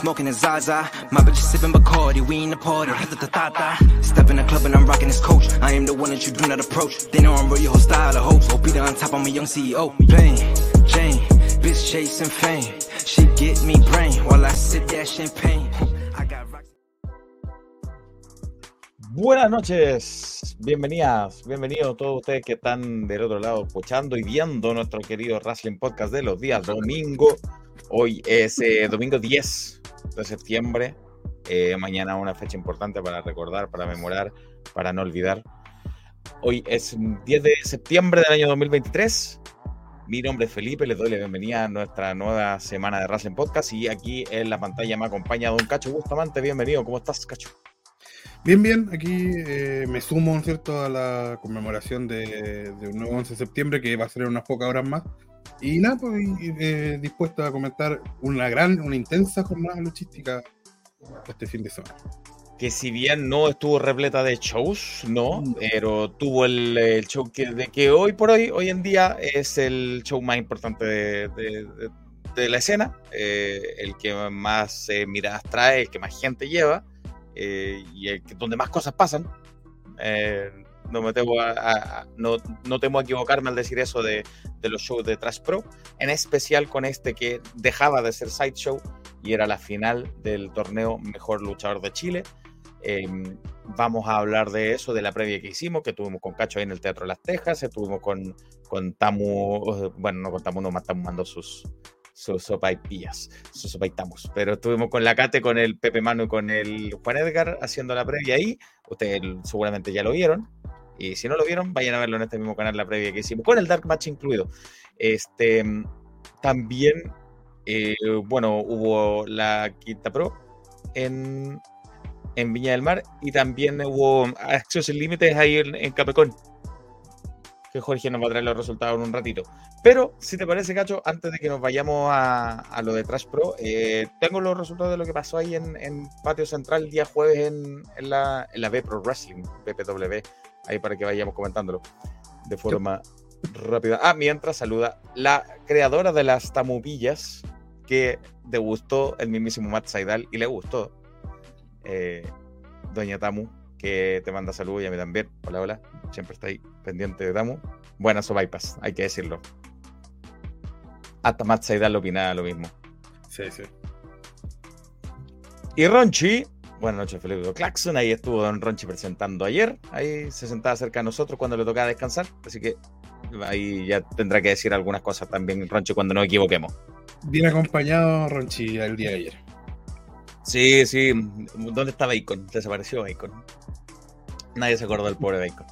smoking a Zaza. My bitch is sippin' Bacardi, we in the party, Step in the club and I'm rocking this coach. I am the one that you do not approach. They know I'm real, whole style of hope. OP on top, I'm a young CEO. Plain Jane, bitch chasing fame. She get me brain while I sip that champagne. Buenas noches, bienvenidas, bienvenidos todos ustedes que están del otro lado escuchando y viendo nuestro querido Wrestling Podcast de los días domingo. Hoy es eh, domingo 10 de septiembre. Eh, mañana una fecha importante para recordar, para memorar, para no olvidar. Hoy es 10 de septiembre del año 2023. Mi nombre es Felipe, les doy la bienvenida a nuestra nueva semana de Wrestling Podcast y aquí en la pantalla me acompaña Don Cacho Bustamante. Bienvenido, ¿cómo estás, Cacho? Bien, bien, aquí eh, me sumo, ¿cierto?, a la conmemoración de, un nuevo 11 de septiembre que va a ser unas pocas horas más. Y nada, pues eh, dispuesto a comentar una gran, una intensa jornada luchística este fin de semana. Que si bien no estuvo repleta de shows, no, pero tuvo el, el show que, de que hoy por hoy, hoy en día, es el show más importante de, de, de la escena, eh, el que más eh, miradas trae, el que más gente lleva eh, y el que, donde más cosas pasan. No me temo a, no, no, temo a equivocarme al decir eso de, de, los shows de Trash Pro, en especial con este que dejaba de ser Sideshow y era la final del torneo Mejor Luchador de Chile. Eh, vamos a hablar de eso, de la previa que hicimos, que tuvimos con Cacho ahí en el Teatro de las Tejas, estuvimos con, con Tamu, bueno, no con Tamu, no, Tamu mandó sus, sus sopaipillas, sus sopaitamos. Pero estuvimos con la Cate, con el Pepe Mano y con el Juan Edgar haciendo la previa ahí. Ustedes seguramente ya lo vieron. Y si no lo vieron, vayan a verlo en este mismo canal, la previa que hicimos, con el Dark Match incluido. Este, también, eh, bueno, hubo la Quinta Pro en, en Viña del Mar y también hubo accesos sin límites ahí en, en Capecón que Jorge nos va a traer los resultados en un ratito. Pero, si te parece, Cacho, antes de que nos vayamos a, a lo de Trash Pro, eh, tengo los resultados de lo que pasó ahí en, en Patio Central el día jueves en, en, la, en la B Pro Wrestling, BPW, ahí para que vayamos comentándolo de forma rápida. Ah, mientras saluda la creadora de las tamubillas, que degustó el mismísimo Matt Saidal y le gustó. Eh, Doña Tamu, que te manda saludos y a mí también. Hola, hola. Siempre está ahí pendiente de Tamu. Buenas o bypass, hay que decirlo. Hasta Matt Saidal opinaba lo mismo. Sí, sí. Y Ronchi, buenas noches, Felipe Claxon. Ahí estuvo Don Ronchi presentando ayer. Ahí se sentaba cerca de nosotros cuando le tocaba descansar. Así que ahí ya tendrá que decir algunas cosas también, Ronchi, cuando nos equivoquemos. Bien acompañado, Ronchi, el día de ayer. Sí, sí. ¿Dónde está Bacon? Desapareció Bacon. Nadie se acordó del pobre Bacon.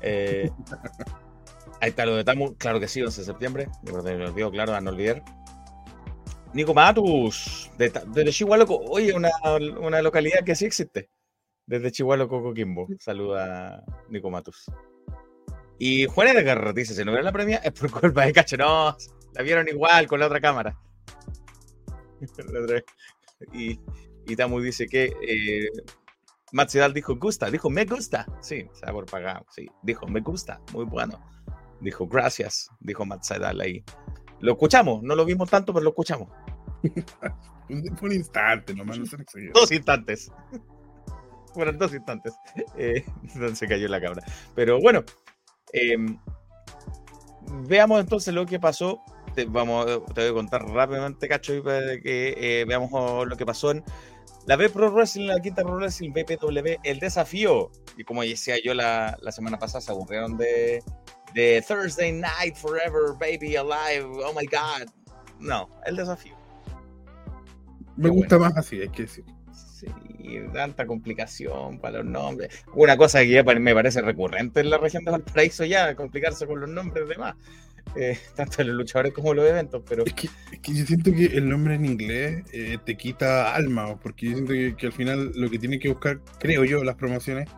Eh, ahí está lo de Tamu. Claro que sí, 11 de septiembre. Me olvido, claro, a no olvidar. Nico Matus, de, desde Chihuahua, oye, una, una, localidad que sí existe. Desde Chihuahua, Coquimbo. Saluda Nico Matus. Y Juan Edgar dice: si no vieron la premia, es por culpa de Cacho. La vieron igual con la otra cámara. y, y Tamu dice que eh, dijo gusta, dijo me gusta, sí, sabor pagado, sí, dijo me gusta, muy bueno, dijo gracias, dijo Matt ahí. Lo escuchamos, no lo vimos tanto, pero lo escuchamos. Fue un instante, nomás no se Dos instantes. Fueron dos instantes. Eh, se cayó la cámara. Pero bueno, eh, veamos entonces lo que pasó. Te, vamos, te voy a contar rápidamente, Cacho, para que eh, veamos lo que pasó en la B Pro Wrestling, la quinta Pro Wrestling, BPW, el desafío. Y como decía yo la, la semana pasada, se aburrieron de, de Thursday Night Forever, Baby Alive, oh my God. No, el desafío. Me Qué gusta bueno. más así, hay que decir. Sí, tanta complicación para los nombres. Una cosa que ya me parece recurrente en la región de Valparaíso ya, complicarse con los nombres de más. Eh, tanto los luchadores como los eventos, pero... Es que, es que yo siento que el nombre en inglés eh, te quita alma, porque yo siento que, que, al final lo que tiene que buscar, creo yo, las promociones,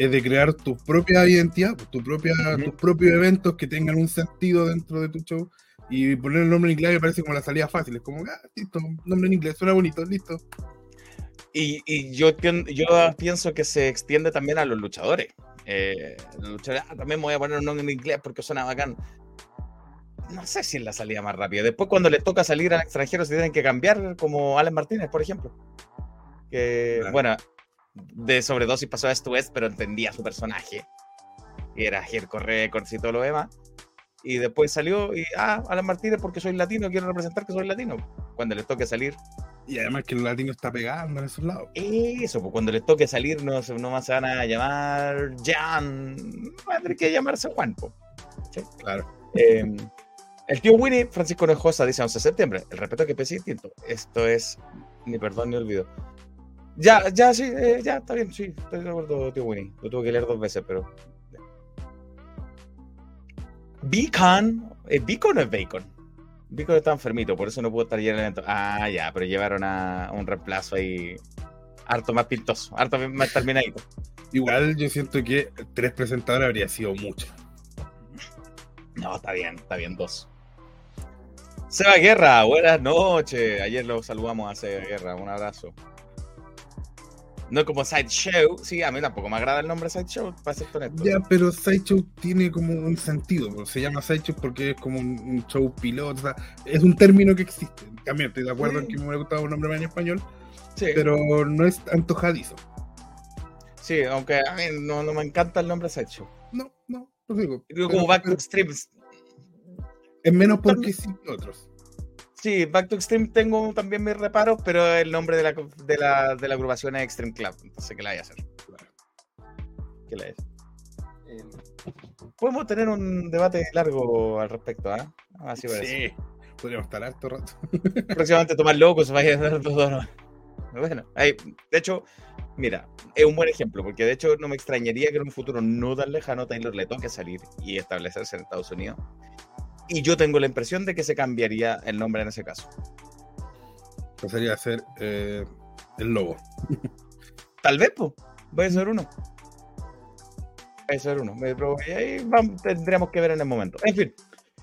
es de crear tu propia identidad, tu propia, uh -huh. tus propios eventos que tengan un sentido dentro de tu show, Y poner el nombre en inglés me parece como la salida fácil. Es como, ah, listo, nombre en inglés, suena bonito, listo. Y, y yo, yo pienso que se extiende también a los luchadores. Eh, los luchadores ah, también me voy a poner un nombre en inglés porque suena bacán. No sé si es la salida más rápida. Después, cuando les toca salir al extranjero, se tienen que cambiar, como Alan Martínez, por ejemplo. Que, bueno, de sobredosis pasó a esto pero entendía su personaje. Y era Jerko Records y todo lo demás. Y después salió y, ah, Alan Martínez porque soy latino, quiero representar que soy latino. Cuando les toque salir. Y además que el latino está pegando en esos lados. Eso, pues cuando les toque salir no, no más se van a llamar Jan, va a tener que llamarse Juan. Claro. Em, el tío Winnie, Francisco Nejosa, dice 11 de septiembre, el respeto que pese distinto. Esto es, ni perdón ni olvido. Ya, ya, sí, eh, ya, está bien, sí, estoy de acuerdo, tío Winnie. Lo tuve que leer dos veces, pero Beacon, ¿es Beacon o es Bacon? Beacon está enfermito, por eso no pudo estar ya en el evento. Ah, ya, pero llevaron a un reemplazo ahí harto más pintoso, harto más terminadito. Igual yo siento que tres presentadores habría sido mucho. No, está bien, está bien, dos. Seba Guerra, buenas noches. Ayer lo saludamos a Seba Guerra, un abrazo. No como Sideshow. Sí, a mí tampoco me agrada el nombre Sideshow, para ser honesto. Ya, pero Sideshow tiene como un sentido. Se llama Sideshow porque es como un show piloto. O sea, es un término que existe. También estoy de acuerdo en que me hubiera gustado un nombre en español. Sí. Pero no es antojadizo. Sí, aunque a mí no, no me encanta el nombre Sideshow. No, no, lo digo. Digo como Back to Extremes. Es menos porque sí que otros. Sí, Back to Extreme tengo también mis reparos, pero el nombre de la, de la, de la agrupación es Extreme Club, entonces ¿qué la hay a hacer? ¿Qué la es? Podemos tener un debate largo al respecto, ¿ah? Así sí, podríamos estar harto rato. Próximamente tomar locos, vaya a dar dos Bueno, ahí, de hecho, mira, es un buen ejemplo, porque de hecho no me extrañaría que en un futuro no tan lejano Taylor le toque salir y establecerse en Estados Unidos y yo tengo la impresión de que se cambiaría el nombre en ese caso. Pasaría a ser eh, el lobo. Tal vez, pues. Puede ser uno. Puede ser uno. Y ahí tendríamos que ver en el momento. En fin,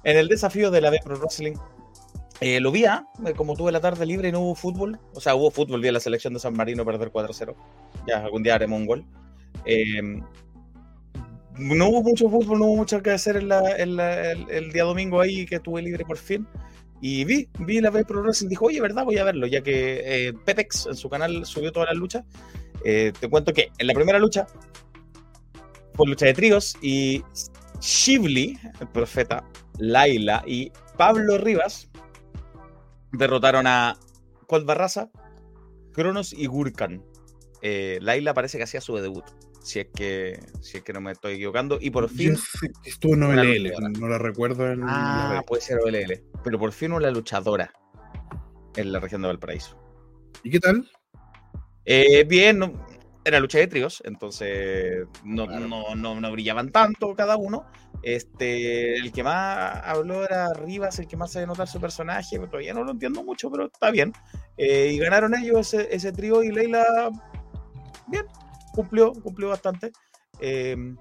en el desafío de la B Pro Wrestling, eh, lo vi, ¿ah? como tuve la tarde libre y no hubo fútbol. O sea, hubo fútbol, vi a la selección de San Marino perder 4-0. Ya algún día haremos un gol. Eh, no hubo mucho fútbol, no hubo mucho que hacer el, día domingo ahí que estuve libre por fin. Y vi, vi la B Pro Wrestling dijo, oye, ¿verdad? Voy a verlo, ya que eh, Pepex en su canal subió todas las luchas. Eh, te cuento que en la primera lucha fue lucha de tríos y Shivli, el profeta, Laila y Pablo Rivas derrotaron a Colt Barraza, Cronos y Gurkan. Eh, Laila parece que hacía su debut si es que si es que no me estoy equivocando. Y por fin. estuvo en OLL, no la recuerdo en. Ah, puede ser OLL. Pero por fin una luchadora en la región de Valparaíso. ¿Y qué tal? Eh, bien, no, era lucha de tríos, entonces no, no, no, brillaban tanto cada uno. Este, el que más habló era Rivas, el que más sabe notar su personaje, todavía no lo entiendo mucho, pero está bien. Eh, y ganaron ellos ese, ese trío y Leila, bien, cumplió, cumplió bastante em,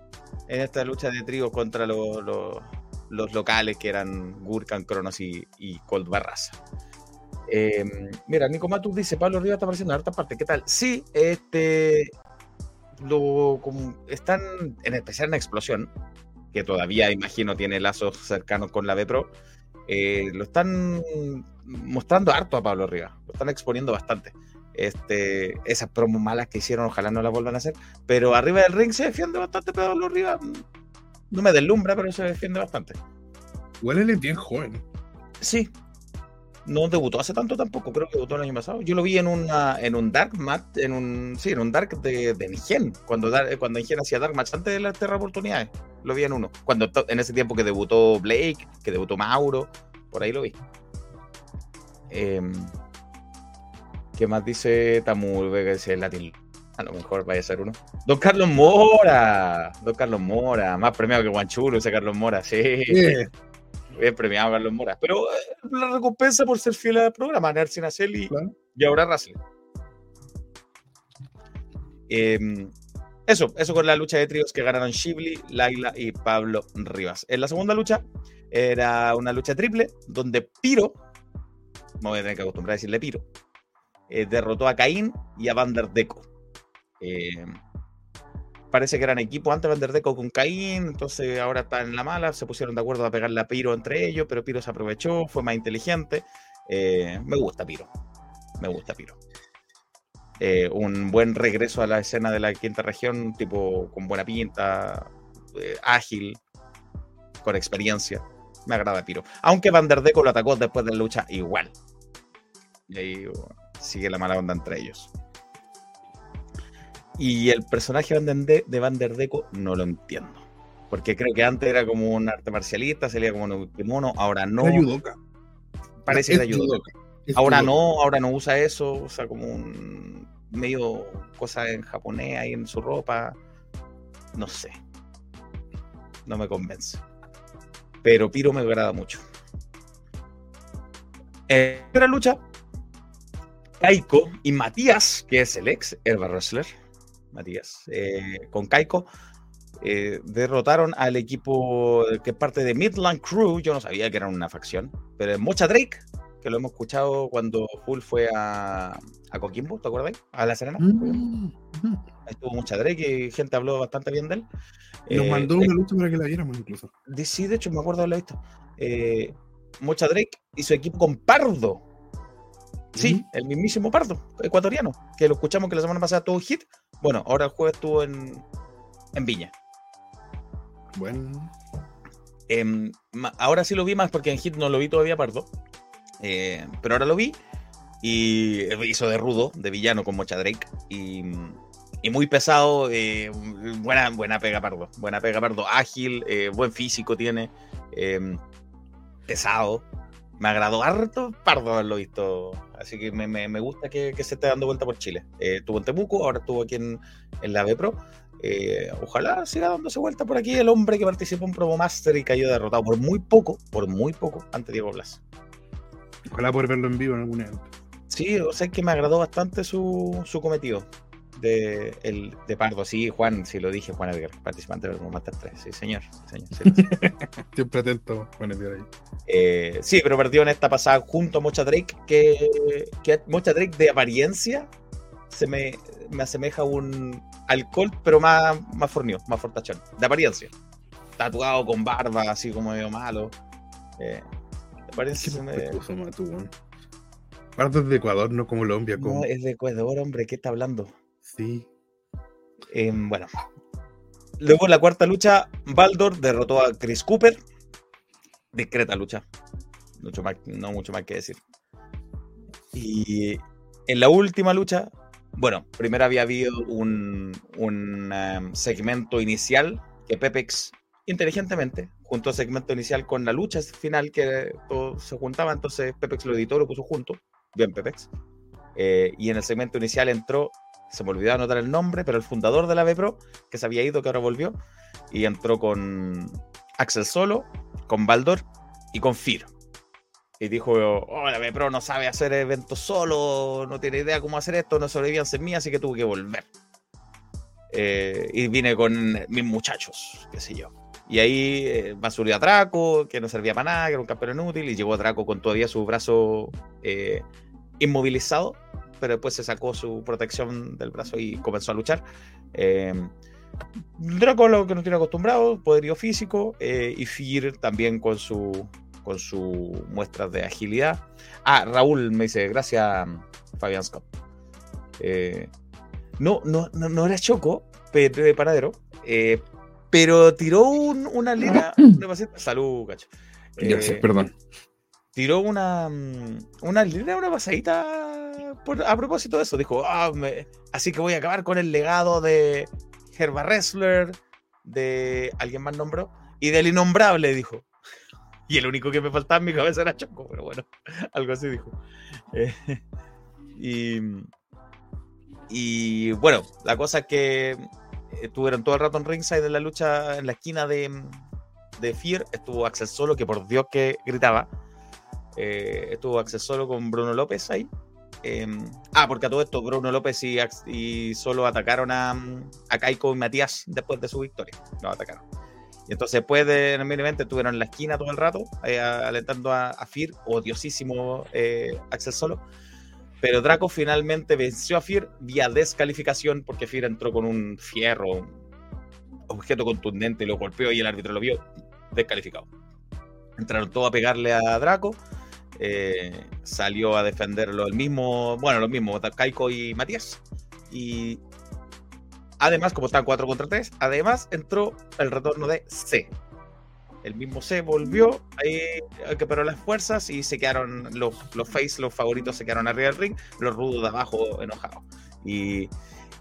en esta lucha de trío contra los locales que eran Gurkan, Cronos y, y Cold Barraza. Em, mira, Nico Matus dice, Pablo Rivas está apareciendo en harta parte. ¿Qué tal? Sí, este lo están en especial en Explosión, que todavía imagino tiene lazos cercanos con la B Pro. Eh, lo están mostrando harto a Pablo Rivas, lo están exponiendo bastante. Este, esas promos malas que hicieron, ojalá no las vuelvan a hacer. Pero arriba del ring se defiende bastante, pero arriba no me deslumbra, pero se defiende bastante. Él es bien joven. Sí. No debutó hace tanto tampoco, creo que debutó el año pasado. Yo lo vi en una, en un Dark Match, en un, sí, en un Dark de, de cuando, cuando hacía Dark Match antes de las Terra Oportunidades. Lo vi en uno. Cuando en ese tiempo que debutó Blake, que debutó Mauro, por ahí lo vi. Eh, ¿Qué más dice Tamul? Que dice Latin. A lo mejor vaya a ser uno. Don Carlos Mora. Don Carlos Mora. Más premiado que Guanchulo ese Carlos Mora. Sí. Bien premiado Carlos Mora. Pero eh, la recompensa por ser fiel al programa. Nercy Naceli y ahora Russell. Em, eso, eso con la lucha de tríos que ganaron Shibli, Laila y Pablo Rivas. En la segunda lucha, Era una lucha triple donde Piro, me voy a tener que acostumbrar a decirle Piro, eh, derrotó a Caín y a Vander Deco. Eh, parece que eran equipos antes Vander Deco con Caín, entonces ahora están en la mala, se pusieron de acuerdo a pegarle a Piro entre ellos, pero Piro se aprovechó, fue más inteligente. Eh, me gusta Piro, me gusta Piro. Un buen regreso a la escena de la quinta región, tipo con buena pinta, ágil, con experiencia. Me agrada Piro. Aunque Van der Deco lo atacó después de la lucha igual. Y ahí sigue la mala onda entre ellos. Y el personaje de Van der Deco no lo entiendo. Porque creo que antes era como un arte marcialista, salía como un kimono, ahora no. Parece que ayudó. Ahora no, ahora no usa eso, usa como un medio cosa en japonés ahí en su ropa. No sé. No me convence. Pero Piro me agrada mucho. En la lucha, Kaiko y Matías, que es el ex Herba Wrestler, Matías, eh, con Kaiko, eh, derrotaron al equipo que es parte de Midland Crew. Yo no sabía que era una facción, pero es Mocha Drake, que lo hemos escuchado cuando Full fue a, a Coquimbo, ¿te acuerdas? A La Serena. Mm, estuvo Mocha Drake y gente habló bastante bien de él. Nos mandó eh, una lucha para que la viéramos incluso. Sí, de hecho, me acuerdo de haberla visto. Mocha Drake y su equipo con Pardo. Sí, el mismísimo Pardo, ecuatoriano, que lo escuchamos que la semana pasada tuvo hit. Bueno, ahora el jueves estuvo en, en Viña. Bueno. Em, ahora sí lo vi más porque en Hit no lo vi todavía pardo. Eh, pero ahora lo vi y hizo de rudo, de villano con Mocha Drake. Y, muy pesado, eh, buena, buena pega pardo. Buena pega pardo, ágil, eh, buen físico tiene, em, pesado. Me agradó harto pardo haberlo visto. Así que me, gusta que, se esté dando vuelta por Chile. estuvo en Temuco, ahora estuvo aquí en, en la B Pro. Eh, ojalá siga dándose vuelta por aquí el hombre que participó en Promo Master y cayó derrotado por muy poco, por muy poco, ante Diego Blas. Ojalá poder verlo en vivo en algún evento. Sí, o sea que me agradó bastante su, su cometido de, el, de Pardo. Sí, Juan, sí lo dije, Juan Edgar, participante del Master 3. Sí, señor. señor Siempre atento, Juan Edgar ahí. Eh, sí, pero perdió en esta pasada junto a Mocha Drake, que, que Mocha Drake de apariencia se me, me asemeja a un alcohol, pero más, más fornido, más fortachón, de apariencia. Tatuado con barba, así como medio malo. Eh, parece que me... Pardo es de Ecuador, no como Colombia. No, es de Ecuador, hombre, ¿qué está hablando? Sí. Em, bueno. Luego en la cuarta lucha, Baldor derrotó a Chris Cooper. Discreta lucha. No mucho más que decir. Y en la última lucha, bueno, primero había habido un, um, segmento inicial que Pepex inteligentemente juntó el segmento inicial con la lucha final que todo se juntaba, entonces Pepex lo editó, lo puso junto, bien Pepex. Eh, y en el segmento inicial entró, se me olvidó anotar el nombre, pero el fundador de la B-Pro, que se había ido, que ahora volvió, y entró con Axel Solo, con Baldor y con Fir y dijo, oh, la Pro no sabe hacer eventos solo, no tiene idea cómo hacer esto, no sobrevivían sin mí, así que tuve que volver. Eh, y vine con mis muchachos, qué sé yo. Y ahí eh, a Draco, que no servía para nada, que era un campeón inútil, y llegó Draco con todavía su brazo eh, inmovilizado, pero después se sacó su protección del brazo y comenzó a luchar. Eh, Draco lo que no tiene acostumbrado, poderío físico, y Fir también con su con sus muestras de agilidad. Ah, Raúl me dice, gracias Fabián Scott. Eh, no, no, no, era Choco, pero de paradero, eh, pero tiró una línea. salud, cacho. Gracias, eh, perdón. Tiró una, una línea, una pasadita a propósito de eso. Dijo, ah, así que voy a acabar con el legado de Herba Wrestler, de alguien más nombró, y del innombrable, dijo. Y el único que me faltaba en mi cabeza era Choco, pero bueno, algo así dijo. Eh, y, bueno, la cosa es que estuvieron todo el rato en ringside en la lucha en la esquina de, de Fear. Estuvo Axel Solo, que por Dios que gritaba. Eh, estuvo Axel Solo con Bruno López ahí. Em, ah, porque a todo esto Bruno López y, y Solo atacaron a, a Kaiko y Matías después de su victoria. Lo atacaron. Y entonces después de en el estuvieron en la esquina todo el rato, eh, alentando a, a Fir, odiosísimo eh, Axel Solo. Pero Draco finalmente venció a Fir vía descalificación porque Fir entró con un fierro, un objeto contundente, lo golpeó y el árbitro lo vio descalificado. Entraron todos a pegarle a Draco. Eh, salió a defenderlo el mismo, bueno, los mismos, Kaiko y Matías. Y además, como están 4 contra 3, además entró el retorno de C. El mismo C volvió, ahí que paró las fuerzas y se quedaron los, los face, los favoritos se quedaron arriba del ring, los rudos de abajo enojados. Y,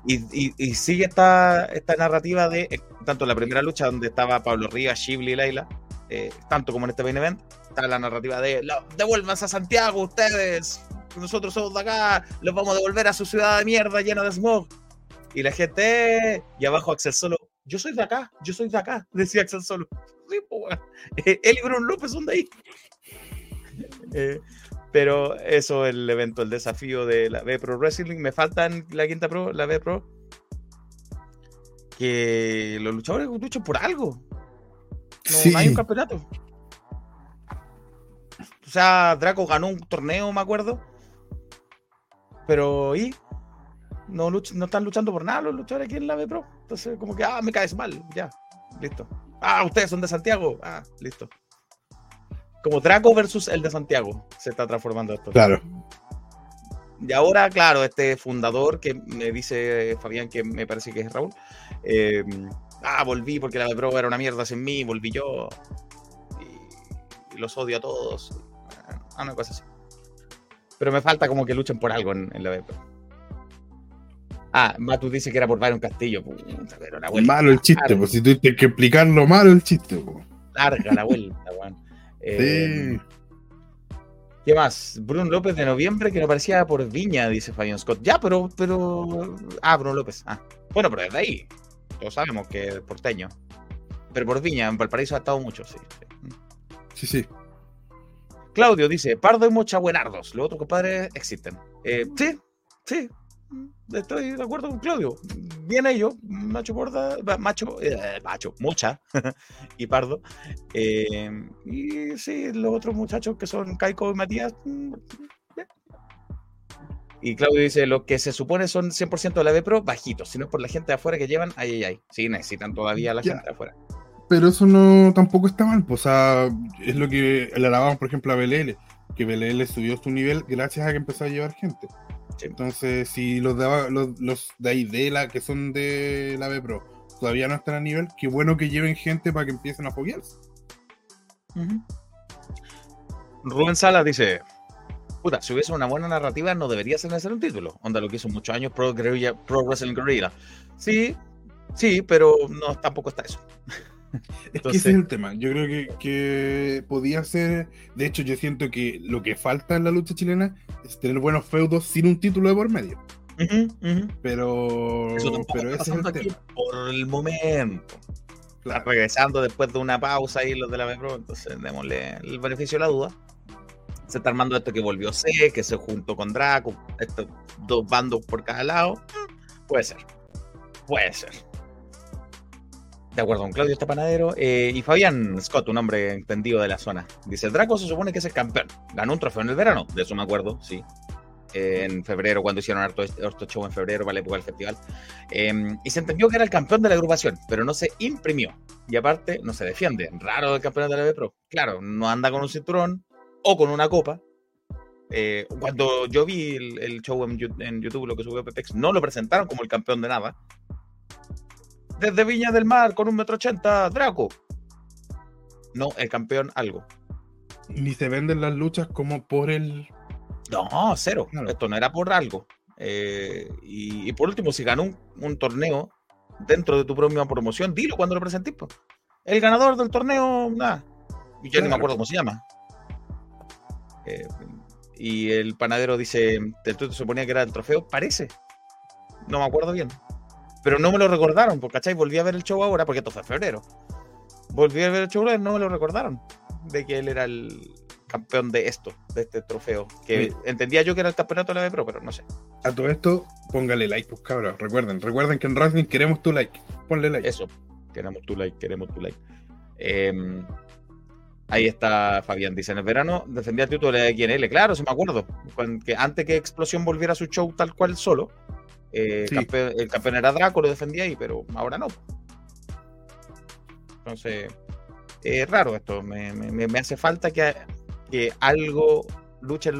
y, y- y sigue esta, esta narrativa de, eh, tanto en la primera lucha donde estaba Pablo Rivas, Shibli y Laila, eh, tanto como en este main event, está la narrativa de "La- devuélvanse a Santiago ustedes, nosotros somos de acá, los vamos a devolver a su ciudad de mierda llena de smog. Y la gente, y abajo Axel Solo, yo soy de acá, yo soy de acá, decía Axel Solo. Sí, weón. Eh, Él y Bruno López son de ahí. Eh, pero eso, el evento, el desafío de la B Pro Wrestling. Me faltan la quinta Pro, la B Pro. Que los luchadores luchan por algo. No, Sí. no hay un campeonato. O sea, Draco ganó un torneo, me acuerdo. Pero ¿y? No, luch- no están luchando por nada los luchadores aquí en la B Pro. Entonces, como que, ah, me caes mal. Ya, listo. Ah, ustedes son de Santiago. Ah, listo. Como Draco versus el de Santiago se está transformando esto. Claro. Y ahora, claro, este fundador que me dice Fabián, que me parece que es Raúl, eh, ah, volví porque la de Pro era una mierda sin mí, volví yo. Y, y los odio a todos. Ah, una cosa así. Pero me falta como que luchen por algo en, en la B Pro. Ah, Matu dice que era por Byron Castillo. Puta, pero la vuelta. Malo el chiste, pues si tú tienes que explicarlo malo el chiste, pues. larga la vuelta, weón. Eh, Sí. ¿Qué más? Bruno López de noviembre que no parecía por Viña, dice Fabián Scott. Ya, pero, pero. Ah, Bruno López. Ah. Bueno, pero desde ahí. Todos sabemos que es porteño. Pero por Viña, en Valparaíso ha estado mucho, sí. sí. Sí, sí. Claudio dice: Pardo y Mocha buenardos. Los otros compadres existen. Eh, sí, sí. Estoy de acuerdo con Claudio. Bien ellos, Macho Borda, Macho, eh, Macho, Mocha y Pardo. Eh, y sí, los otros muchachos que son Kaiko y Matías. mm. Y Claudio dice, lo que se supone son 100% de la B Pro, bajitos, si no es por la gente de afuera que llevan, ay, ay, ay. Sí, necesitan todavía a la gente de afuera. Pero eso no tampoco está mal, pues, o sea, es lo que le alabamos, por ejemplo, a BLL, que BLL subió su nivel gracias a que empezó a llevar gente. Sí. Entonces, si los de, los, los de ahí, de la que son de la B Pro, todavía no están a nivel, qué bueno que lleven gente para que empiecen a foguearse. Rubén Salas dice, puta, si hubiese una buena narrativa no debería ser necesario un título. Onda lo que hizo muchos años Pro, Guerrilla- Pro Wrestling Guerrilla. Sí, sí, pero no, tampoco está eso. Es que Entonces- ese es el tema. Yo creo que, que podía ser. De hecho, yo siento que lo que falta en la lucha chilena es tener buenos feudos sin un título de por medio. Pero, Eso ese es el aquí tema. por el momento. Claro. Regresando después de una pausa ahí los de la Pro, entonces démosle el beneficio de la duda. Se está armando esto que volvió C, que se juntó con Draco, estos dos bandos por cada lado. Puede ser. Puede ser. De acuerdo con Claudio, este panadero. Eh, y Fabián Scott, un hombre entendido de la zona. Dice: Draco se supone que es el campeón. Ganó un trofeo en el verano, de eso me acuerdo, sí. Eh, en febrero, cuando hicieron harto, harto show en febrero para la época del festival. Eh, y se entendió que era el campeón de la agrupación, pero no se imprimió. Y aparte, no se defiende. Raro el campeón de la B Pro. Claro, no anda con un cinturón o con una copa. Eh, cuando yo vi el, show en YouTube, lo que subió Pepex, no lo presentaron como el campeón de nada. Desde Viña del Mar, con un metro ochenta, Draco. No, el campeón algo. Ni se venden las luchas como por el. No, cero. Claro. Esto no era por algo. Eh, y, y por último, si ganó un, un torneo dentro de tu propia promoción, dilo cuando lo presentís. El ganador del torneo, nada. Y yo ni me Claro. acuerdo cómo se llama. Eh, y el panadero dice, ¿el se suponía que era el trofeo? Parece. No me acuerdo bien. Pero no me lo recordaron, porque ¿cachai? Volví a ver el show ahora, porque esto fue en febrero. Volví a ver el show ahora y no me lo recordaron. De que él era el campeón de esto, de este trofeo. Que Sí. entendía yo que era el campeonato de la B Pro, pero no sé. A todo esto, póngale like, pues cabros. Recuerden, recuerden que en Wrestling queremos tu like. Ponle like. Eso. Queremos tu like, queremos tu like. Em, ahí está Fabián, dice, en el verano defendía el título de QNL, claro, sí me acuerdo, que antes que Explosión volviera a su show tal cual solo, eh, el campeón era Draco, lo defendía ahí, pero ahora no. Entonces, es raro esto, me, hace falta que, que algo luche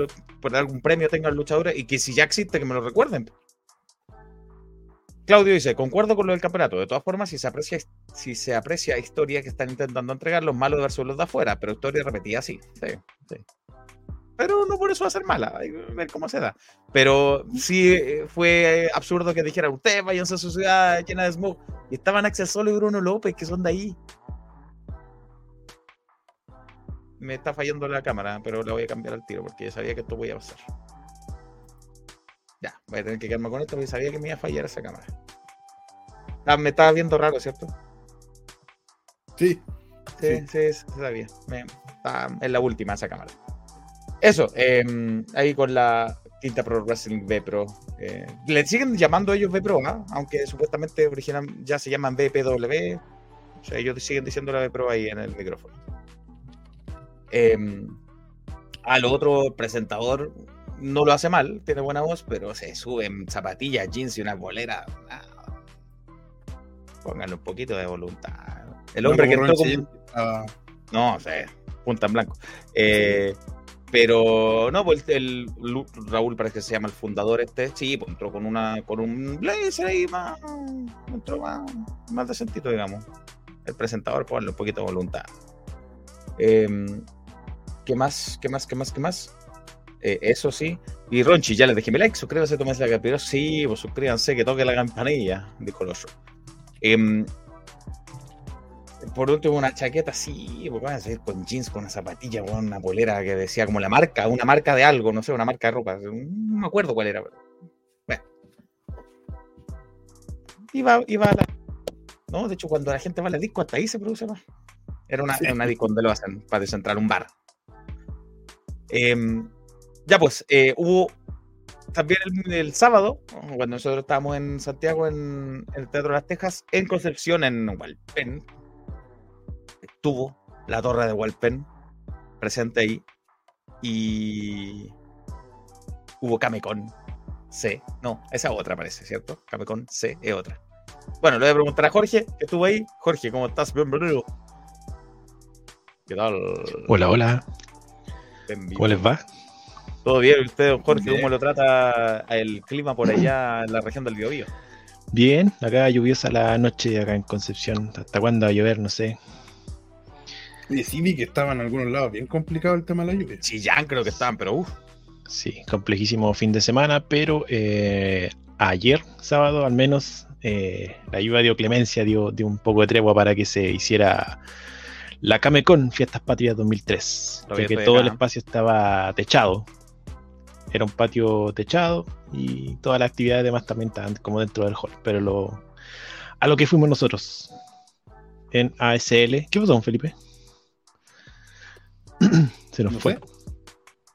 por algún premio tengan luchadores y que si ya existe que me lo recuerden. Claudio dice, concuerdo con lo del campeonato. De todas formas, si se aprecia, si se aprecia historia que están intentando entregar, los malos versus los de afuera, pero historia repetida sí, sí, Pero no por eso va a ser mala, hay que ver cómo se da. Pero sí eh, fue absurdo que dijeran, ustedes váyanse a su ciudad llena de smog. Y estaban Axel Solo y Bruno López, que son de ahí. Me está fallando la cámara, pero la voy a cambiar al tiro porque ya sabía que esto voy a pasar. Ya, voy a tener que quedarme con esto porque sabía que me iba a fallar esa cámara. Ah, me estaba viendo raro, ¿cierto? Sí. Sí, sí, sí, sabía. es la última esa cámara. Eso, em, ahí con la quinta Pro Wrestling B Pro. Eh, le siguen llamando ellos B Pro, ¿ah? aunque supuestamente original ya se llaman BPW. O sea, ellos siguen diciendo la B Pro ahí en el micrófono. Eh, al otro presentador no lo hace mal, tiene buena voz, pero se sube en zapatillas, jeans y una bolera. Pónganle un poquito de voluntad. El hombre que entró No, sé, punta en blanco. Eh, pero no, pues el, Raúl parece que se llama el fundador este, sí, pues entró con una con un blazer ahí más, entró más, más decentito, digamos. El presentador, ponle un poquito de voluntad. Eh, ¿Qué más? ¿Qué más? ¿Qué más? ¿Qué más? Eh, eso sí. Y Ronchi, ya les dejé mi like, suscríbanse, tomen la captura. Sí, pues suscríbanse, que toque la campanilla, dijo el otro. Em, por último, una chaqueta, sí, pues van a salir con jeans, con una zapatilla, con una polera que decía como la marca, una marca de algo, no sé, una marca de ropa. No me acuerdo cuál era, pero. Bueno. Iba, iba a la. No, de hecho, cuando la gente va al disco, hasta ahí se produce más. Era una, una disco donde lo hacen para descentrar un bar. Em, ya pues, eh, hubo también el, sábado, cuando nosotros estábamos en Santiago, en, el Teatro de las Tejas, en Concepción, en Walpen, estuvo la torre de Walpen presente ahí y hubo Camecon C. No, esa otra parece, ¿cierto? Camecon C es otra. Bueno, le voy a preguntar a Jorge, que estuvo ahí. Jorge, ¿cómo estás? Bienvenido. ¿Qué tal? Hola, hola. ¿Cómo les va? Todo bien, usted, don Jorge, ¿cómo lo trata el clima por allá en la región del Biobío? Bien, acá lluviosa la noche acá en Concepción. ¿Hasta cuándo va a llover? No sé. Y sí vi que estaba en algunos lados bien complicado el tema de la lluvia. Sí, ya creo que estaban, pero uff. Sí, complejísimo fin de semana, pero eh, ayer, sábado, al menos, eh, la lluvia dio clemencia, dio, dio un poco de tregua para que se hiciera la Camecon Fiestas Patrias 2003, ya que todo el espacio estaba techado. Era un patio techado y todas las actividades demás también estaban como dentro del hall. Pero lo, a lo que fuimos nosotros en ASL. ¿Qué pasó, don Felipe? Se nos fue.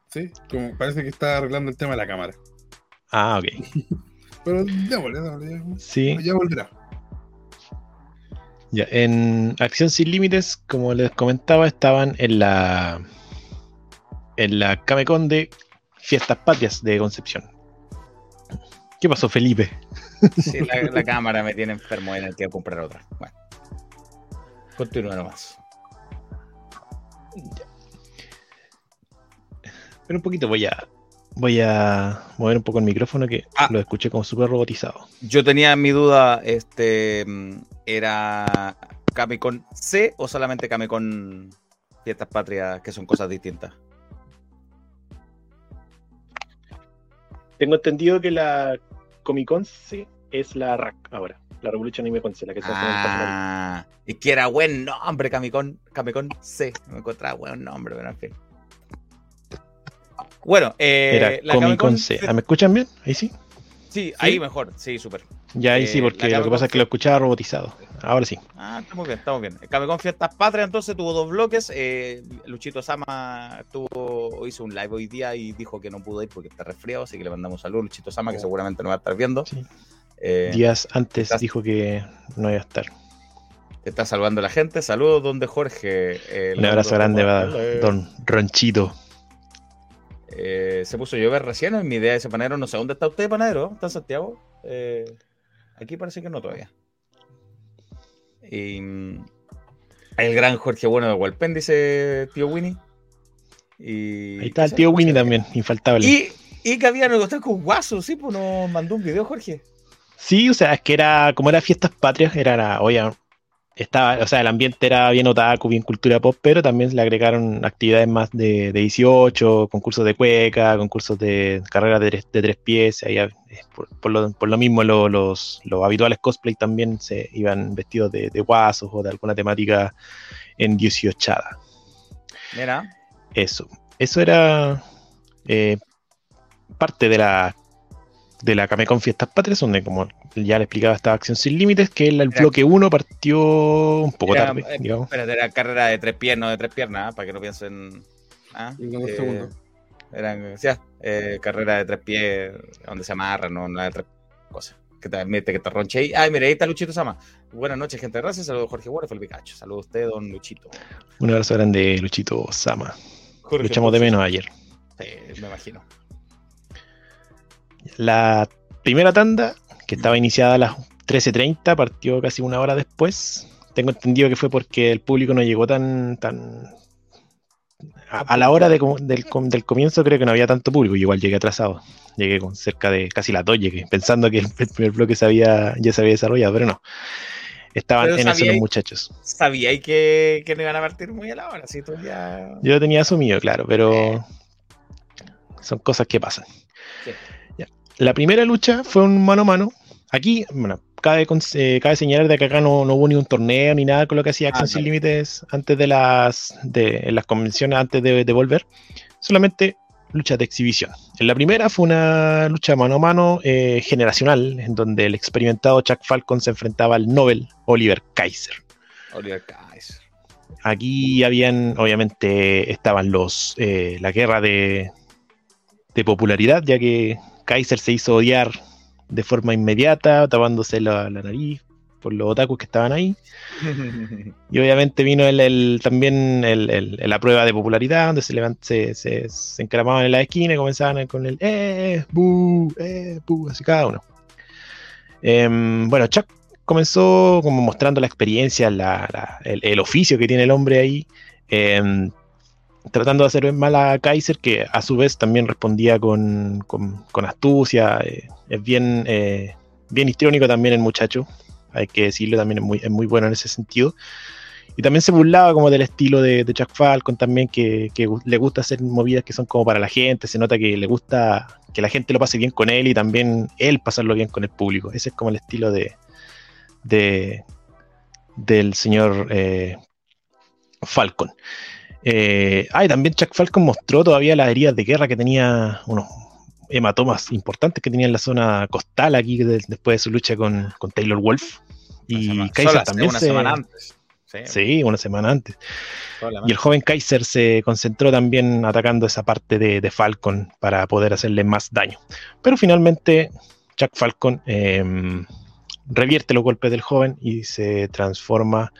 Sí, como parece que está arreglando el tema de la cámara. Ah, ok. Pero démosle, démosle. Sí. Ya volverá. Ya, en Acción Sin Límites, como les comentaba, estaban en la en la Camecon de Fiestas Patrias de Concepción. ¿Qué pasó, Felipe? Sí, la, cámara me tiene enfermo en el que comprar otra. Bueno, continúa nomás. Pero un poquito voy a voy a mover un poco el micrófono que ah. lo escuché como súper robotizado. Yo tenía mi duda, este, ¿era Camecon C o solamente Camecon Fiestas Patrias, que son cosas distintas? Tengo entendido que la Comic Con C es la RAC ahora, la Revolution Anime Con C, la que está ah, y que era buen nombre, Camicon, Camicon C. Me encontraba buen nombre, pero en fin. Bueno, eh, Era Comic Con C. ¿Ah, ¿Me escuchan bien? Ahí sí. Sí, ahí mejor, sí, súper. Ya ahí sí, eh, porque lo que pasa es que lo escuchaba robotizado. Ahora sí. Ah, estamos bien, estamos bien. Camecon Fiestas Patria entonces tuvo dos bloques. Eh, Luchito Sama tuvo, hizo un live hoy día y dijo que no pudo ir porque está resfriado, así que le mandamos saludos a Luchito Sama, que oh. seguramente no va a estar viendo. Eh, Días antes dijo que no iba a estar. Te está saludando la gente. Saludos, don de Jorge. Un abrazo grande don Ronchito. Eh, se puso a llover recién. En mi idea de ese panadero, no sé dónde está usted, panadero. ¿Está en Santiago? Eh, aquí parece que no todavía. Y, mm, el gran Jorge Bueno de Walpen, dice tío Winnie. Y, Ahí está el tío Winnie también, infaltable. Y, y que había negociado con Guaso, sí, pues nos mandó un video, Jorge. Sí, o sea, es que era, como era fiestas patrias, era, la, oye, estaba, o sea, el ambiente era bien otaku, bien cultura pop, pero también le agregaron actividades más de, 18, concursos de cueca, concursos de carreras de, tres pies, ahí, eh, por, lo, mismo los, habituales cosplay también se iban vestidos de, guasos o de alguna temática en 18. Mira. Eso, eso era eh, parte de la de la Camecon Fiestas Patrias, donde como ya le explicaba esta acción sin límites, que el, bloque 1 partió un poco tarde, eh, digamos. Pero era carrera de tres piernas, de tres piernas, ¿ah? para que no piensen. ¿ah? Eh, eran, eh, carrera de tres pies, donde se amarra, no, no de tres cosas. Que te admite que te ronche ahí. Ay, mira, ahí está Luchito Sama. Buenas noches, gente de raza. Saludos, Jorge Guarda, el Cacho. Saludos a usted, don Luchito. Un abrazo grande, Luchito Sama. Jorge, Luchamos de menos ayer. Sí, me imagino. La primera tanda, que estaba iniciada a las 13.30, partió casi una hora después. Tengo entendido que fue porque el público no llegó tan... tan a, la hora del, comienzo creo que no había tanto público, y igual llegué atrasado. Llegué con cerca de casi las 2, llegué pensando que el, primer bloque se había, ya se había desarrollado, pero no. Estaban en eso los muchachos. Sabía que, que no iban a partir muy a la hora, ¿sí? ya... Yo lo tenía asumido, claro, pero eh. son cosas que pasan. La primera lucha fue un mano a mano. Aquí, bueno, cabe, eh, cabe señalar de que acá no, hubo ni un torneo ni nada con lo que hacía ah, Sin Límites antes de las, de, las convenciones, antes de, volver. Solamente luchas de exhibición. En la primera fue una lucha mano a mano eh, generacional, en donde el experimentado Chuck Falcon se enfrentaba al Nobel Oliver Kaiser. Oliver Kaiser. Aquí habían, obviamente, estaban los eh, la guerra de, de popularidad, ya que Kaiser se hizo odiar de forma inmediata, tapándose la, nariz por los otakus que estaban ahí. y obviamente vino el, también la prueba de popularidad, donde se, levant, se, se, encaramaban en la esquina y comenzaban con el ¡eh! ¡bu! ¡eh! ¡bu! Así cada uno. Em, bueno, Chuck comenzó como mostrando la experiencia, el, oficio que tiene el hombre ahí. Em, tratando de hacer mal a Kaiser, que a su vez también respondía con, astucia. Eh, es bien, eh, bien histriónico también el muchacho, hay que decirlo, también es muy, es muy bueno en ese sentido. Y también se burlaba como del estilo de, de Chuck Falcon también, que, le gusta hacer movidas que son como para la gente, se nota que le gusta que la gente lo pase bien con él y también él pasarlo bien con el público. Ese es como el estilo de, de del señor eh, Falcon. Eh, ah, y también Chuck Falcon mostró todavía las heridas de guerra que tenía, unos hematomas importantes que tenía en la zona costal aquí después de su lucha con, Taylor Wolf. Y Kaiser también una semana antes. Sí. una semana antes. Y el joven Kaiser se concentró también atacando esa parte de, Falcon para poder hacerle más daño. Pero finalmente Chuck Falcon em, revierte los golpes del joven y se transforma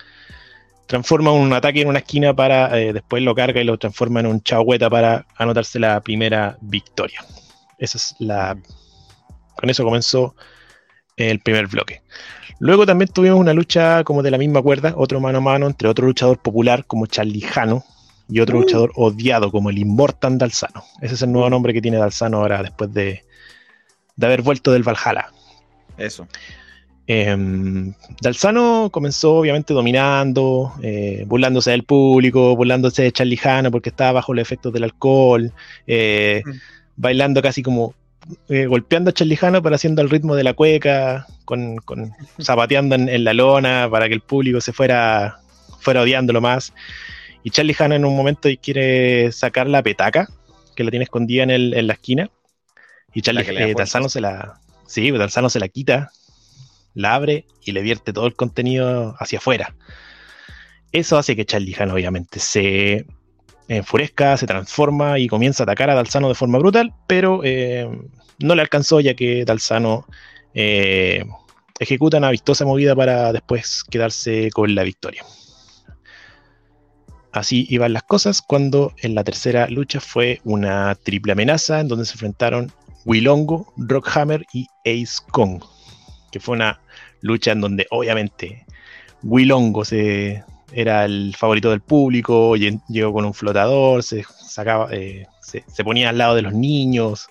transforma un ataque en una esquina para eh, después lo carga y lo transforma en un chagüeta para anotarse la primera victoria. Esa es la. Con eso comenzó el primer bloque. Luego también tuvimos una lucha como de la misma cuerda, otro mano a mano entre otro luchador popular como Charlie Jano y otro uh. luchador odiado como el Immortan Dalsano. Ese es el nuevo nombre que tiene Dalsano ahora después de, de haber vuelto del Valhalla. Eso. Eh, Dalzano comenzó obviamente dominando, eh, burlándose del público, burlándose de Charlie Hanna porque estaba bajo los efectos del alcohol, eh, bailando casi como eh, golpeando a Charlie Hanna para haciendo el ritmo de la cueca, con, zapateando en, la lona para que el público se fuera, fuera odiándolo más. Y Charlie Hanna en un momento quiere sacar la petaca, que la tiene escondida en, el, en la esquina. Y Charlie Dalzano se la. Sí, Dalzano se la quita la abre y le vierte todo el contenido hacia afuera. Eso hace que Charlie Han obviamente se enfurezca, se transforma y comienza a atacar a Dalsano de forma brutal, pero eh, no le alcanzó ya que Dalsano eh, ejecuta una vistosa movida para después quedarse con la victoria. Así iban las cosas cuando en la tercera lucha fue una triple amenaza en donde se enfrentaron Wilongo, Rockhammer y Ace Kong, que fue una lucha en donde obviamente Wilongo se, era el favorito del público, llegó con un flotador, se, sacaba, eh, se, ponía al lado de los niños.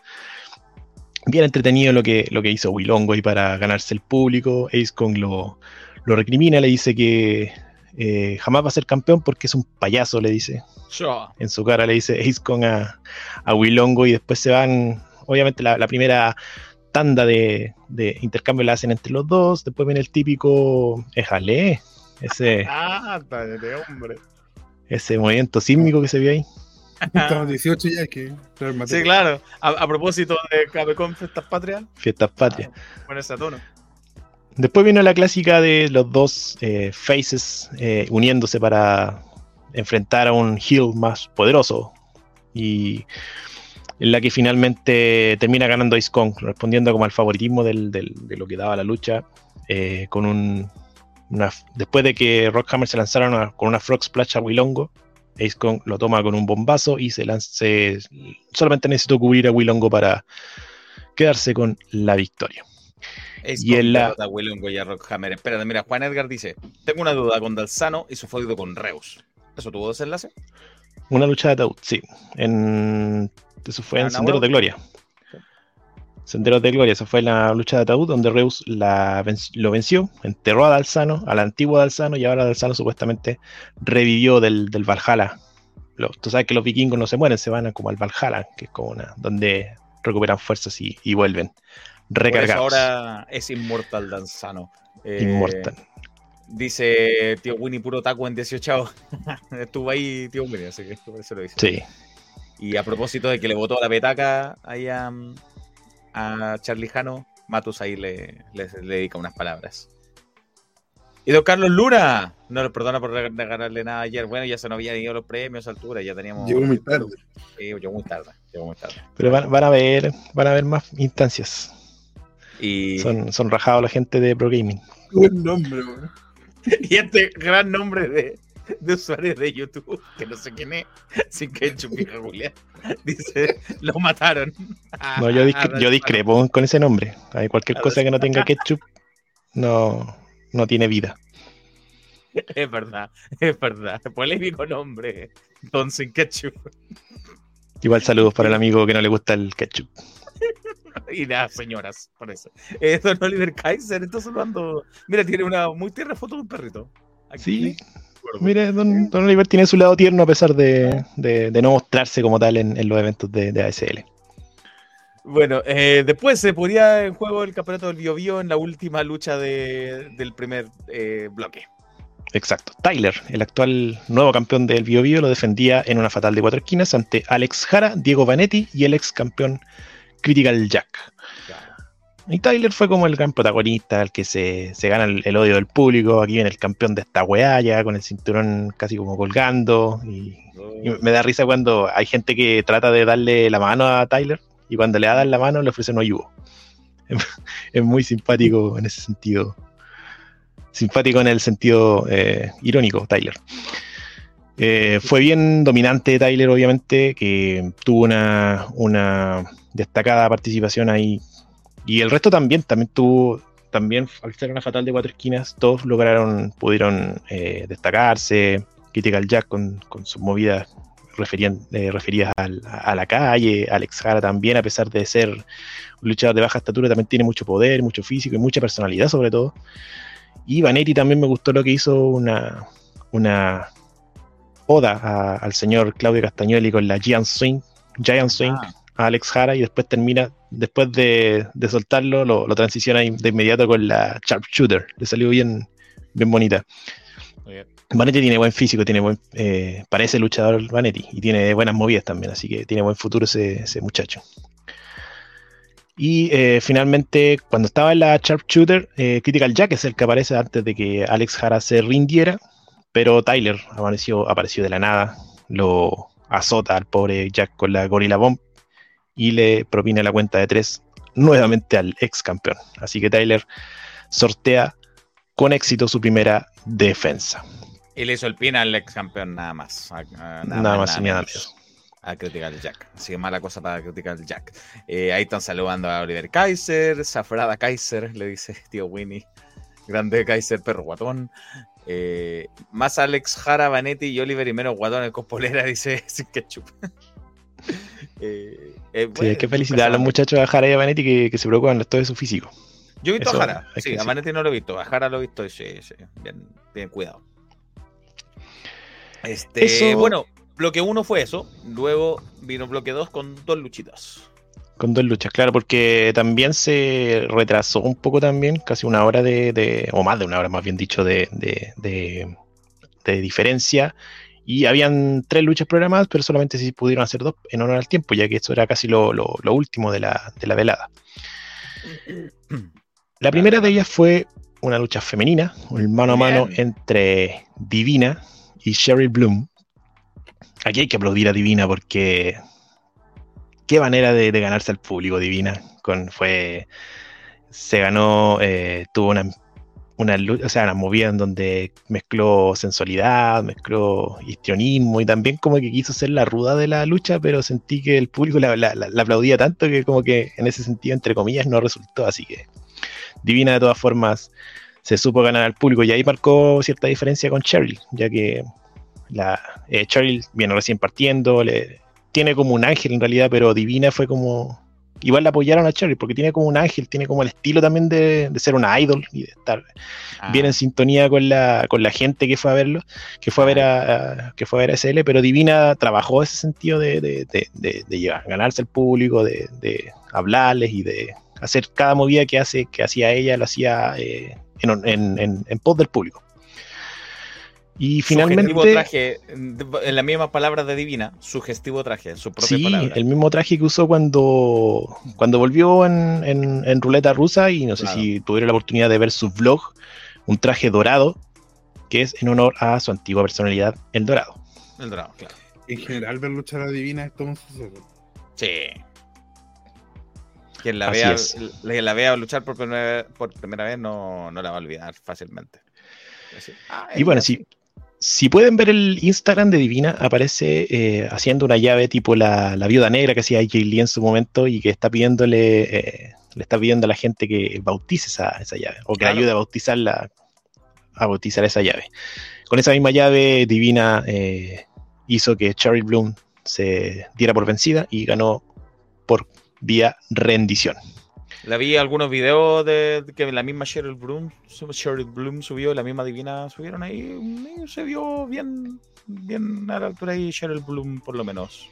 Bien entretenido lo que, lo que hizo Wilongo y para ganarse el público. Ace Kong lo, lo recrimina, le dice que eh, jamás va a ser campeón porque es un payaso, le dice. En su cara le dice Ace Kong a, a Wilongo y después se van. Obviamente la, primera tanda de, intercambio la hacen entre los dos. Después viene el típico Ejale, ese, ah, hombre. ese movimiento sísmico que se vio ahí. Estamos 18 ya, que. Sí, claro. A, propósito de Cabecon Fiestas Patrias. Fiestas Patrias. bueno, ese tono. Después vino la clásica de los dos eh, faces eh, uniéndose para enfrentar a un heel más poderoso. Y en la que finalmente termina ganando Ice Kong, respondiendo como al favoritismo de lo que daba la lucha, eh, con un, después de que Rockhammer se lanzaron con una Frog Splash a Wilongo, Ace Kong lo toma con un bombazo y se lanza, solamente necesitó cubrir a Wilongo para quedarse con la victoria. Ace y en la... Wilongo y a Rockhammer. Espérate, mira, Juan Edgar dice, tengo una duda con Dalsano y su feudo con Reus. ¿Eso tuvo desenlace? Una lucha de ataúd, sí. En... Eso fue en Sendero de Gloria. Senderos de Gloria, esa fue la lucha de ataúd donde Reus lo venció, enterró a Dalsano, al antiguo Dalsano, y ahora Dalsano supuestamente revivió del, Valhalla. tú sabes que los vikingos no se mueren, se van como al Valhalla, que es como una, donde recuperan fuerzas y, vuelven recargados. ahora es inmortal Dalsano. Eh, inmortal. Dice tío Winnie puro taco en 18 Estuvo ahí tío Winnie, así que por eso lo dice. Sí. Y a propósito de que le botó la petaca ahí a, a Charlie Jano, Matus ahí le, dedica unas palabras. Y don Carlos Luna, no lo perdona por regalarle nada ayer. Bueno, ya se nos habían ido los premios a altura, ya teníamos. Llegó muy tarde. Sí, llegó muy tarde, llegó muy tarde. Pero van, a ver, van a ver más instancias. Y... Son, son rajados la gente de Pro Gaming. Buen nombre, Y este gran nombre de, de usuarios de YouTube, que no sé quién es, sin que Chupija Julián, dice, lo mataron. No, yo, yo discrepo con ese nombre. Hay cualquier cosa que no tenga ketchup, no, no tiene vida. Es verdad, es verdad. Polémico nombre, Don Sin Ketchup. Igual saludos para el amigo que no le gusta el ketchup. y nada, señoras, por eso. Eh, don Oliver Kaiser está saludando. Mira, tiene una muy tierna foto de un perrito. Aquí. Sí. Mire, don, Oliver tiene su lado tierno a pesar de, no mostrarse como tal en, los eventos de, ASL. Bueno, eh, después se ponía en juego el campeonato del Bio, Bio en la última lucha del primer eh, bloque. Exacto. Tyler, el actual nuevo campeón del Bio, Bio, lo defendía en una fatal de cuatro esquinas ante Alex Jara, Diego Vanetti y el ex campeón Critical Jack. Y Tyler fue como el gran protagonista, el que se, gana el, odio del público. Aquí viene el campeón de esta weá, ya con el cinturón casi como colgando. Y, me da risa cuando hay gente que trata de darle la mano a Tyler y cuando le da la mano le ofrecen un ayudo. Es, muy simpático en ese sentido. Simpático en el sentido eh, irónico, Tyler. Eh, fue bien dominante Tyler, obviamente, que tuvo una, una destacada participación ahí y el resto también, también tuvo, también al ser una fatal de cuatro esquinas, todos lograron, pudieron eh, destacarse. Critical Jack con, con sus movidas referían, eh, referidas a la calle, Alex Jara también, a pesar de ser un luchador de baja estatura, también tiene mucho poder, mucho físico y mucha personalidad sobre todo. Y Vanetti también me gustó lo que hizo una, una oda al señor Claudio Castagnoli con la Giant Swing, Giant Swing, ah. a Alex Jara y después termina después de, soltarlo, lo, transiciona de inmediato con la Sharpshooter. Le salió bien, bien bonita. Vanetti tiene buen físico, tiene buen, eh, parece luchador Vanetti y tiene buenas movidas también, así que tiene buen futuro ese, muchacho. Y eh, finalmente, cuando estaba en la Sharpshooter, eh, Critical Jack es el que aparece antes de que Alex Jara se rindiera, pero Tyler apareció, apareció de la nada, lo azota al pobre Jack con la Gorilla Bomb y le propina la cuenta de tres nuevamente al ex campeón. Así que Tyler sortea con éxito su primera defensa. Y le hizo el pin al ex campeón nada más. nada, más y nada menos. A Critical Jack. Así que mala cosa para Critical Jack. Eh, ahí están saludando a Oliver Kaiser, Zafrada Kaiser, le dice tío Winnie. Grande Kaiser, perro guatón. Eh, más Alex Jara, Vanetti y Oliver y menos guatón en cospolera, dice sin ketchup. Eh, eh sí, hay que felicitar a los muchachos de Jara y a Vanetti que, se preocupan todo de su físico. Yo he visto a Jara, sí, a Vanetti no lo he visto, a Jara lo he visto, sí, sí, bien, bien cuidado. Este, bueno, bloque 1 fue eso. Luego vino bloque 2 con dos luchitas. Con dos luchas, claro, porque también se retrasó un poco también, casi una hora de, o más de una hora más bien dicho, de, de, diferencia. Y habían tres luchas programadas, pero solamente se pudieron hacer dos en honor al tiempo, ya que esto era casi lo, lo último de la, de la velada. La primera de ellas fue una lucha femenina, un mano a mano entre Divina y Sherry Bloom. Aquí hay que aplaudir a Divina porque qué manera de, ganarse al público Divina. Con, fue, se ganó, eh, tuvo una, una, o sea, una movida en donde mezcló sensualidad, mezcló histrionismo y también como que quiso ser la ruda de la lucha, pero sentí que el público la, aplaudía tanto que como que en ese sentido, entre comillas, no resultó. Así que Divina de todas formas se supo ganar al público y ahí marcó cierta diferencia con Cheryl, ya que la, eh, Cheryl viene recién partiendo, le, tiene como un ángel en realidad, pero Divina fue como... Igual la apoyaron a Cheryl porque tiene como un ángel, tiene como el estilo también de, ser una idol y de estar ah. bien en sintonía con la, con la gente que fue a verlo, que fue a ver a, que fue a ver a SL, pero Divina trabajó ese sentido de, de, de, de llevar, ganarse el público, de, hablarles y de hacer cada movida que hace, que hacía ella, lo hacía eh, en, en, pos del público. Y finalmente. traje, en la misma palabra de Divina, sugestivo traje, su propia sí, el mismo traje que usó cuando, cuando volvió en, en, ruleta rusa. Y no sé si tuvieron la oportunidad de ver su vlog, un traje dorado, que es en honor a su antigua personalidad, el dorado. El dorado, claro. En general, ver luchar a Divina es todo un suceso. Sí. Quien la, vea, la, vea luchar por primera, por primera vez no, no la va a olvidar fácilmente. Ah, y bueno, si, si pueden ver el Instagram de Divina, aparece eh, haciendo una llave tipo la, la viuda negra que hacía Jay Lee en su momento y que está pidiéndole, eh, le está pidiendo a la gente que bautice esa, esa llave o que ayude a bautizarla, a bautizar esa llave. Con esa misma llave, Divina eh, hizo que Cherry Bloom se diera por vencida y ganó por vía rendición. La vi algunos videos de que la misma Cheryl Bloom, Cheryl Bloom subió, la misma Divina subieron ahí, se vio bien, bien a la altura ahí Cheryl Bloom por lo menos.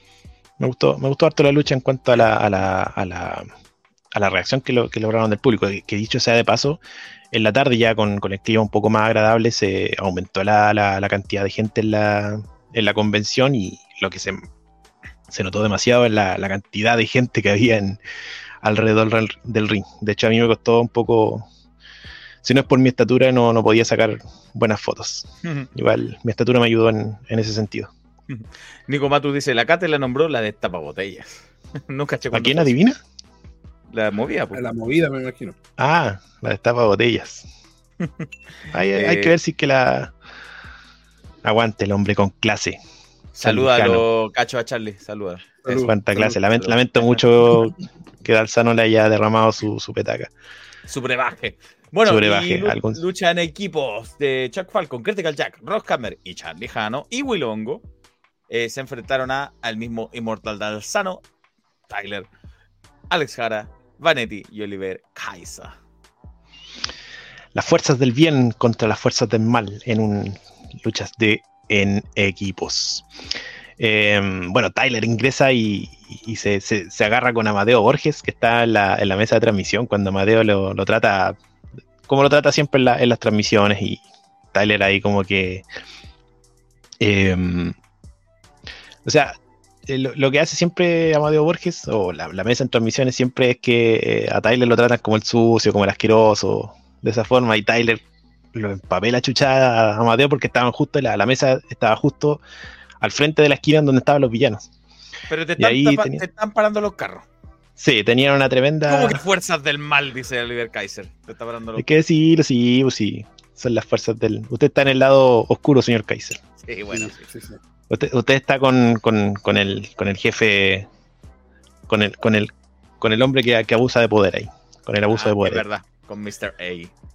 Me gustó, me gustó harto la lucha en cuanto a la, a la, a la, a la reacción que, lo, que lograron del público, que, dicho sea de paso, en la tarde ya con, con el clima un poco más agradable se aumentó la, la, cantidad de gente en la, en la convención y lo que se se notó demasiado en la, cantidad de gente que había en, alrededor del ring. De hecho, a mí me costó un poco. Si no es por mi estatura, no, no podía sacar buenas fotos. Igual, mi estatura me ayudó en, ese sentido. Nico Matu dice: La Cate la nombró la de tapabotellas. Nunca ¿A quién adivina? La movida, pues. La movida, me imagino. Ah, la de tapabotellas. hay, hay que ver si es que la. Aguante el hombre con clase. Saluda a los cachos a Charlie, saluda. Es cuánta clase. Lamento, mucho que Dalsa no le haya derramado su, su petaca. Su brebaje. Bueno, y lucha en equipos de Chuck Falcon, Critical Jack, Rosshammer y Charlie Jano y Willongo eh, se enfrentaron a, al mismo Immortal Dalsano, Tyler, Alex Jara, Vanetti y Oliver Kaiser. Las fuerzas del bien contra las fuerzas del mal en un luchas de en equipos. Em, bueno, Tyler ingresa y, se, agarra con Amadeo Borges, que está en la, mesa de transmisión, cuando Amadeo lo, trata como lo trata siempre en, las transmisiones, y Tyler ahí como que... Em, o sea, eh, lo, que hace siempre Amadeo Borges, o la, mesa en transmisiones, siempre es que eh, a Tyler lo tratan como el sucio, como el asqueroso, de esa forma, y Tyler lo empapé chuchada a Amadeo porque estaban justo, la, la mesa estaba justo al frente de la esquina donde estaban los villanos. Pero te están, te están parando los carros. Sí, tenían una tremenda. ¿Cómo que fuerzas del mal? Dice Oliver Kaiser. Te está parando Hay que decirlo, sí, pues sí. Son las fuerzas del. Usted está en el lado oscuro, señor Kaiser. Sí, bueno. Sí, sí, sí. Usted, usted está con, con, con el, con el jefe. Con el, con el, con el hombre que, que abusa de poder ahí. Con el abuso Ah, de poder. Es verdad, con Mr. A.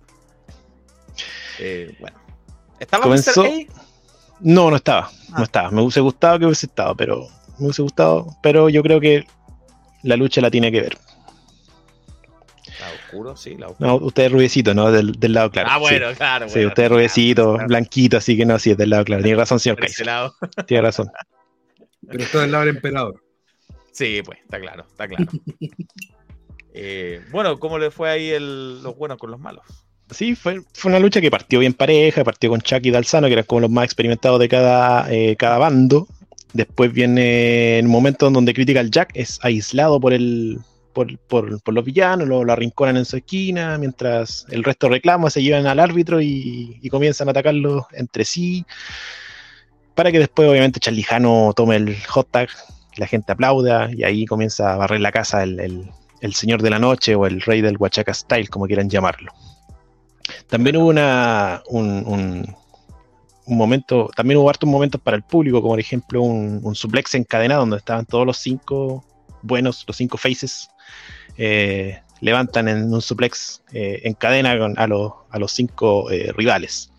Eh, bueno. ¿Estaba Comenzó- Mr. A? No, no estaba. Ah. No estaba. Me hubiese gustado que hubiese estado, pero. Me hubiese gustado. Pero yo creo que la lucha la tiene que ver. La oscuro, sí, la oscuro. No, usted es rubiecito, ¿no? Del, del lado claro. ah, sí. bueno, claro. Sí, bueno, usted es rubiecito, claro, blanquito, así que no, sí, es del lado claro. Tiene razón, señor Kaiser. lado. Tiene razón. Pero está del lado del emperador. Sí, pues, está claro, está claro. Eh, bueno, ¿cómo le fue ahí el- los buenos con los malos? Sí, fue, fue una lucha que partió bien pareja, partió con Chuck y Dalzano, que eran como los más experimentados de cada, eh, cada bando. Después viene el momento en donde Critical Jack es aislado por el por, por- por los villanos, lo, lo arrinconan en su esquina, mientras el resto reclama, se llevan al árbitro y, comienzan a atacarlos entre sí. Para que después, obviamente, Charlijano tome el hot tag, la gente aplauda y ahí comienza a barrer la casa el, el- el señor de la noche o el rey del Huachaca Style, como quieran llamarlo. También hubo un, momento, también hubo hartos momentos para el público, como por ejemplo un, suplex encadenado donde estaban todos los cinco buenos, los cinco faces, eh, levantan en un suplex eh, en a, los, a los cinco eh, rivales.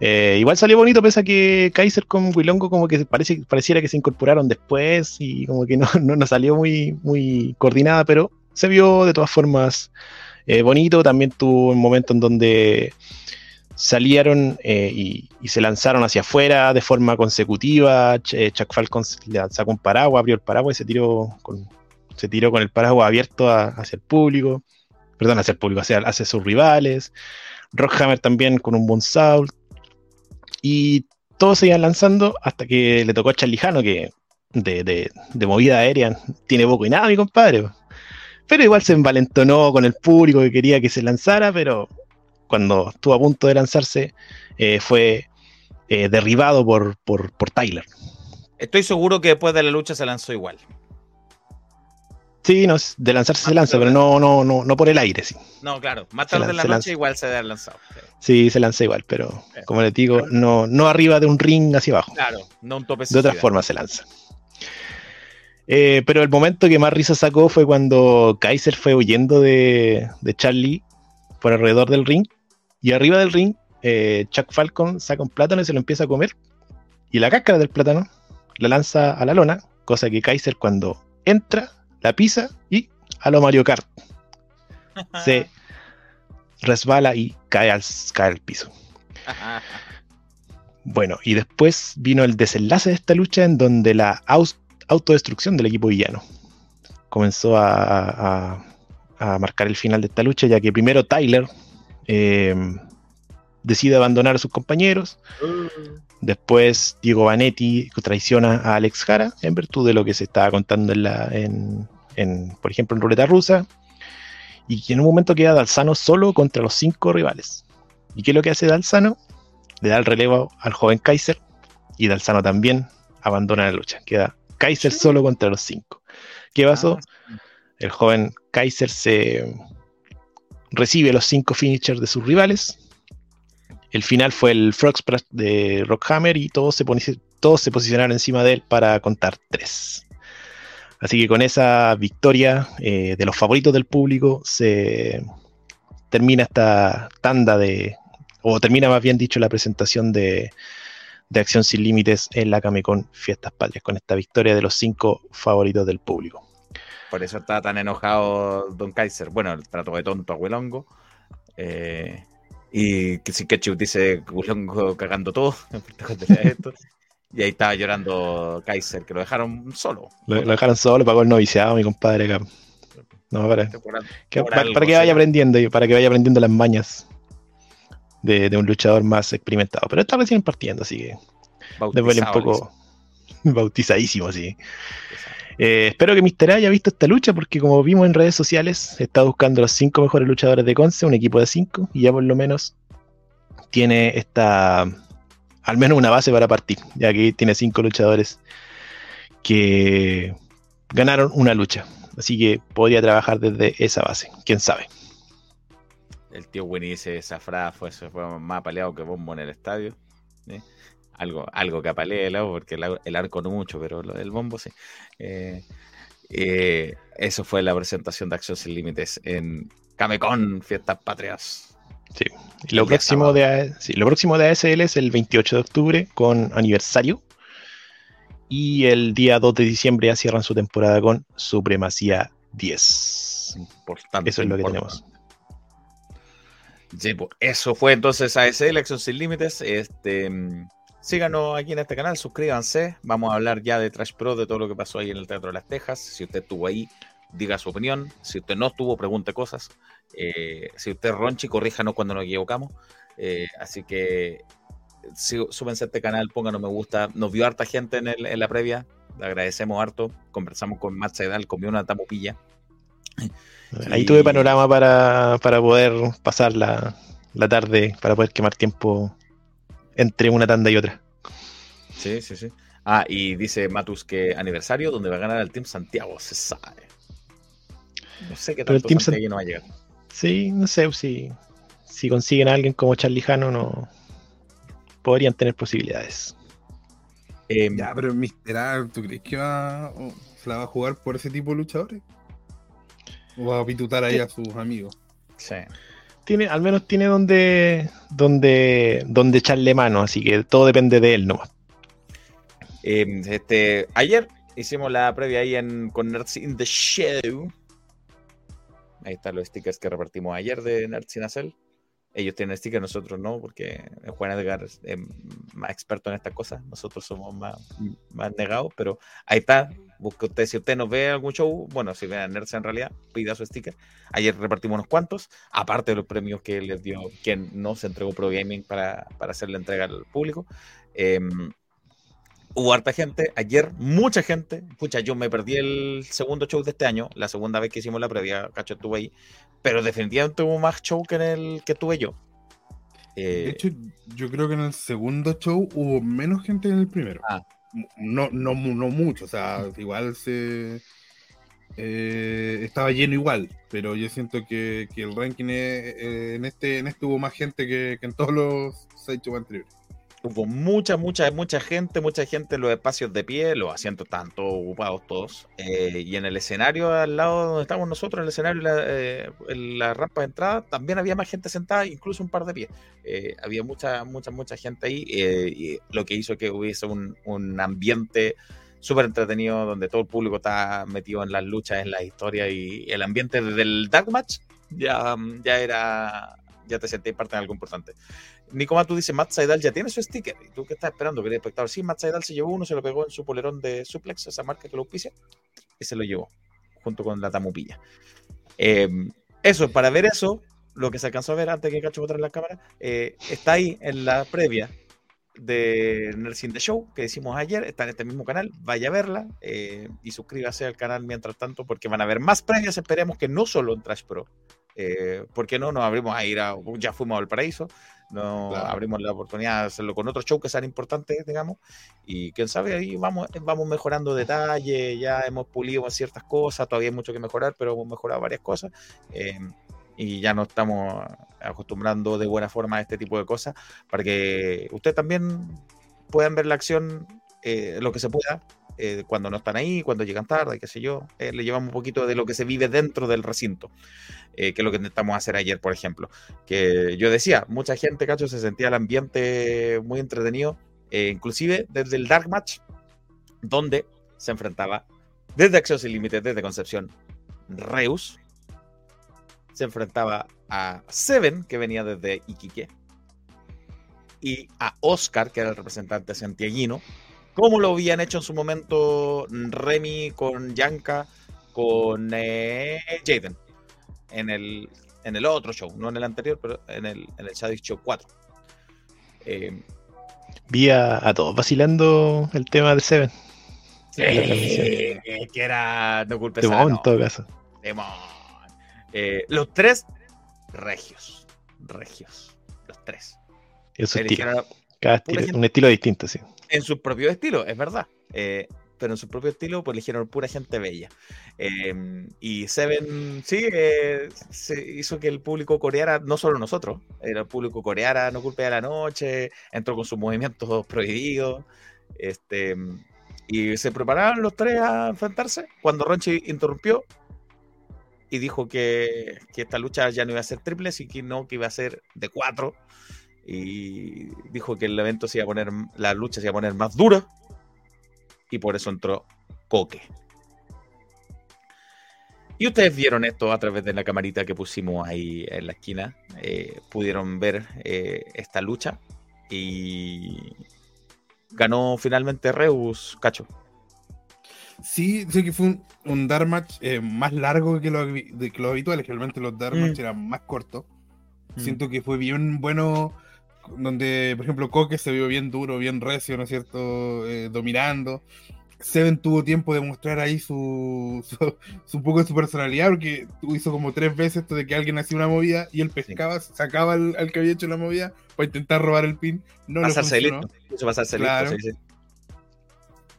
Eh, igual salió bonito, pese a que Kaiser con Wilongo como que parece, pareciera que se incorporaron después y como que no, no, no salió muy, muy coordinada, pero se vio de todas formas eh, bonito. También tuvo un momento en donde salieron eh, y, se lanzaron hacia afuera de forma consecutiva. Eh, Chuck Falcon sacó un paraguas, abrió el paraguas y se tiró con, se tiró con el paraguas abierto hacia el público. Perdón, hacia el público, hacia, sus rivales. Rockhammer también con un Bonesault. Y todos se iban lanzando hasta que le tocó a Charlijano, que de, de- de movida aérea tiene poco y nada, mi compadre. Pero igual se envalentonó con el público que quería que se lanzara, pero cuando estuvo a punto de lanzarse, eh, fue eh, derribado por, por, por Tyler. Estoy seguro que después de la lucha se lanzó igual. Sí, no, de lanzarse Ah, se lanza, pero- pero no, no, no, no por el aire, sí. No, claro, más tarde en la noche igual se haber lanzado. Sí. Sí, se lanza igual, pero Sí. como les digo, no, no arriba de un ring hacia abajo. Claro, no un tope De otra forma se lanza. Eh, pero el momento que más risa sacó fue cuando Kaiser fue huyendo de, de Charlie por alrededor del ring. Y arriba del ring, eh, Chuck Falcon saca un plátano y se lo empieza a comer. Y la cáscara del plátano la lanza a la lona, cosa que Kaiser cuando entra, la pisa y a lo Mario Kart se resbala y cae al, cae al piso. Bueno, y después vino el desenlace de esta lucha en donde la aus- autodestrucción del equipo villano comenzó a, a- marcar el final de esta lucha, ya que primero Tyler eh, decide abandonar a sus compañeros, después Diego Vanetti traiciona a Alex Jara en virtud de lo que se estaba contando en la, en, en, por ejemplo, en Ruleta Rusa, y en un momento queda Dalzano solo contra los cinco rivales. ¿Y qué es lo que hace Dalzano? le da el relevo al joven Kaiser y Dalzano también abandona la lucha. Queda Kaiser solo contra los cinco. ¿Qué pasó? El joven Kaiser se recibe los cinco finishers de sus rivales. El final fue el Frog Splash de Rockhammer y todos se, todos se posicionaron encima de él para contar tres. Así que con esa victoria eh, de los favoritos del público se termina esta tanda de, o termina más bien dicho la presentación de, de Acción Sin Límites en la Camecon Fiestas Patrias con esta victoria de los cinco favoritos del público. Por eso está tan enojado Don Kaiser. Bueno, el trato de tonto a Huelongo. Eh, y que si Ketchup dice Huelongo cagando todo. esto. y ahí estaba llorando Kaiser, que lo dejaron solo. Lo, lo dejaron solo, pagó el noviciado, mi compadre acá. No, para, que- para, para que vaya aprendiendo y para que vaya aprendiendo las mañas de, de un luchador más experimentado. Pero está recién partiendo, así que démosle un poco bautizadísimo, así. Eh, espero que Mister A haya visto esta lucha porque como vimos en redes sociales, está buscando los cinco mejores luchadores de Conce, un equipo de cinco, y ya por lo menos tiene esta, al menos una base para partir, ya que tiene cinco luchadores que ganaron una lucha. Así que podría trabajar desde esa base, quién sabe. El tío Winnie dice, esa frase fue, fue más apaleado que bombo en el estadio. ¿eh? Algo, algo que apalee el porque el, arco no mucho, pero el bombo sí. Eh, eh, eso fue la presentación de Acción Sin Límites en Camecon, Fiestas Patrias. Sí. lo, próximo de, lo próximo de ASL es el 28 de octubre con aniversario. Y el día 2 de diciembre ya cierran su temporada con Supremacía 10. Importante. Eso es lo que tenemos. Pues, eso fue entonces ASL, Acción Sin Límites. Este, síganos aquí en este canal, suscríbanse. Vamos a hablar ya de Trash Pro, de todo lo que pasó ahí en el Teatro de las Tejas. Si usted estuvo ahí, diga su opinión. Si usted no estuvo, pregunte cosas. Eh, si usted es ronchi, corríjanos cuando nos equivocamos. Eh, así que súbense a este canal, pónganos me gusta. Nos vio harta gente en, la previa. Le agradecemos harto. Conversamos con Matt Sedal, comió una tamupilla. Ahí tuve panorama para, poder pasar la, tarde, para poder quemar tiempo entre una tanda y otra. Sí, sí, sí. Ah, y dice Matus que aniversario donde va a ganar el Team Santiago, se sabe. No sé qué tanto el Team no va a llegar. Sí, no sé si, si consiguen a alguien como Charlie Jano, no podrían tener posibilidades. Em, ya, pero Mister ¿tú crees que va, se la va a jugar por ese tipo de luchadores? ¿O va a pitutar ahí a sus amigos? Sí. Tiene, al menos tiene donde, donde, donde echarle mano, así que todo depende de él nomás. Em, este, ayer hicimos la previa ahí en, con Nerds in the Show Ahí están los stickers que repartimos ayer de Nerds Nacel. Ellos tienen stickers, nosotros no, porque Juan Edgar es más experto en estas cosas. Nosotros somos más, más negados, pero ahí está. Busque usted, si usted nos ve algún show, bueno, si ve a Nerds en realidad, pida su sticker. Ayer repartimos unos cuantos, aparte de los premios que les dio quien no se entregó Pro Gaming para, para hacer la entrega al público. Eh, hubo harta gente. Ayer, mucha gente. Pucha, yo me perdí el segundo show de este año, la segunda vez que hicimos la previa, cacho, estuve ahí. Pero definitivamente hubo más show que en el que tuve yo. de eh, hecho, yo creo que en el segundo show hubo menos gente que en el primero. Ah. No, no, no mucho, o sea, igual se. Eh, estaba lleno igual, pero yo siento que, el ranking eh, en, este, en este hubo más gente que, que en todos los seis anteriores hubo mucha, mucha, mucha gente, mucha gente en los espacios de pie, los asientos estaban todos ocupados todos. Eh, y en el escenario al lado donde estamos nosotros, en el escenario, la, eh, en la rampa de entrada, también había más gente sentada, incluso un par de pies. Eh, había mucha, mucha, mucha gente ahí, lo que hizo que hubiese un, un ambiente súper entretenido donde todo el público está metido en las luchas, en las historias y el ambiente del Dark Match ya, ya era ya te senté parte de algo importante. Nico tú dice Matt Saidal ya tiene su sticker. ¿Y tú qué estás esperando, querido espectador? Sí, Matt Saidal se llevó uno, se lo pegó en su polerón de Suplex, esa marca que lo auspicia, y se lo llevó, junto con la tamupilla. Em, eso, para ver eso, lo que se alcanzó a ver antes que Cacho botar la cámara, eh, está ahí en la previa de Nursing the Show que hicimos ayer, está en este mismo canal, vaya a verla eh, y suscríbase al canal mientras tanto porque van a haber más previas, esperemos que no solo en Trash Pro, eh, ¿por qué no nos abrimos a ir a, ya fuimos al paraíso, no abrimos la oportunidad de hacerlo con otros shows que sean importantes, digamos, y quién sabe, ahí vamos, vamos mejorando detalles, ya hemos pulido ciertas cosas, todavía hay mucho que mejorar, pero hemos mejorado varias cosas. Eh, y ya nos estamos acostumbrando de buena forma a este tipo de cosas para que ustedes también puedan ver la acción eh, lo que se pueda eh, cuando no están ahí, cuando llegan tarde, qué sé yo. Eh, le llevamos un poquito de lo que se vive dentro del recinto, que es lo que intentamos hacer ayer, por ejemplo. Que yo decía, mucha gente, cacho, se sentía el ambiente muy entretenido, inclusive desde el Dark Match, donde se enfrentaba desde Acción Sin Límites, desde Concepción, Reus, se enfrentaba a Seven, que venía desde Iquique, y a Oscar, que era el representante santiaguino, como lo habían hecho en su momento Remy con Yanka, con eh, Jaden, en el, en el otro show, no en el anterior, pero en el, en el Show 4. Eh, Vi a, todos vacilando el tema de Seven. Sí, que era no culpes en todo caso. Eh, los tres regios. Regios. Los tres. Eso. Cada estilo, un estilo distinto, sí. En su propio estilo, es verdad. Eh, pero en su propio estilo, pues eligieron pura gente bella. Em, y Seven, sí, eh, hizo que el público coreara, no solo nosotros, el público coreara No Culpe de la Noche, entró con sus movimientos prohibidos. Este, y se prepararon los tres a enfrentarse cuando Ronchi interrumpió y dijo que, que, esta lucha ya no iba a ser triple, sino que iba a ser de cuatro. Y dijo que el evento se iba a poner, la lucha se iba a poner más dura. Y por eso entró Coque. Y ustedes vieron esto a través de la camarita que pusimos ahí en la esquina. Eh, pudieron ver eh, esta lucha. Y ganó finalmente Reus, Cacho. Sí, sé que fue un, un Dark Match eh, más largo que lo, de, que lo habitual. Generalmente los Dark Match mm. eran más cortos. Mm. Siento que fue bien bueno. Donde, por ejemplo, Coque se vio bien duro, bien recio, ¿no es cierto? Eh, dominando. Seven tuvo tiempo de mostrar ahí su, su, su, poco de su personalidad, porque hizo como tres veces esto de que alguien hacía una movida y él pescaba, sí. sacaba al, al, que había hecho la movida para intentar robar el pin. No pasarse listo. Eso pasarse claro. listo, sí, sí.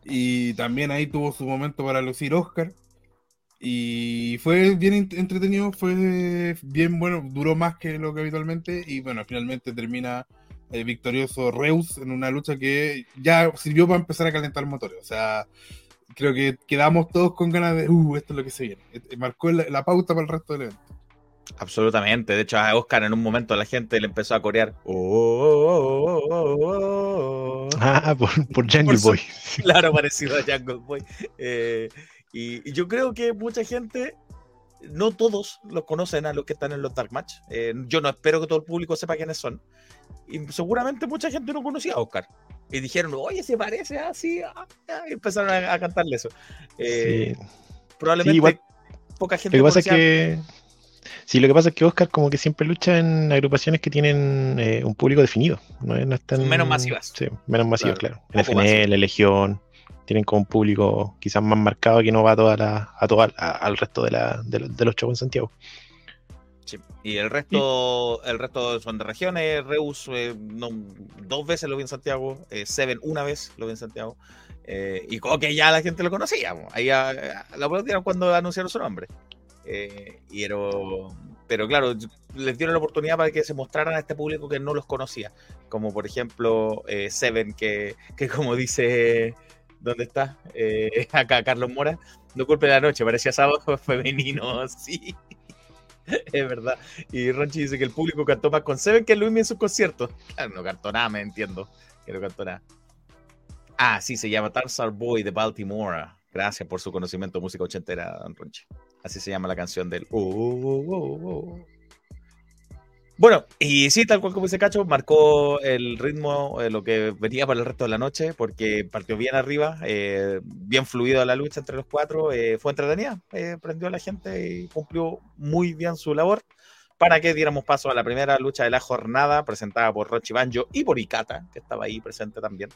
Y también ahí tuvo su momento para lucir Oscar. Y fue bien entretenido, fue bien bueno, duró más que lo que habitualmente. Y bueno, finalmente termina el victorioso Reus en una lucha que ya sirvió para empezar a calentar motores. O sea, creo que quedamos todos con ganas de, uh, esto es lo que se viene. Marcó la, la pauta para el resto del evento. Absolutamente. De hecho, a Oscar en un momento la gente le empezó a corear. Oh, oh, oh, ah, por, por Jungle por Boy. Claro, parecido a Jungle Boy. Eh, y, y, yo creo que mucha gente, no todos los conocen a los que están en los Dark Match. Eh, yo no espero que todo el público sepa quiénes son. Y seguramente mucha gente no conocía a Oscar. Y dijeron, oye, se parece así. Ah, ah", y empezaron a, a cantarle eso. Eh, sí. Probablemente sí, igual, poca gente. Lo que pasa es que Sí, lo que pasa es que Oscar como que siempre lucha en agrupaciones que tienen eh, un público definido. No, no están, menos masivas. Sí, menos masivas, claro. claro. FNL, más. Legión, tienen como un público quizás más marcado que no va a toda la, a toda, a, al resto de, la, de, de, los shows en Santiago. Sí. Y el resto, el resto son de regiones. Reus eh, no, dos veces lo vi en Santiago. Eh, Seven una vez lo vi en Santiago. Eh, y como que ya la gente lo conocía. Ahí a, a, la aplaudieron cuando anunciaron su nombre. Y era, pero claro, les dieron la oportunidad para que se mostraran a este público que no los conocía, como por ejemplo Seven, que, que, como dice, ¿dónde está? Eh, acá Carlos Mora, no culpe la noche, parecía sábado femenino, sí. es verdad. Y Ronchi dice que el público cantó más con Seven que Luis en sus conciertos. Claro, no cantó nada, me entiendo. Que no cantó nada. Ah, sí, se llama Tarzar Boy de Baltimore. Gracias por su conocimiento música ochentera, Ronchi. Así se llama la canción del. Uh, uh, uh, bueno, y sí, tal cual como dice Cacho, marcó el ritmo, eh, lo que venía para el resto de la noche, porque partió bien arriba, eh, bien fluido la lucha entre los cuatro, eh, fue entretenida, prendió a la gente y cumplió muy bien su labor. Para que diéramos paso a la primera lucha de la jornada, presentada por Rochi Banjo y por Ikata, que estaba ahí presente también.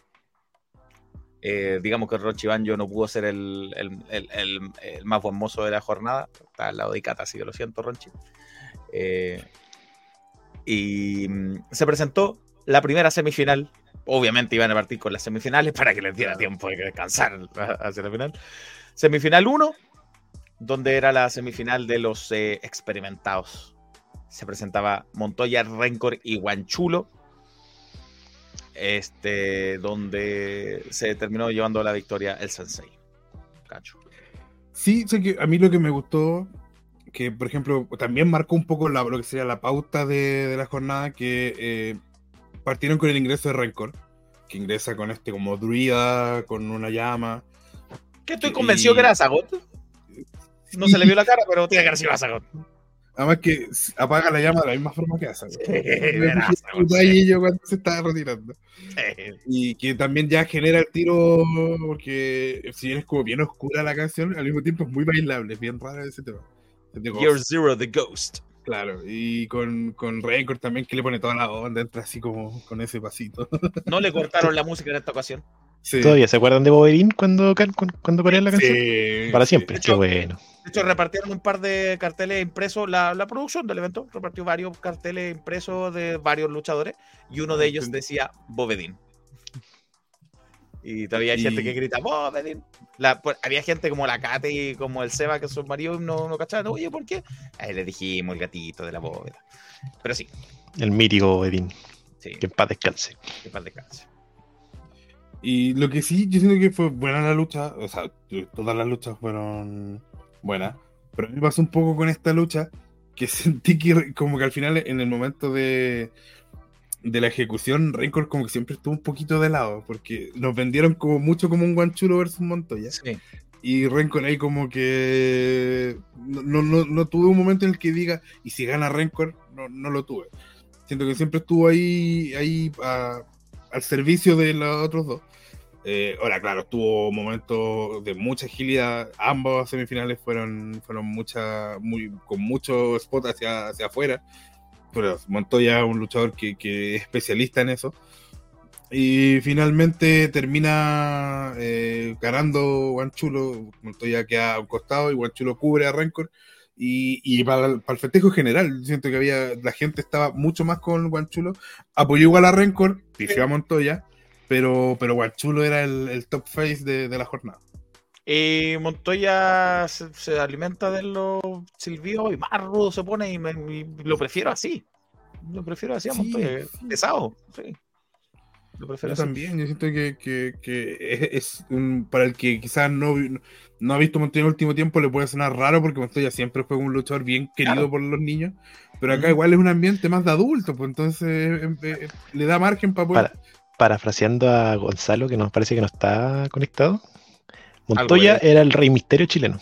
Digamos que Rochi Banjo no pudo ser el, más buen de la jornada. Está al lado de Ikata, así que lo siento, Ronchi. Eh, y mm, se presentó la primera semifinal. Obviamente iban a partir con las semifinales para que les diera tiempo de descansar hacia la final. Semifinal 1, donde era la semifinal de los eh, experimentados. Se presentaba Montoya, Rencor y Guanchulo este, donde se terminó llevando la victoria el Sensei. Cacho. Sí, sé que a mí lo que me gustó, que por ejemplo también marcó un poco la, lo que sería la pauta de, de la jornada, que eh, partieron con el ingreso de Rencor, que ingresa con este como druida, con una llama. Que estoy convencido y... que era Zagot. No se le vio la cara, pero tiene que haber sido Zagot. Además que apaga la llama de la misma forma que hace. Sí, yo cuando se estaba retirando. Sí. Y que también ya genera el tiro, porque si bien es como bien oscura la canción, al mismo tiempo es muy bailable, es bien raro ese tema. You're Zero, the Ghost. Claro, y con, con Record también que le pone toda la onda, entra así como con ese pasito. No le cortaron la música en esta ocasión. Sí. ¿Todavía se acuerdan de Boberín cuando, cuando, ponían la canción? Sí, Para siempre, sí. qué bueno. De hecho, repartieron un par de carteles impresos, la, la, producción del evento repartió varios carteles impresos de varios luchadores y uno de ellos decía Bovedín. Y todavía hay gente que grita, ¡Vos, Bedín! La, pues, había gente como la Kate y como el Seba, que son maridos, no, no cachaban. Oye, ¿por qué? Ahí le dijimos el gatito de la bóveda. Pero sí. El mítico Edín. Sí. Que en paz descanse. Que en paz descanse. Y lo que sí, yo siento que fue buena la lucha. O sea, todas las luchas fueron buenas. Pero a mí me pasó un poco con esta lucha que sentí que como que al final en el momento de, de la ejecución, Rencor como que siempre estuvo un poquito de lado, porque nos vendieron como mucho como un guanchulo versus Montoya. Sí. Y Rencor ahí como que no, no, no, tuve un momento en el que diga, y si gana Rencor, no, no lo tuve. Siento que siempre estuvo ahí, ahí a, al servicio de los otros dos. Eh, ahora, claro, tuvo momentos de mucha agilidad. Ambos semifinales fueron, fueron mucha, muy, con mucho spot hacia, hacia afuera. Pero Montoya es un luchador que, que, es especialista en eso. Y finalmente termina eh, ganando Guanchulo. Montoya queda a un costado y Guanchulo cubre a Rancor. Y, y para, el festejo general, siento que había la gente estaba mucho más con Guanchulo. Apoyó igual a Rancor, pifió a Montoya pero, pero Guanchulo era el, el, top face de, de la jornada. Y Montoya se, se, alimenta de los silbidos y más rudo se pone y, me, y, lo prefiero así. Lo prefiero así a Montoya, sí. pesado. Sí. Lo prefiero yo así. también, yo siento que, que, que es, es, un, para el que quizás no, no ha visto Montoya en el último tiempo le puede sonar raro porque Montoya siempre fue un luchador bien querido claro. por los niños, pero acá mm. igual es un ambiente más de adulto, pues entonces eh, eh, le da margen para poder... Para parafraseando a Gonzalo, que nos parece que no está conectado, Montoya era el rey misterio chileno.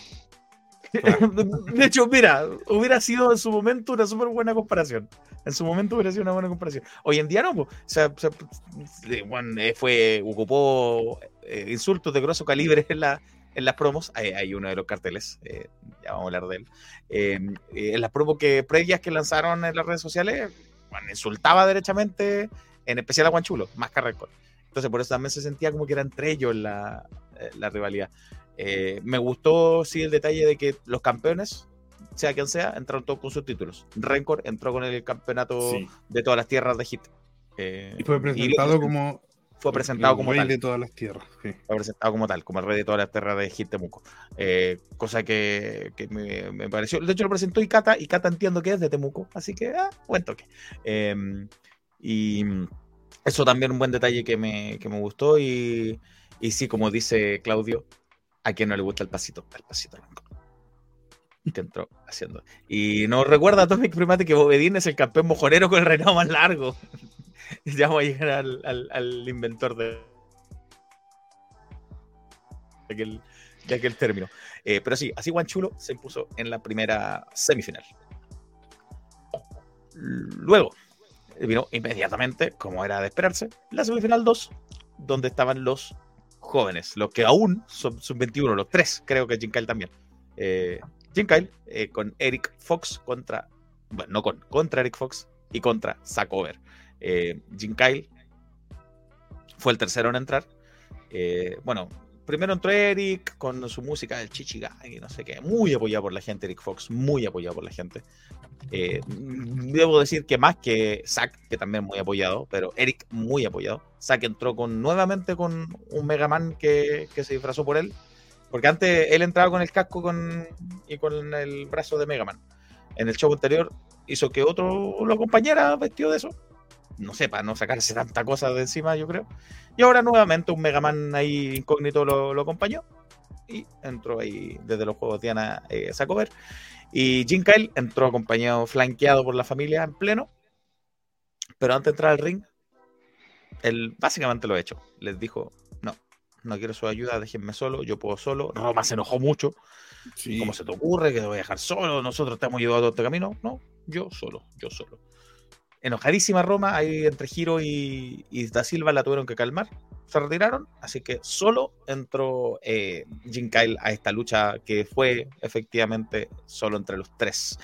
De hecho, mira, hubiera sido en su momento una súper buena comparación. En su momento hubiera sido una buena comparación. Hoy en día no, pues, o sea, o sea, bueno, fue, ocupó eh, insultos de grosso calibre en, la, en las promos. Hay, hay uno de los carteles, eh, ya vamos a hablar de él. Eh, en las promos que, previas que lanzaron en las redes sociales, bueno, insultaba derechamente en especial a Guanchulo, más que. Entonces, por eso también se sentía como que era entre ellos la, la rivalidad. Eh, me gustó, sí, el detalle de que los campeones, sea quien sea, entraron todos con sus títulos. Rencor entró con el campeonato sí. de todas las tierras de Hit. Eh, y fue presentado y como. Fue presentado el como rey tal. de todas las tierras. Sí. Fue presentado como tal, como el rey de todas las tierras de Hit Temuco. Eh, cosa que, que me, me, pareció. De hecho, lo presentó Ikata, y Kata entiendo que es de Temuco, así que, ah, buen toque. Em, y eso también un buen detalle que me, que me gustó. Y, y, sí, como dice Claudio, a quien no le gusta el pasito, el pasito blanco. Entró haciendo. Y nos recuerda a Atomic Primate que Bobedín es el campeón mojonero con el reinado más largo. ya vamos a llegar al, al, al inventor de, aquel, término. Eh, pero sí, así Guanchulo se impuso en la primera semifinal. Luego, vino inmediatamente, como era de esperarse, la semifinal 2, donde estaban los jóvenes, los que aún son sub-21, los tres, creo que Jim Kyle también. Eh, Jim Kyle eh, con Eric Fox contra, bueno, no con, contra Eric Fox y contra Zack Over. Eh, Jim Kyle fue el tercero en entrar. Eh, bueno, primero entró Eric con su música del Chichigai y no sé qué, muy apoyado por la gente, Eric Fox, muy apoyado por la gente. Eh, debo decir que más que Zack, que también muy apoyado, pero Eric muy apoyado. Zack entró con nuevamente con un Mega Man que, que, se disfrazó por él, porque antes él entraba con el casco con, y con el brazo de Mega Man. En el show anterior hizo que otro lo acompañara vestido de eso. No sé, para no sacarse tanta cosa de encima, yo creo. Y ahora nuevamente un Mega Man ahí incógnito lo, lo acompañó. Y entró ahí desde los juegos Diana eh, Sacover. Y Jim Kyle entró acompañado, flanqueado por la familia en pleno. Pero antes de entrar al ring, él básicamente lo ha hecho. Les dijo, no, no quiero su ayuda, déjenme solo, yo puedo solo. Roma se enojó mucho. Sí. ¿Cómo se te ocurre que te voy a dejar solo? Nosotros te hemos llevado todo este camino. No, yo solo, yo solo. Enojadísima Roma, ahí entre Giro y, y Da Silva la tuvieron que calmar se retiraron, así que solo entró eh, Jim Kyle a esta lucha que fue efectivamente solo entre los tres.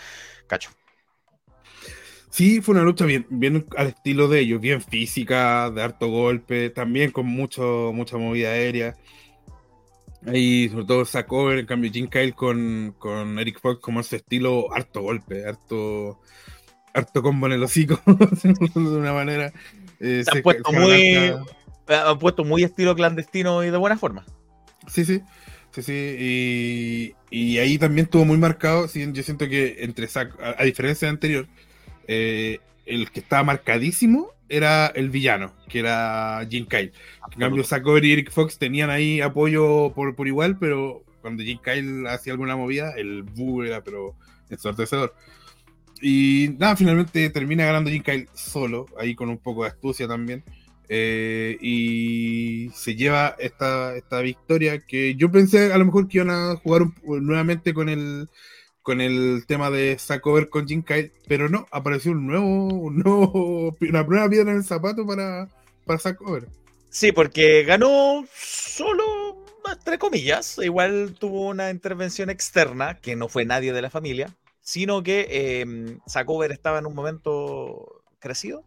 Cacho. Sí, fue una lucha bien, bien al estilo de ellos, bien física, de harto golpe, también con mucho, mucha movida aérea. Y sobre todo sacó, en cambio, Jim Kyle con, con Eric Fox como ese estilo, harto golpe, harto, harto combo en el hocico, de una manera. Eh, se, se han puesto muy, Han puesto muy estilo clandestino y de buena forma. Sí, sí. Sí, sí. Y, y ahí también estuvo muy marcado. sí, yo siento que entre Zack, a, a diferencia del anterior, eh, el que estaba marcadísimo era el villano, que era Jim Kyle. En cambio, Zack Over y Eric Fox tenían ahí apoyo por, por igual, pero cuando Jim Kyle hacía alguna movida, el Boo era pero ensordecedor. Y nada, finalmente termina ganando Jim Kyle solo, ahí con un poco de astucia también. Eh, y se lleva esta, esta victoria que yo pensé a lo mejor que iban a jugar nuevamente con el con el tema de Zack Over con Kyle, pero no, apareció un nuevo, un nuevo una nueva piedra en el zapato para, para Zack Over. Sí, porque ganó solo, entre comillas. Igual tuvo una intervención externa, que no fue nadie de la familia, sino que eh, Sacover estaba en un momento crecido,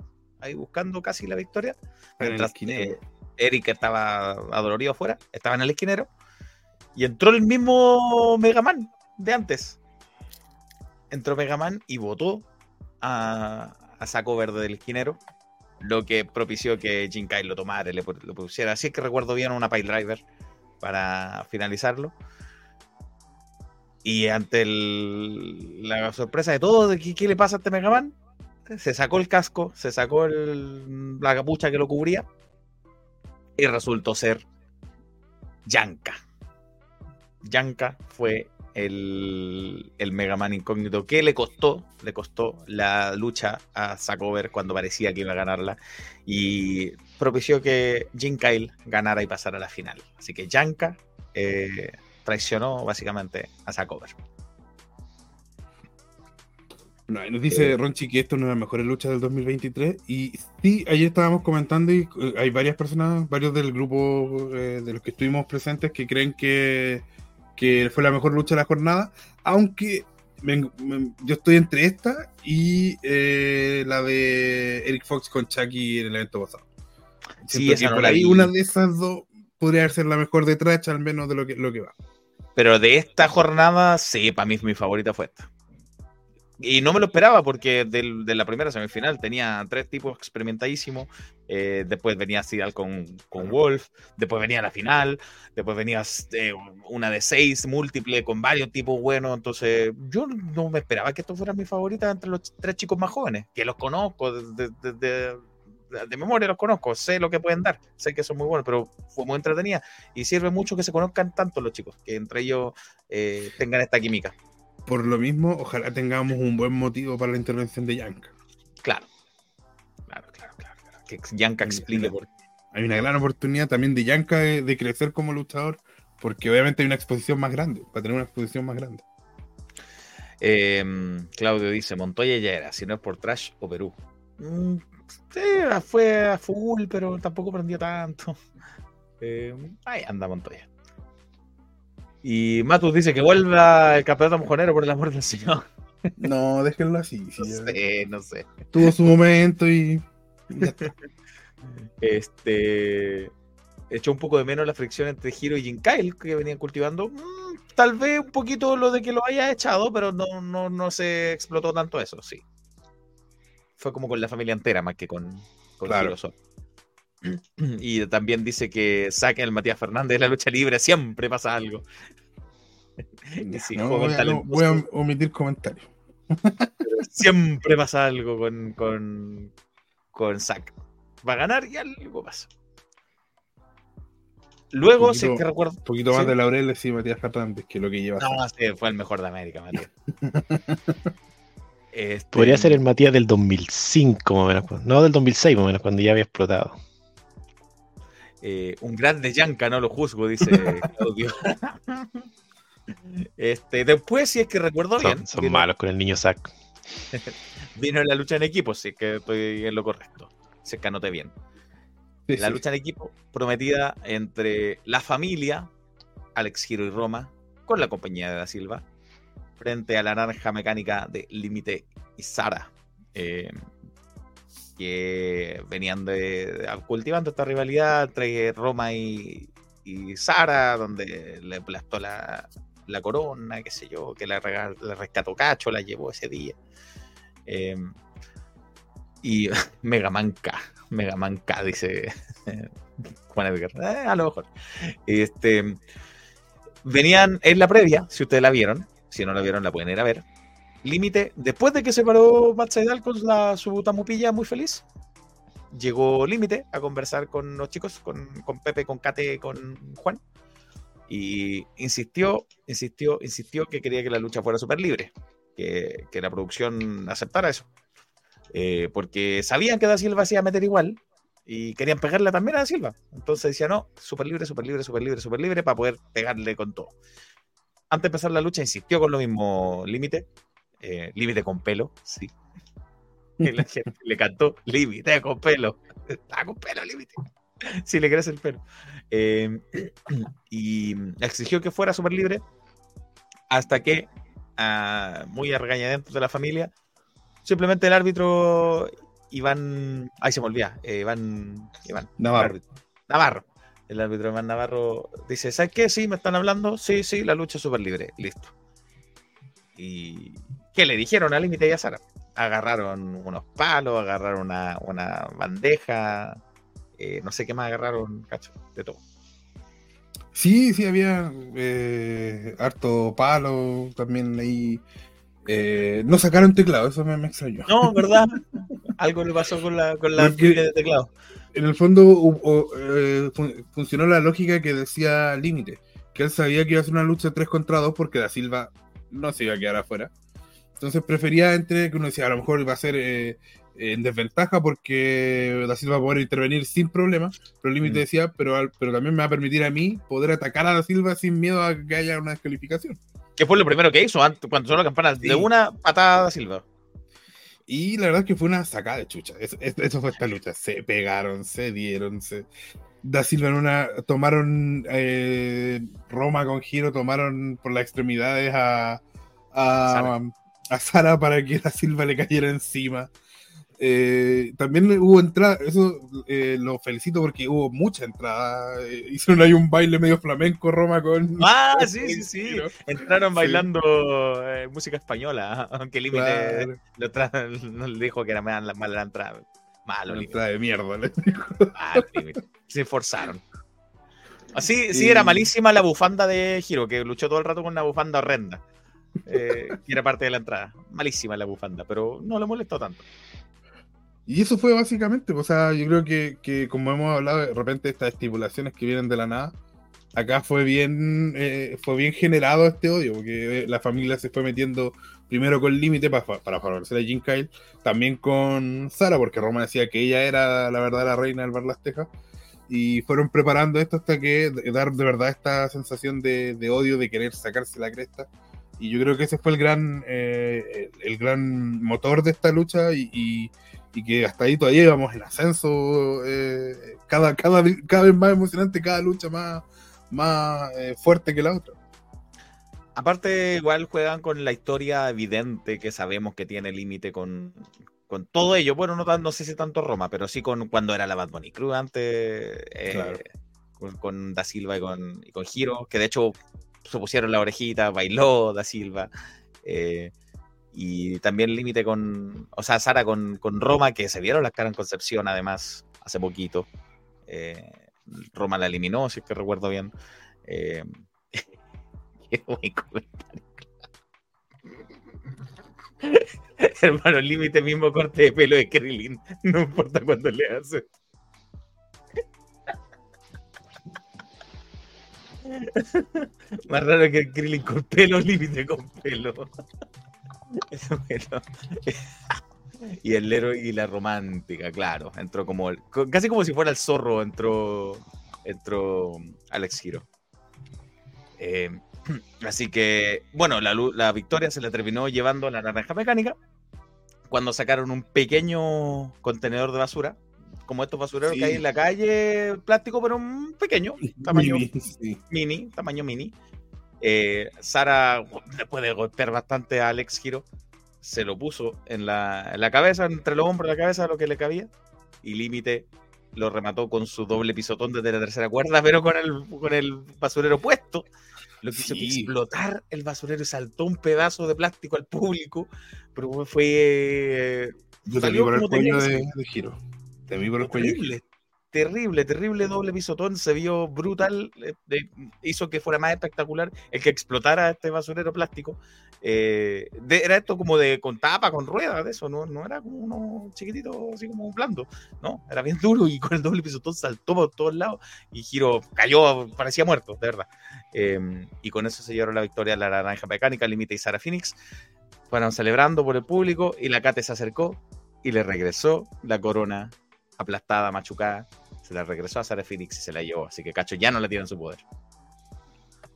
ahí buscando casi la victoria. Mientras eh, Eric estaba adolorido afuera, estaba en el esquinero. Y entró el mismo Mega Man de antes. Entró Mega Man y votó a, a Saco Verde del esquinero. Lo que propició que Jinkai lo tomara y le, lo pusiera. Así es que recuerdo bien una Pile Driver para finalizarlo. Y ante el- la sorpresa de todo, de qué, qué le pasa a este Mega Man, se sacó el casco, se sacó el- la capucha que lo cubría y resultó ser Yanka. Yanka fue el, el Mega Man incógnito que le costó, le costó la lucha a Sakover cuando parecía que iba a ganarla y propició que Jin Kyle ganara y pasara a la final. Así que Yanka eh, traicionó básicamente a Sakover. No, nos dice Ronchi que esto es una de las mejores luchas del 2023. Y sí, ayer estábamos comentando y eh, hay varias personas, varios del grupo eh, de los que estuvimos presentes que creen que, que fue la mejor lucha de la jornada. Aunque me- me- yo estoy entre esta y eh, la de Eric Fox con Chucky en el evento pasado. Sí, esa no por la ahí vi. una de esas dos podría ser la mejor de Trash, al menos de lo que, lo que va. Pero de esta jornada, sí, para mí mi favorita fue esta. Y no me lo esperaba porque del- de la primera semifinal tenía tres tipos experimentadísimos. eh, después venía Sidal con, con Wolf. Después venía la final. Después venía eh, una de seis múltiple con varios tipos buenos. Entonces, yo no me esperaba que esto fuera mi favorita entre los tres chicos más jóvenes. Que los conozco de, de- de- de- de memoria, los conozco. Sé lo que pueden dar. Sé que son muy buenos, pero fue muy entretenida. Y sirve mucho que se conozcan tanto los chicos. Que entre ellos eh, tengan esta química. Por lo mismo, ojalá tengamos un buen motivo para la intervención de Yanka. Claro. Claro, claro, claro. claro. Que Yanka explique por Hay una gran oportunidad también de Yanka de, de crecer como luchador, porque obviamente hay una exposición más grande, para tener una exposición más grande. Eh, Claudio dice, Montoya ya era, si no es por Trash o Perú. Mm, sí, fue a full, pero tampoco prendió tanto. Eh, ahí anda Montoya. Y Matus dice que vuelva el campeonato mojonero por el amor del Señor. No, déjenlo así. sí, No ya sé, no sé. Tuvo su momento y. Este echó un poco de menos la fricción entre Hiro y Jin Kyle que venían cultivando. Mm, tal vez un poquito lo de que lo haya echado, pero no, no, no se explotó tanto eso, sí. Fue como con la familia entera más que con, con Claro. Hiro solo. Y también dice que saquen el Matías Fernández de la lucha libre, siempre pasa algo. Sí, No, voy, a, talentoso. no, voy a omitir comentarios. Siempre pasa algo con, con, con Zack. Va a ganar y algo pasa. Luego, si es que recuerdo. Un poquito más Sí. de Laureles y Matías Fernández, que lo que lleva. a No, sí, fue el mejor de América, Matías. Este, Podría ser el Matías del 2005, más o menos. No, del 2006, más o menos, cuando ya había explotado. Eh, un grande Yanka, no lo juzgo, dice Claudio. este, después, si es que recuerdo bien, Son, son vino- malos con el niño Zack. vino la lucha en equipo, si es que estoy en lo correcto. Si es que anoté bien. Sí, la sí. lucha en equipo prometida entre la familia, Alex Giro y Roma, con la compañía de Da Silva, frente a la naranja mecánica de Límite y Sara, eh, que venían de, cultivando esta rivalidad entre Roma y, Sara, donde le aplastó la, la corona, qué sé yo, que regal- le rescató Cacho, la llevó ese día. Eh, y Mega Man K. Mega dice Juan Edgar. Eh, a lo mejor. Este, venían en la previa, si ustedes la vieron. Si no la vieron, la pueden ir a ver. Límite, después de que se paró Matt Seidel con la, su tamupilla muy feliz, llegó Límite a conversar con los chicos, con, con Pepe, con Kate, con Juan. Y insistió, insistió, insistió que quería que la lucha fuera súper libre, que, que, la producción aceptara eso. Eh, porque sabían que Da Silva se iba a meter igual y querían pegarle también a Da Silva. Entonces decía, no, súper libre, súper libre, súper libre, súper libre para poder pegarle con todo. Antes de empezar la lucha, insistió con lo mismo límite, eh, límite con pelo, sí. Y la gente le cantó límite con pelo. Está con pelo, límite. Si le crece el pelo. Eh, y exigió que fuera súper libre hasta que, muy a regañadientos de la familia, simplemente el árbitro Iván, ahí se me olvida, eh, Iván, Iván Navarro. Navarro. El árbitro Iván Navarro dice, ¿sabes qué? Sí, me están hablando. Sí, sí, la lucha es súper libre. Listo. ¿Y qué le dijeron al límite y a Sara? Agarraron unos palos, agarraron una, una bandeja, eh, no sé qué más agarraron, cacho, de todo. Sí, sí, había eh, harto palo también ahí. Eh, no sacaron teclado, eso me, me extrañó. No, ¿verdad? Algo le pasó con la, con la de teclado. En el fondo eh, fun funcionó la lógica que decía Límite, que él sabía que iba a ser una lucha 3 contra 2 porque Da Silva no se iba a quedar afuera. Entonces prefería entre que uno decía, a lo mejor iba a ser eh, en desventaja porque Da Silva va a poder intervenir sin problema, pero Límite mm. decía, pero, pero también me va a permitir a mí poder atacar a Da Silva sin miedo a que haya una descalificación. Que fue lo primero que hizo antes, cuando sonó la campana, sí. de una patada a Da Silva. Y la verdad es que fue una sacada de chucha. Eso, eso fue esta lucha. Se pegaron, se dieron, se. Da Silva en una. Tomaron eh, Roma con giro, tomaron por las extremidades a. a. a Sara para que Da Silva le cayera encima. Eh, también hubo entrada, eso eh, lo felicito porque hubo mucha entrada. Eh, hicieron ahí un baile medio flamenco, Roma con. Ah, sí, sí, sí. Entraron bailando sí. música española, aunque Límite claro. no le dijo que era mala, mala la entrada. Malo, la entrada de mierda, le dijo. Ah, Se forzaron. Así, sí, era malísima la bufanda de Giro, que luchó todo el rato con una bufanda horrenda. Eh, que era parte de la entrada. Malísima la bufanda, pero no le molestó tanto. Y eso fue básicamente, o sea, yo creo que, que, como hemos hablado, de repente estas estipulaciones que vienen de la nada, acá fue bien, eh, fue bien generado este odio, porque la familia se fue metiendo primero con límite para, para favorecer a Jim Kyle, también con Sara, porque Roma decía que ella era la verdadera reina del Bar Las Tejas, y fueron preparando esto hasta que dar de verdad esta sensación de, de odio, de querer sacarse la cresta. Y yo creo que ese fue el gran, eh, el gran motor de esta lucha y, y y que hasta ahí todavía íbamos en ascenso, eh, cada, cada, cada vez más emocionante, cada lucha más, más eh, fuerte que la otra. Aparte, igual juegan con la historia evidente que sabemos que tiene límite con, con todo ello. Bueno, no, no sé si tanto Roma, pero sí con cuando era la Bad Bunny Crew antes, claro. con, con, Da Silva y con, y con Giro, que de hecho se pusieron la orejita, bailó Da Silva. Eh, y también límite con, o sea, Sara con, con, Roma, que se vieron las caras en Concepción además hace poquito. Eh, Roma la eliminó, si es que recuerdo bien. Eh, qué buen comentario. Hermano, límite mismo corte de pelo de Krillin, no importa cuándo le hace. Más raro que el Krillin con pelo, límite con pelo. bueno. y el héroe y la romántica, claro. Entró como el, casi como si fuera el zorro, entró, entró Alex Giro. Eh, así que, bueno, la, la, victoria se le terminó llevando a la naranja mecánica cuando sacaron un pequeño contenedor de basura, como estos basureros sí. que hay en la calle, plástico, pero un pequeño, tamaño mini, sí. mini tamaño mini. Eh, Sara, después de golpear bastante a Alex Giro, se lo puso en la, en la cabeza, entre los hombros y la cabeza, lo que le cabía. Y Límite lo remató con su doble pisotón desde la tercera cuerda, pero con el, con el basurero puesto. Lo quiso sí. explotar el basurero y saltó un pedazo de plástico al público. Pero fue. Eh, Yo salió como el de, de, giro. Terrible, terrible, terrible doble pisotón. Se vio brutal. eh, hizo que fuera más espectacular el que explotara este basurero plástico. Eh, era esto como de con tapa, con ruedas, de eso. No, no era como uno chiquitito, así como blando. No, era bien duro y con el doble pisotón saltó por todos lados y Giro cayó, parecía muerto, de verdad. Eh, y con eso se llevaron la victoria la Naranja Mecánica, Limita y Sara Phoenix. Fueron celebrando por el público y la Kate se acercó y le regresó la corona aplastada, machucada. Se la regresó a Sara Phoenix y se la llevó. Así que Cacho ya no la tiene en su poder.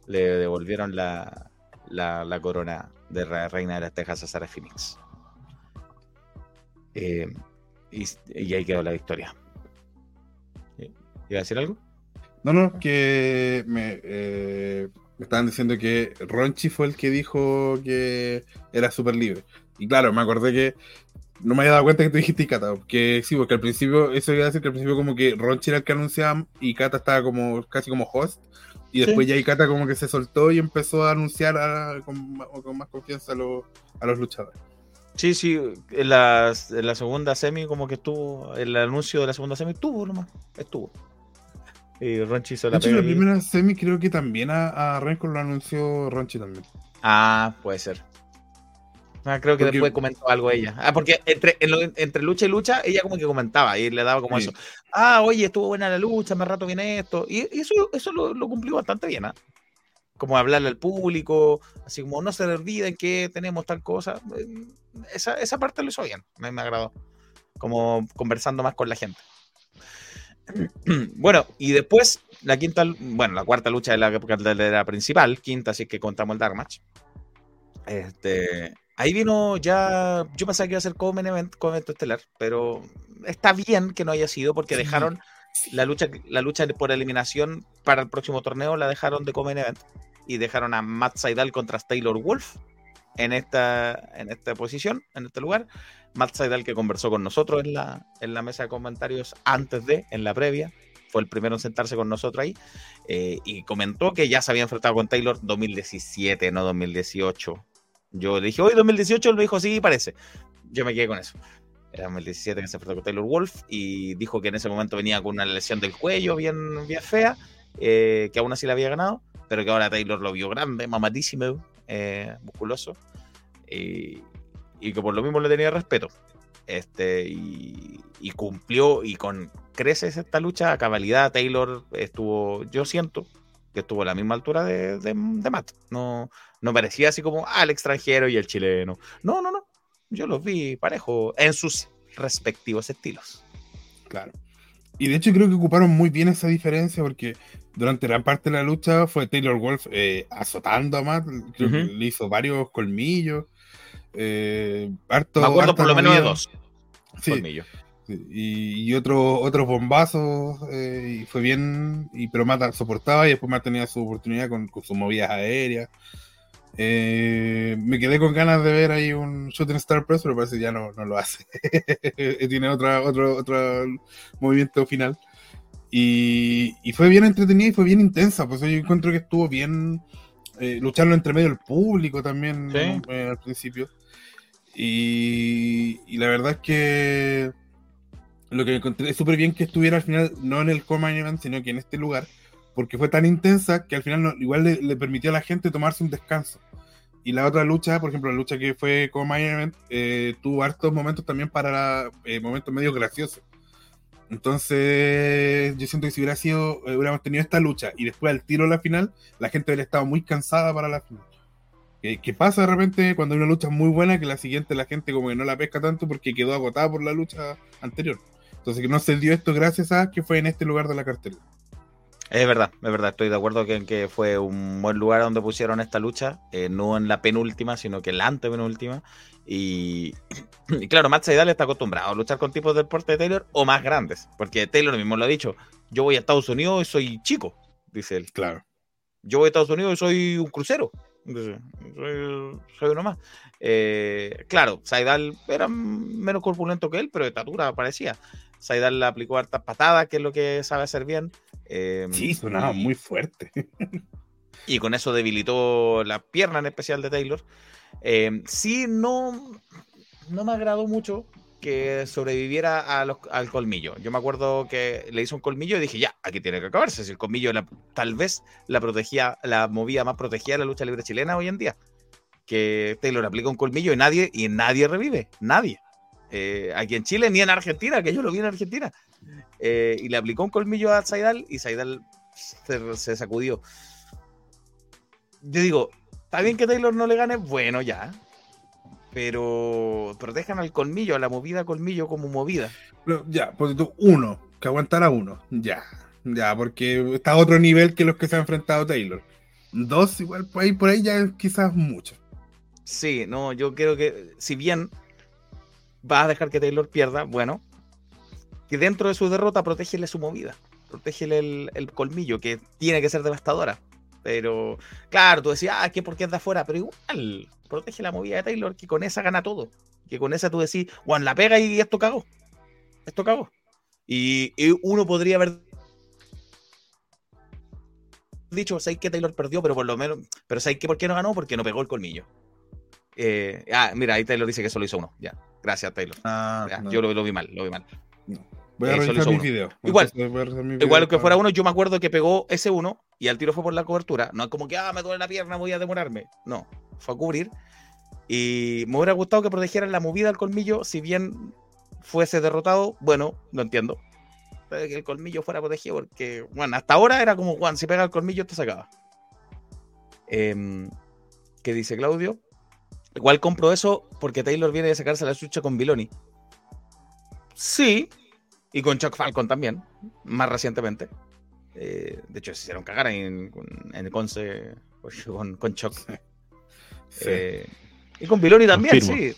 Le devolvieron la, la, la corona de re- Reina de las Tejas a Sara Phoenix. Eh, y, y ahí quedó la victoria. ¿Iba a decir algo? No, no, que me, eh, me estaban diciendo que Ronchi fue el que dijo que era súper libre. Y claro, me acordé que no me había dado cuenta que tú dijiste y Kata, que sí, porque al principio, eso iba a decir que al principio como que Ronchi era el que anunciaba y Kata estaba como casi como host. Y después ya Ikata como que se soltó y empezó a anunciar a- con, más confianza a los, a los luchadores. Sí, sí, en la, en la segunda semi como que estuvo, el anuncio de la segunda semi estuvo nomás, estuvo. Y Ronchi hizo De la hecho, pega la primera semi creo que también a, a Renko lo anunció Ronchi también. Ah, puede ser. Ah, creo que Porque- después comentó algo ella. Ah, porque entre, en lo- entre lucha y lucha, ella como que comentaba y le daba como Sí. eso. Ah, oye, estuvo buena la lucha, más rato viene esto. Y, y eso, eso lo, lo cumplió bastante bien, ¿ah? Como hablarle al público, así como no se le olviden que tenemos tal cosa. Eh, Esa, esa parte lo hizo bien, me, me agradó. Como conversando más con la gente. Bueno, y después la quinta, bueno, la cuarta lucha de la cartelera principal, quinta, así que contamos el Dark Match. Este, ahí vino ya, yo pensaba que iba a ser Coven Event, Coven Event estelar, pero está bien que no haya sido porque Sí, dejaron la lucha, la lucha por eliminación para el próximo torneo, la dejaron de Coven Event y dejaron a Matt Seidel contra Taylor Wolf en esta, en esta posición, en este lugar. Matt Seidel que conversó con nosotros en la, en la mesa de comentarios antes de, en la previa, fue el primero en sentarse con nosotros ahí eh, y comentó que ya se había enfrentado con Taylor 2017, no 2018. Yo le dije, hoy 2018, él me dijo, sí, parece. Yo me quedé con eso. Era 2017 que se enfrentó con Taylor Wolf y dijo que en ese momento venía con una lesión del cuello bien, bien fea, eh, que aún así la había ganado, pero que ahora Taylor lo vio grande, mamadísimo, eh, musculoso, y, y que por lo mismo le tenía respeto. Este, y, y cumplió y con creces esta lucha a cabalidad. Taylor estuvo, yo siento que estuvo a la misma altura de, de, de Matt. No, no parecía así como ah, el extranjero y el chileno. No, no, no. Yo los vi parejo en sus respectivos estilos. Claro. Y de hecho creo que ocuparon muy bien esa diferencia porque durante gran parte de la lucha fue Taylor Wolf eh, azotando a Matt, creo que Ujú. le hizo varios colmillos. Eh, harto, Me acuerdo por lo menos de dos Sí, colmillos. sí, y, y otro, otros bombazos, eh, y fue bien, y, pero Matt soportaba y después Matt tenía su oportunidad con, con sus movidas aéreas. Eh, me quedé con ganas de ver ahí un Shooting Star Press, pero parece que ya no, no lo hace. Tiene otra, otro, otro movimiento final. Y, y fue bien entretenida y fue bien intensa. Pues yo encuentro que estuvo bien eh, lucharlo entre medio del público también. Eh, al principio. Y, y la verdad es que lo que encontré es súper bien que estuviera al final, no en el Common Event, sino que en este lugar, porque fue tan intensa que al final no- igual le, le permitió a la gente tomarse un descanso. Y la otra lucha, por ejemplo, la lucha que fue Common Event, eh, tuvo hartos momentos también para eh, momentos medio graciosos. Entonces, yo siento que si hubiera sido, eh, hubiéramos tenido esta lucha y después al tiro a la final, la gente hubiera estado muy cansada para la final. ¿Qué, qué pasa de repente cuando hay una lucha muy buena que la siguiente la gente como que no la pesca tanto porque quedó agotada por la lucha anterior? Entonces que no se dio esto gracias a que fue en este lugar de la cartera. Es verdad, es verdad, estoy de acuerdo que, que fue un buen lugar donde pusieron esta lucha, eh, no en la penúltima, sino que en la antepenúltima. Y, y claro, Matt Seidel está acostumbrado a luchar con tipos de porte de Taylor o más grandes, porque Taylor mismo lo ha dicho, yo voy a Estados Unidos y soy chico, dice él. Claro. Yo voy a Estados Unidos y soy un crucero. dice, Soy, soy uno más. Eh, claro, Saidal era menos corpulento que él, pero de estatura parecía. Saidal le aplicó hartas patadas, que es lo que sabe hacer bien. Eh, Sí, sonaba y- muy fuerte. y con eso debilitó la pierna en especial de Taylor. Eh, sí, no, no me agradó mucho que sobreviviera al colmillo. Yo me acuerdo que le hizo un colmillo y dije, ya, aquí tiene que acabarse. Si el colmillo tal vez la protegía, la movía más protegida de la lucha libre chilena hoy en día. Que Taylor aplica un colmillo y nadie, y nadie revive. Nadie. Eh, aquí en Chile ni en Argentina, que yo lo vi en Argentina. Eh, y le aplicó un colmillo a Zaidal y Zaidal se, se sacudió. Yo digo, está bien que Taylor no le gane, bueno, ya pero protejan al colmillo, a la movida colmillo como movida. ya, pues tú, uno, que aguantara uno, ya, ya, porque está a otro nivel que los que se ha enfrentado Taylor. Dos, igual por ahí, por ahí ya quizás mucho. Sí, no, yo creo que si bien vas a dejar que Taylor pierda, bueno, que dentro de su derrota protégele su movida, protégele el, colmillo, que tiene que ser devastadora. Pero, claro, tú decías, ah, que porque de afuera, pero igual, protege la movida de Taylor, que con esa gana todo. Que con esa tú decís, Juan, la pega y esto cagó. Esto cagó. Y, uno podría haber dicho, sé que Taylor perdió, pero por lo menos, pero sé que por qué no ganó? Porque no pegó el colmillo. Eh, ah, mira, ahí Taylor dice que solo hizo uno. Ya, gracias Taylor. Ah, yo lo, vi mal, lo vi mal. Voy a revisar mi video. Igual, igual que fuera uno, yo me acuerdo que pegó ese uno y al tiro fue por la cobertura. No es como que, ah, me duele la pierna, voy a demorarme. No, fue a cubrir. Y me hubiera gustado que protegieran la movida del colmillo, si bien fuese derrotado, bueno, no entiendo. que el colmillo fuera protegido, porque, bueno, hasta ahora era como, Juan, si pega el colmillo, te sacaba. Em, ¿Qué dice Claudio? Igual compro eso porque Taylor viene a sacarse la chucha con Biloni. Sí, y con Chuck Falcon también, más recientemente. Eh, de hecho, se hicieron cagar en, en Conce con, con Chuck. Eh, y con Biloni también, sí.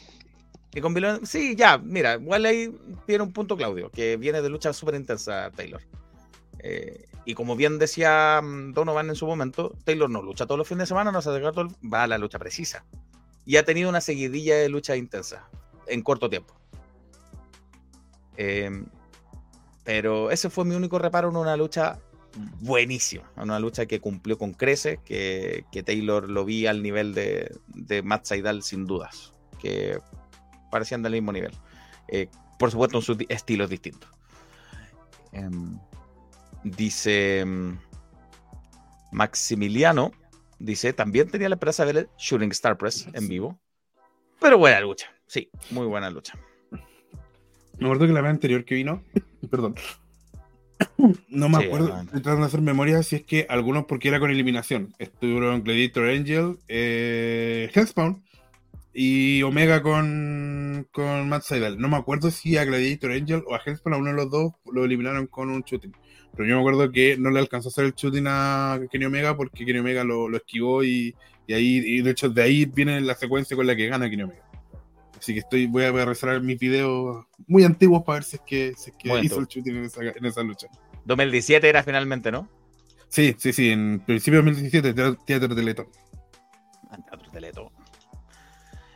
Y con Biloni, sí, ya, mira, igual ahí tiene un punto Claudio, que viene de lucha súper intensa Taylor. Eh, y como bien decía mm, Donovan en su momento, Taylor no lucha todos los fines de semana, no se todo, va a la lucha precisa. Y ha tenido una seguidilla de lucha intensa en corto tiempo. pero ese fue mi único reparo en una lucha buenísima. Una lucha que cumplió con creces, que, Taylor lo vi al nivel de, de Matt Seidel sin dudas, que parecían del mismo nivel. Eh, por supuesto, en sus estilos distintos. Em, dice em, Maximiliano, dice, también tenía la esperanza de ver el Shooting Star Press en vivo. Pero buena lucha, sí, muy buena lucha. Me acuerdo que la vez anterior que vino, perdón, no me acuerdo, estoy tratando de hacer memoria si es que algunos porque era con eliminación. Estuvieron Gladiator Angel, eh, Hellspawn y Omega con, con Matt Seidel. No me acuerdo si a Gladiator Angel o a Hellspawn, a uno de los dos lo eliminaron con un shooting. Pero yo me acuerdo que no le alcanzó a hacer el shooting a Kenny Omega porque Kenny Omega lo, lo esquivó y, y ahí, y de hecho de ahí viene la secuencia con la que gana Kenny Omega. Así que estoy, voy a regresar mis videos muy antiguos para ver si es que, si es que hizo el shooting en esa, en esa, lucha. 2017 era finalmente, ¿no? Sí, sí, sí, en principio de 2017, Teatro Teleto. Ah, Teatro Teleto.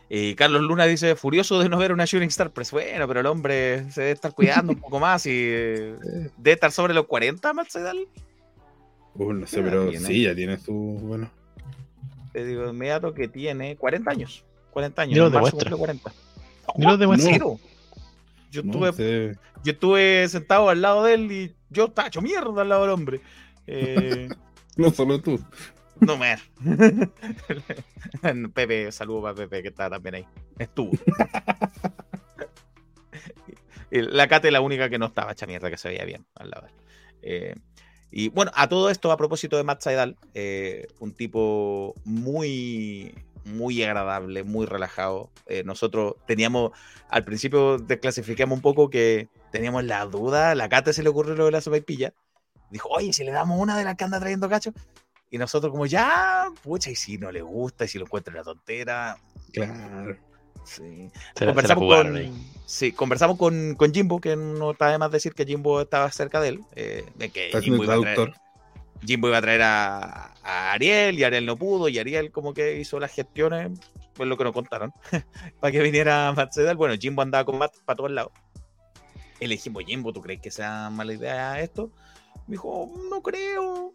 Y Carlos Luna dice, furioso de no ver una Shooting Star Pues Bueno, pero el hombre se debe estar cuidando un poco más y debe estar sobre los 40, Matt Uh, no sé, pero sí, ya tiene su. Bueno. Te digo inmediato que tiene 40 años. 40 años. Demuestra. 40. Ni lo demuestra. Yo, estuve, yo estuve sentado al lado de él y yo estaba hecho mierda al lado del hombre. Eh, no solo tú. No me. Pepe, saludo para Pepe que está también ahí. Estuvo. la Cate es la única que no estaba hecha mierda, que se veía bien al lado. Eh, y bueno, a todo esto, a propósito de Matt Saidal, eh, un tipo muy, muy agradable, muy relajado. Eh, nosotros teníamos, al principio desclasificamos un poco que teníamos la duda, la Cate se le ocurrió lo de la pilla Dijo, oye, si le damos una de las que anda trayendo cacho. Y nosotros como, ya, pucha, y si no le gusta, y si lo encuentra la tontera. Claro. Sí. conversamos, con, sí, conversamos con, con, Jimbo, que no está de más decir que Jimbo estaba cerca de él. Eh, que Jimbo iba, traer, Jimbo iba, a traer, a, Ariel y Ariel no pudo y Ariel como que hizo las gestiones, pues lo que nos contaron, para que viniera Matt Sedal. Bueno, Jimbo andaba con Matt para todos lados. Y le dijimos, Jimbo, ¿tú crees que sea mala idea esto? Me dijo, no creo.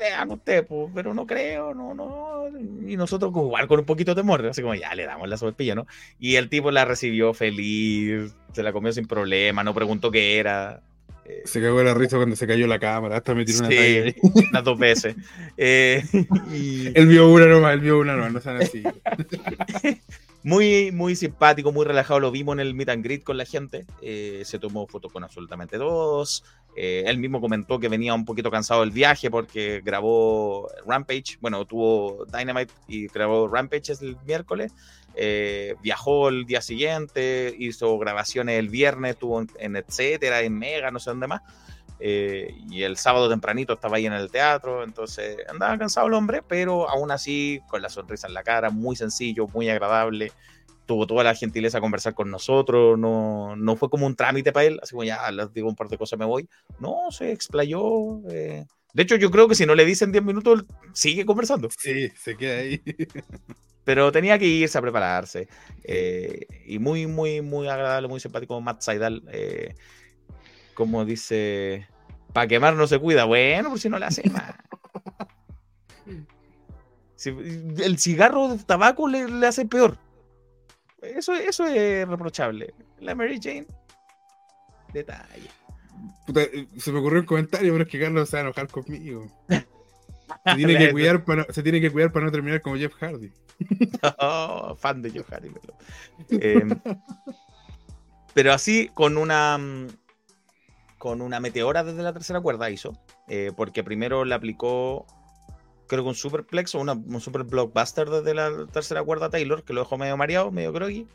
Vean usted, pues, pero no creo, no, no. Y nosotros como igual con un poquito de temor, así como ya le damos la sopaipilla, ¿no? Y el tipo la recibió feliz, se la comió sin problema, no preguntó qué era. Eh, se cagó la risa cuando se cayó la cámara, hasta me tiró una sí, unas dos veces. Eh, y... Él vio una nomás, él vio una nomás, no sean así. Muy, muy simpático, muy relajado. Lo vimos en el meet and greet con la gente. Eh, se tomó fotos con absolutamente todos. Eh, él mismo comentó que venía un poquito cansado del viaje porque grabó Rampage. Bueno, tuvo Dynamite y grabó Rampage el miércoles. Eh, viajó el día siguiente, hizo grabaciones el viernes, estuvo en, etcétera, en Mega, no sé dónde más. y el sábado tempranito estaba ahí en el teatro, entonces andaba cansado el hombre, pero aún así con la sonrisa en la cara, muy sencillo, muy agradable tuvo toda la gentileza a conversar con nosotros, no, no fue como un trámite para él, así como ya les digo un par de cosas, me voy. No, se explayó. Eh. De hecho, yo creo que si no le dicen 10 minutos, sigue conversando. Sí, se queda ahí. Pero tenía que irse a prepararse. Eh, y muy, muy, muy agradable, muy simpático Matt Saidal. Eh, como dice, para quemar no se cuida. Bueno, por si no le hace más. el cigarro de tabaco le, le hace peor. Eso, eso es reprochable. La Mary Jane, detalle. Eh, se me ocurrió un comentario, pero es que Carlos se va a enojar conmigo. Se tiene, que cuidar para, se tiene que cuidar para no terminar como Jeff Hardy. oh, fan de Jeff Hardy. Em, pero, así, con una con una meteora desde la tercera cuerda hizo, eh, porque primero le aplicó creo que un superplex o un super blockbuster desde la tercera cuerda Taylor, que lo dejó medio mareado, medio groggy.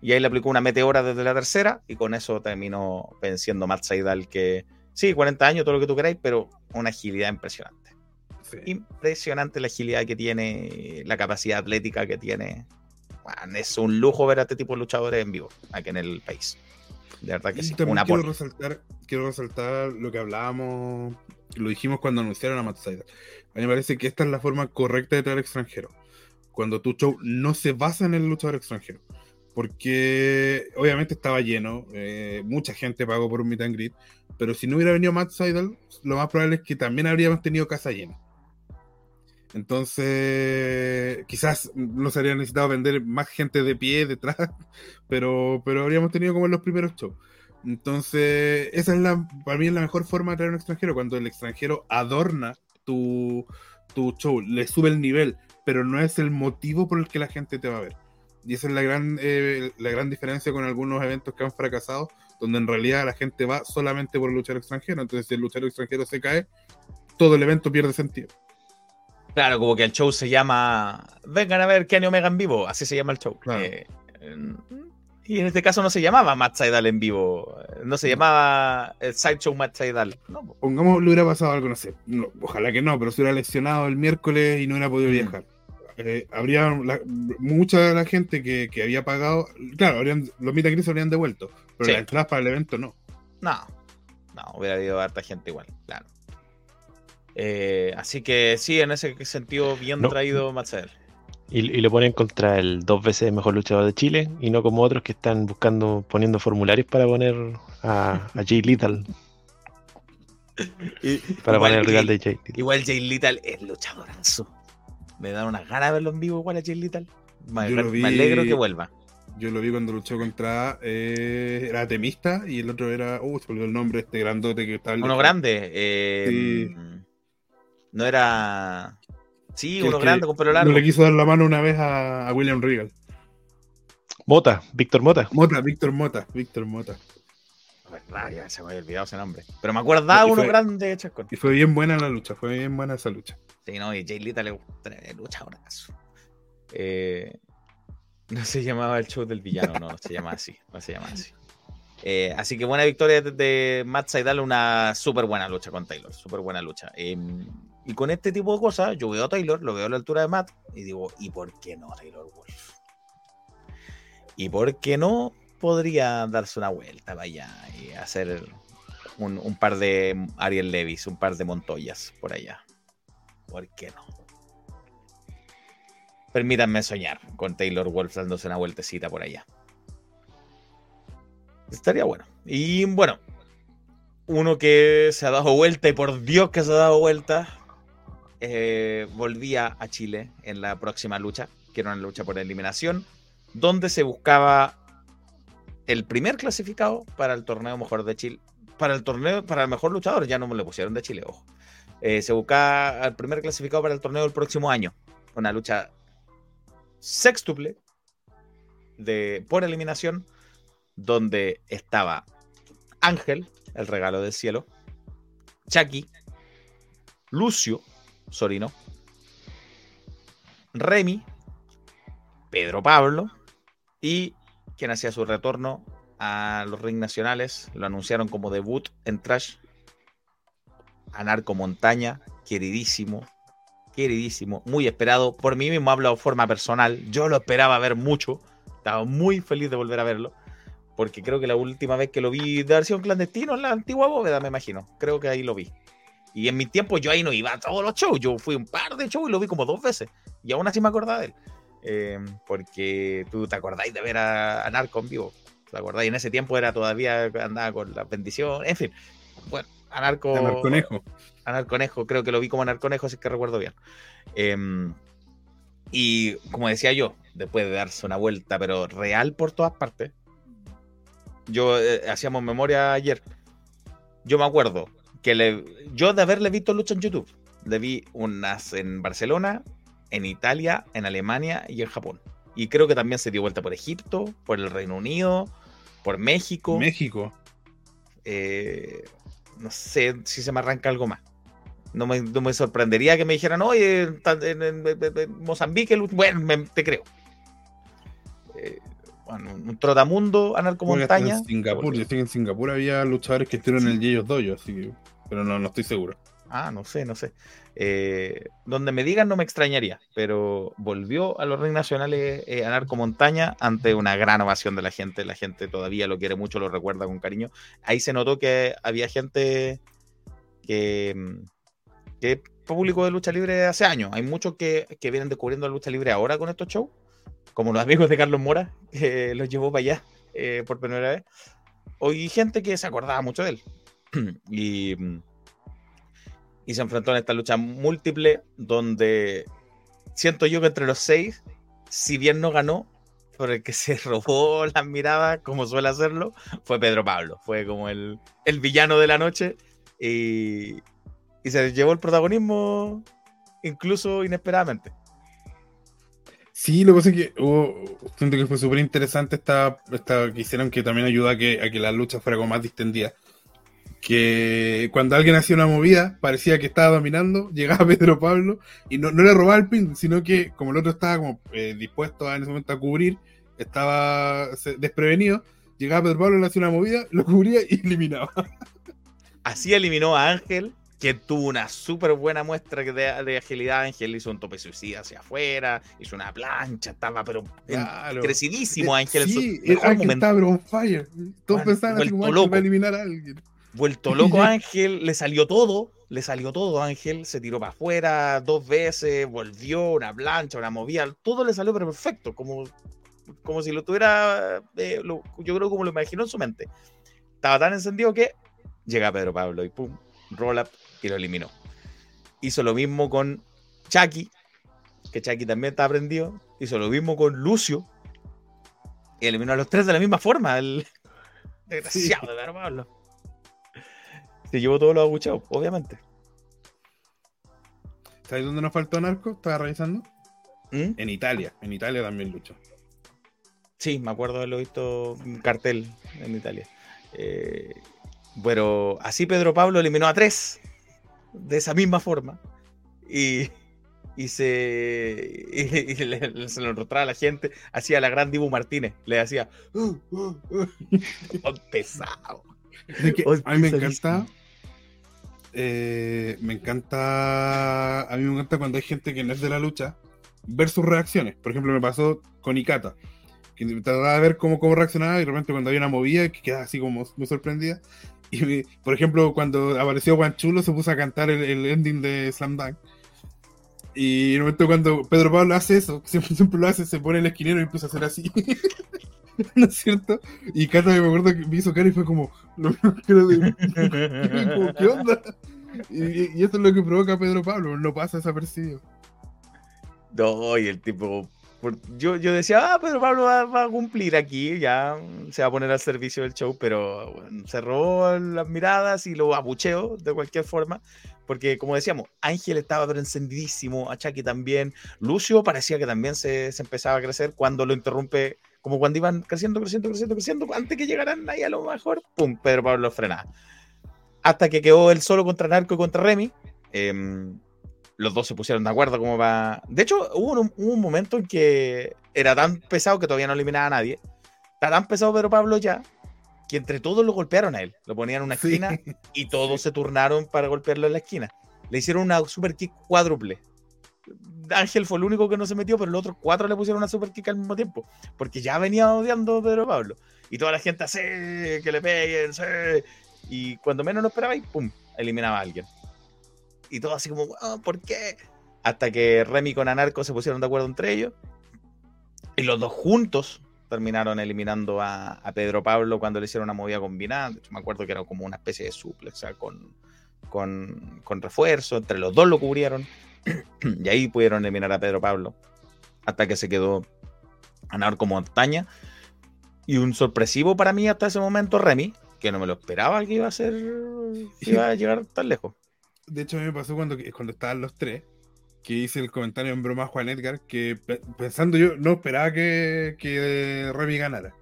Y ahí le aplicó una meteora desde la tercera y con eso terminó venciendo Matt Seidel, que sí, 40 años, todo lo que tú queráis, pero una agilidad impresionante. Impresionante la agilidad que tiene, la capacidad atlética que tiene. es un lujo ver a este tipo de luchadores en vivo aquí en el país. De verdad que sí. Una quiero, resaltar, quiero resaltar lo que hablábamos, lo dijimos cuando anunciaron a Seidel a mí me parece que esta es la forma correcta de traer extranjero. Cuando tu show no se basa en el luchador extranjero. Porque obviamente estaba lleno, eh, mucha gente pagó por un meet and greet, pero si no hubiera venido Matt Seidel, lo más probable es que también habríamos tenido casa llena. Entonces, quizás no se habría necesitado vender más gente de pie detrás, pero, pero habríamos tenido como en los primeros shows. Entonces, esa es la, para mí es la mejor forma de traer un extranjero, cuando el extranjero adorna tu, show, le sube el nivel, pero no es el motivo por el que la gente te va a ver. Y esa es la gran, eh, la gran diferencia con algunos eventos que han fracasado, donde en realidad la gente va solamente por el luchador extranjero. Entonces, si el luchador extranjero se cae, todo el evento pierde sentido. Claro, como que el show se llama Vengan a ver Kenny Omega en vivo, así se llama el show. Eh, y en este caso no se llamaba Matt Saidal en vivo, no se llamaba el Sideshow Matt Saidal. No. Pongamos, le hubiera pasado algo, no sé, ojalá que no, pero se hubiera lesionado el miércoles y no hubiera podido mm. viajar. Eh, habría mucha de la gente que, había pagado, claro, habrían, los Gris habrían devuelto, pero la las entradas para el evento no. No, no, hubiera habido harta gente igual, claro. Eh, así que sí, en ese sentido, bien traído Matt Saidal. Y, lo ponen contra el dos veces mejor luchador de Chile y no como otros que están buscando, poniendo formularios para poner a, Jay Little. para poner el rival de Jay Little. Igual Jay Little es luchadorazo. Me da unas ganas de verlo en vivo igual a Jay Little. Me, alegro que vuelva. Yo lo vi cuando luchó contra. Eh, era Temista y el otro era. Uh, se olvidó el nombre, este grandote que estaba. Uno grande. Eh, no era. Sí, uno grande con pelo largo. No le quiso dar la mano una vez a, William Regal. Mota, Víctor Mota. Mota, Víctor Mota, Víctor Mota. ya se me había olvidado ese nombre. Pero me acordaba uno grande, Chascón. Y fue bien buena la lucha, fue bien buena esa lucha. Sí, no, y Jay Lita le gusta lucha ahora. Eh, no se llamaba el show del villano, no, no se llama así. No se llama así. Eh, así que buena victoria de, Matt Seidel, una súper buena lucha con Taylor, súper buena lucha. Em, y con este tipo de cosas, yo veo a Taylor, lo veo a la altura de Matt y digo, ¿y por qué no Taylor Wolf? ¿Y por qué no podría darse una vuelta vaya y hacer un, par de Ariel Levis, un par de Montoyas por allá? ¿Por qué no? Permítanme soñar con Taylor Wolf dándose una vueltecita por allá. Estaría bueno. Y bueno, uno que se ha dado vuelta y por Dios que se ha dado vuelta eh, volvía a Chile en la próxima lucha, que era una lucha por eliminación, donde se buscaba el primer clasificado para el torneo mejor de Chile, para el torneo, para el mejor luchador, ya no me pusieron de Chile, ojo. Eh, se buscaba el primer clasificado para el torneo del próximo año. Una lucha sextuple de, por eliminación, donde estaba Ángel, el regalo del cielo, Chucky, Lucio, Sorino, Remy, Pedro Pablo. Y quien hacía su retorno a los ring nacionales, lo anunciaron como debut en Trash, Anarco Montaña, queridísimo, queridísimo, muy esperado. Por mí mismo hablo de forma personal, yo lo esperaba ver mucho, estaba muy feliz de volver a verlo, porque creo que la última vez que lo vi de versión clandestino en la antigua bóveda, me imagino, creo que ahí lo vi. Y en mi tiempo yo ahí no iba a todos los shows, yo fui un par de shows y lo vi como dos veces, y aún así me acordaba de él. Eh, porque tú te acordáis de ver a, Narco en vivo, ¿te acordáis? En ese tiempo era todavía, andaba con la bendición, en fin. Bueno, Anarco. Anarconejo. Anarconejo, creo que lo vi como Anarconejo, si es que recuerdo bien. Em, y como decía yo, después de darse una vuelta, pero real por todas partes, yo eh, hacíamos memoria ayer. Yo me acuerdo que le, yo de haberle visto lucha en YouTube, le vi unas en Barcelona, en Italia, en Alemania y en Japón. Y creo que también se dio vuelta por Egipto, por el Reino Unido, por México. México. Eh, no sé si se me arranca algo más. No me, sorprendería que me dijeran, oye, en, Mozambique, bueno, te creo. Eh, bueno, un trotamundo, anarcomontaña. En Singapur, yo sé que en Singapur había luchadores que estuvieron en el Yeyos Dojo, así que, pero no, no estoy seguro. Ah, no sé, no sé. Eh, donde me digan no me extrañaría, pero volvió a los rings nacionales eh, Anarco Montaña ante una gran ovación de la gente. La gente todavía lo quiere mucho, lo recuerda con cariño. Ahí se notó que había gente que, mm, que público de lucha libre hace años. Hay muchos que, vienen descubriendo la lucha libre ahora con estos shows, como los amigos de Carlos Mora, que los llevó para allá eh, por primera vez. Hoy gente que se acordaba mucho de él. y mm, y se enfrentó en esta lucha múltiple donde siento yo que entre los seis, si bien no ganó, por el que se robó las miradas, como suele hacerlo, fue Pedro Pablo. Fue como el, el villano de la noche y, y se llevó el protagonismo incluso inesperadamente. Sí, lo que pasa es que hubo, siento que fue súper interesante esta, esta, que hicieron que también ayuda a que, a que la lucha fuera más distendida que cuando alguien hacía una movida, parecía que estaba dominando, llegaba Pedro Pablo y no, no le robaba el pin, sino que como el otro estaba como eh, dispuesto a, en ese momento a cubrir, estaba desprevenido, llegaba Pedro Pablo, le hacía una movida, lo cubría y eliminaba. Así eliminó a Ángel, que tuvo una súper buena muestra de, de, agilidad. Ángel hizo un tope suicida hacia afuera, hizo una plancha, estaba pero crecidísimo Ángel. Sí, Ángel estaba on fire. Todos pensaban que iba a eliminar a alguien. Vuelto loco Ángel, le salió todo, le salió todo Ángel, se tiró para afuera dos veces, volvió, una plancha, una movida, todo le salió perfecto, como, como si lo tuviera, eh, yo creo como lo imaginó en su mente. Estaba tan encendido que llega Pedro Pablo y pum, roll up y lo eliminó. Hizo lo mismo con Chucky, que Chucky también está prendido. Hizo lo mismo con Lucio y eliminó a los tres de la misma forma. El desgraciado de Pedro Pablo. Se llevó todos los aguchados, obviamente. ¿Sabes dónde nos faltó Narco? Estaba revisando. ¿Mm? En Italia. En Italia también luchó. Sí, me acuerdo de haberlo visto un cartel en Italia. Eh, pero así Pedro Pablo eliminó a tres de esa misma forma. Y, y se, y, se lo encontraba a la gente. Hacía la gran Dibu Martínez. Le hacía. Uh, uh, uh". pesado. a mí me encanta eh, me encanta. A mí me encanta cuando hay gente que no es de la lucha ver sus reacciones. Por ejemplo, me pasó con Ikata, que trataba de ver cómo, cómo reaccionaba y de repente cuando había una movida que quedaba así como muy sorprendida. Y por ejemplo, cuando apareció Juan Chulo, se puso a cantar el, ending de Slam Dunk. Y en el momento cuando Pedro Pablo hace eso, siempre, siempre lo hace, se pone el esquinero y empieza a hacer así. ¿No es cierto? Y Cata me acuerdo que me hizo cara y fue como, ¿qué onda? Y, y eso es lo que provoca Pedro Pablo, no pasa desapercibido. No, y el tipo. Yo, yo decía, ah, Pedro Pablo va, va a cumplir aquí, ya se va a poner al servicio del show, pero bueno, cerró las miradas y lo abucheo de cualquier forma, porque como decíamos, Ángel estaba pero encendidísimo, a Chucky también, Lucio parecía que también se, se empezaba a crecer cuando lo interrumpe, como cuando iban creciendo, creciendo, creciendo, creciendo, antes que llegaran ahí a lo mejor, pum, Pedro Pablo lo frenaba. Hasta que quedó él solo contra Narco y contra Remy. em, los dos se pusieron de acuerdo como va. De hecho, hubo un, hubo un momento en que era tan pesado que todavía no eliminaba a nadie. Está tan pesado Pedro Pablo ya que entre todos lo golpearon a él. Lo ponían en una Sí. esquina y todos se turnaron para golpearlo en la esquina. Le hicieron una super kick cuádruple. Ángel fue el único que no se metió, pero los otros cuatro le pusieron una super kick al mismo tiempo. Porque ya venía odiando a Pedro Pablo. Y toda la gente así, que le peguen, sí. Y cuando menos lo esperaba, y pum, eliminaba a alguien. Y todo así como, "Ah, ¿por qué? Hasta que Remy con Anarco se pusieron de acuerdo entre ellos. Y los dos juntos terminaron eliminando a, Pedro Pablo cuando le hicieron una movida combinada. De hecho, me acuerdo que era como una especie de suplex, o sea, con, con, con refuerzo. Entre los dos lo cubrieron. y ahí pudieron eliminar a Pedro Pablo. Hasta que se quedó Anarco Montaña. Y un sorpresivo para mí hasta ese momento, Remy, que no me lo esperaba que iba a ser. que iba a llegar tan lejos. De hecho, a mí me pasó cuando, cuando estaban los tres, que hice el comentario en broma a Juan Edgar, que pe- pensando yo, no esperaba que, que Remy ganara.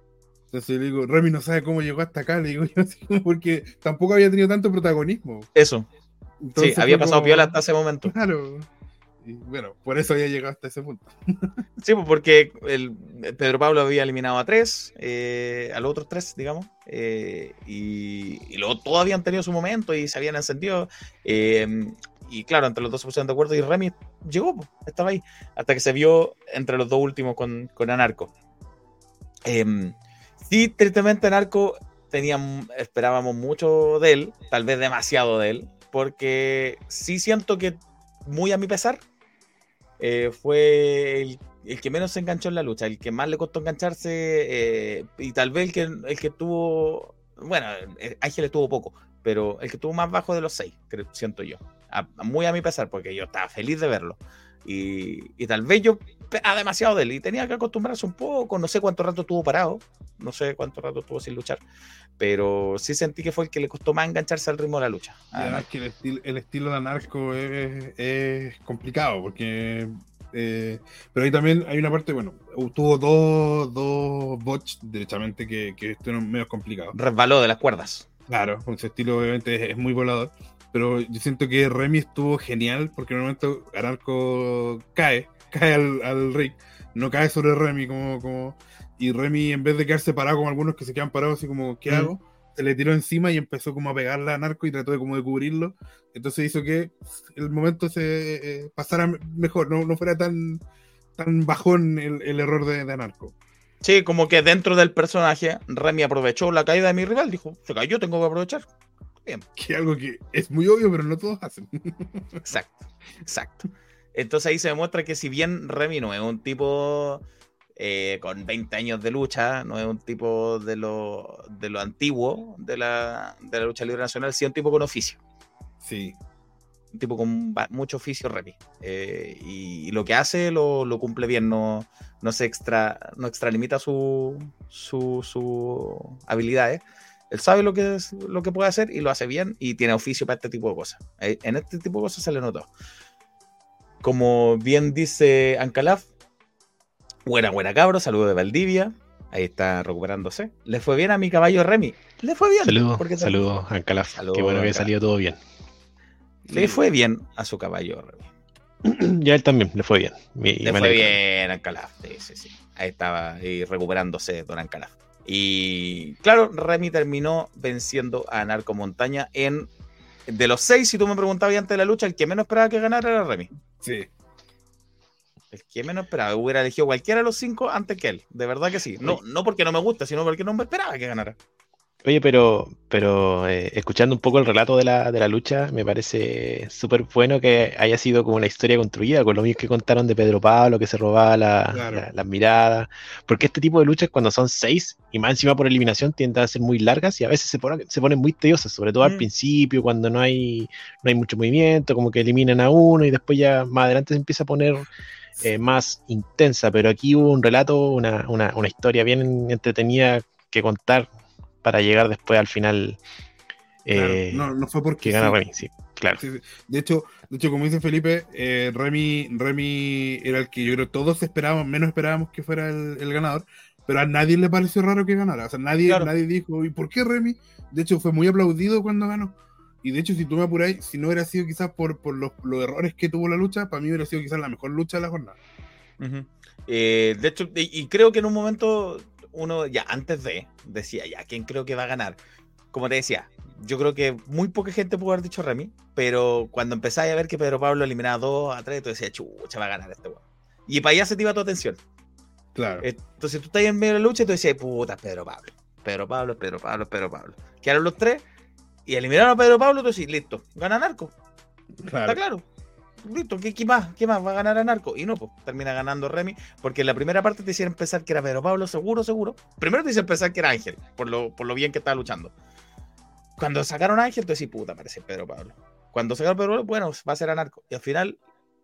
Entonces le digo, Remy no sabe cómo llegó hasta acá, le digo yo así porque tampoco había tenido tanto protagonismo. Eso. Entonces sí, había pasado como- piola hasta ese momento. Claro. Y bueno, por eso había llegado hasta ese punto. Sí, pues porque el, Pedro Pablo había eliminado a tres, eh, a los otros tres, digamos, eh, y, y luego todos habían tenido su momento y se habían encendido. eh, y claro, entre los dos se pusieron de acuerdo y Remy llegó, pues, estaba ahí, hasta que se vio entre los dos últimos con, con Anarco. Eh, sí, tristemente Anarco teníamos, esperábamos mucho de él, tal vez demasiado de él, porque sí siento que, muy a mi pesar, eh, fue el, que menos se enganchó en la lucha, el que más le costó engancharse eh, y tal vez el que, el que tuvo, bueno, eh, Ángel estuvo poco, pero el que tuvo más bajo de los seis, creo, siento yo. Muy a mi pesar, porque yo estaba feliz de verlo. Y, y tal vez yo esperaba demasiado de él y tenía que acostumbrarse un poco, no sé cuánto rato estuvo parado, no sé cuánto rato estuvo sin luchar, pero sí sentí que fue el que le costó más engancharse al ritmo de la lucha. Además que el, estilo el estilo de Anarco es, es complicado, porque. eh, pero ahí también hay una parte, bueno, tuvo dos, dos bots derechamente que, que estuvieron medio complicados. Resbaló de las cuerdas. Claro, con su estilo obviamente es, es muy volador. Pero yo siento que Remy estuvo genial porque en un momento Anarco cae, cae al, al ring, no cae sobre Remy como, como. Y Remy, en vez de quedarse parado como algunos que se quedan parados así como, ¿qué Mm. hago? Se le tiró encima y empezó como a pegarle a Anarco y trató de como de cubrirlo. Entonces hizo que el momento se eh, pasara me- mejor, no, no fuera tan, tan bajón el, el error de, de Anarco. Sí, como que dentro del personaje, Remy aprovechó la caída de mi rival, dijo, se cayó, tengo que aprovechar. Que es algo que es muy obvio, pero no todos hacen. Exacto, exacto. Entonces ahí se demuestra que si bien Remy no es un tipo eh, con 20 años de lucha, no es un tipo de lo, de lo antiguo de la, de la lucha libre nacional, sí es un tipo con oficio. Sí, Un tipo con mucho oficio Remy. Eh, y, y lo que hace lo, lo cumple bien, no, no se extra, no extralimita su, su, su habilidades. Él sabe lo que, es, lo que puede hacer y lo hace bien y tiene oficio para este tipo de cosas. Eh, En este tipo de cosas se le notó. Como bien dice Ancalaf, buena, buena cabro, saludo de Valdivia. Ahí está recuperándose. Le fue bien a mi caballo Remy. Le fue bien. Saludos, porque saludos, Ancalaf. Qué bueno que ha Ancalaf. salido todo bien. Le fue bien a su caballo Remy. ya él también le fue bien. Y- y Le fue bien Ancalaf. Sí, sí, sí. Ahí estaba ahí recuperándose Don Ancalaf. Y claro, Remy terminó venciendo a Narco Montaña en. De los seis, si tú me preguntabas antes de la lucha, el que menos esperaba que ganara era Remy. sí. El que menos esperaba. Hubiera elegido cualquiera de los cinco antes que él. De verdad que sí. No, no porque no me gusta, sino porque no me esperaba que ganara. Oye, pero, pero eh, escuchando un poco el relato de la, de la lucha, me parece súper bueno que haya sido como una historia construida, con lo mismo que contaron de Pedro Pablo, que se robaba la- Claro. la- las miradas. Porque este tipo de luchas, cuando son seis, y más encima por eliminación, tienden a ser muy largas y a veces se ponen, se ponen muy tediosas, sobre todo al Mm. principio, cuando no hay, no hay mucho movimiento, como que eliminan a uno y después ya más adelante se empieza a poner eh, más intensa. Pero aquí hubo un relato, una, una, una historia bien entretenida que contar para llegar después al final Claro, eh, no, no fue porque que gana sí. Remy, sí, claro. Sí, sí. De hecho, de hecho, como dice Felipe, eh, Remy, Remy era el que yo creo todos esperábamos, menos esperábamos que fuera el, el ganador, pero a nadie le pareció raro que ganara. O sea, nadie, Claro. nadie dijo, ¿y por qué Remy? De hecho, fue muy aplaudido cuando ganó. Y de hecho, si tú me apuráis, si no hubiera sido quizás por, por los, los errores que tuvo la lucha, para mí hubiera sido quizás la mejor lucha de la jornada. Eh, de hecho, y, y creo que en un momento uno, ya antes de, decía, ya, ¿quién creo que va a ganar? Como te decía, yo creo que muy poca gente pudo haber dicho Remy, pero cuando empezáis a ver que Pedro Pablo eliminaba 2 a 3, tú decías, chucha, va a ganar este weón. Y para allá se te iba tu atención. Claro. Entonces tú estás en medio de la lucha y tú decías, puta, Pedro Pablo. Pedro Pablo, Pedro Pablo, Pedro Pablo. Quedaron los tres y eliminaron a Pedro Pablo, tú decís, listo, gana Narco. Está claro. Listo, ¿qué, qué más? ¿Qué más? ¿Va a ganar a Narco? Y no, pues termina ganando Remy, porque en la primera parte te hicieron pensar que era Pedro Pablo, seguro, seguro. Primero te hicieron pensar que era Ángel, por lo, por lo bien que estaba luchando. Cuando sacaron a Ángel, tú decís, puta, parece Pedro Pablo. Cuando sacaron a Pedro Pablo, bueno, va a ser a Narco. Y al final,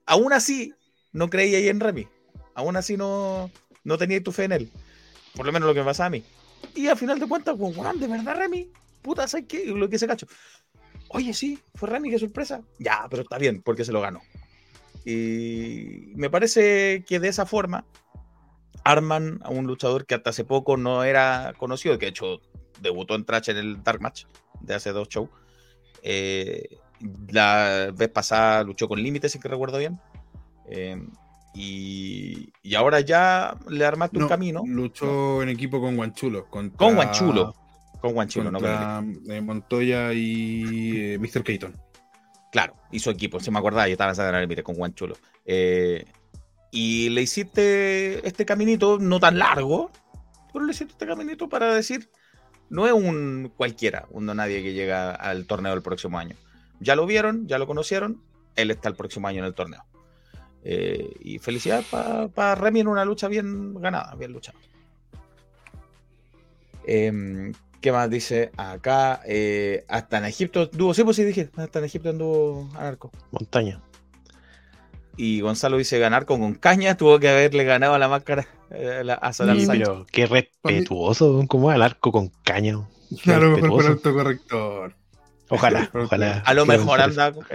aún así, no creía ahí en Remy. Aún así no, no tenía tu fe en él. Por lo menos lo que me pasa a mí. Y al final de cuentas, pues, de verdad, Remy, puta, ¿sabes qué? Lo que se cacho. Oye, sí, fue Remy, qué sorpresa. Ya, pero está bien, porque se lo ganó. Y me parece que de esa forma arman a un luchador que hasta hace poco no era conocido, que de hecho debutó en Trash en el Dark Match de hace dos shows. Eh, la vez pasada luchó con Límites, si que recuerdo bien. Eh, y, y ahora ya le armaste un No, camino Luchó en equipo con Guanchulo. contra- con Guanchulo. Con Guanchulo, no con eh, Montoya y eh, Mr. Keaton. Claro, y su equipo, si me acordaba, yo estaba en el mire con Juan Chulo. Eh, y le hiciste este caminito, no tan largo, pero le hiciste este caminito para decir, no es un cualquiera, un no nadie que llega al torneo del próximo año. Ya lo vieron, ya lo conocieron, él está el próximo año en el torneo. Eh, y felicidades para Remy en una lucha bien ganada, bien luchada. Em, ¿Qué más dice acá? Eh, hasta en Egipto anduvo, sí, pues sí dije, hasta en Egipto anduvo Anarco. Montaña. Y Gonzalo dice ganar con, con caña, tuvo que haberle ganado a la máscara eh, la- a Solar Sí, pero qué respetuoso, como el arco con caña. Qué Claro, mejor con autocorrector. Ojalá, ojalá. A lo mejor anda con,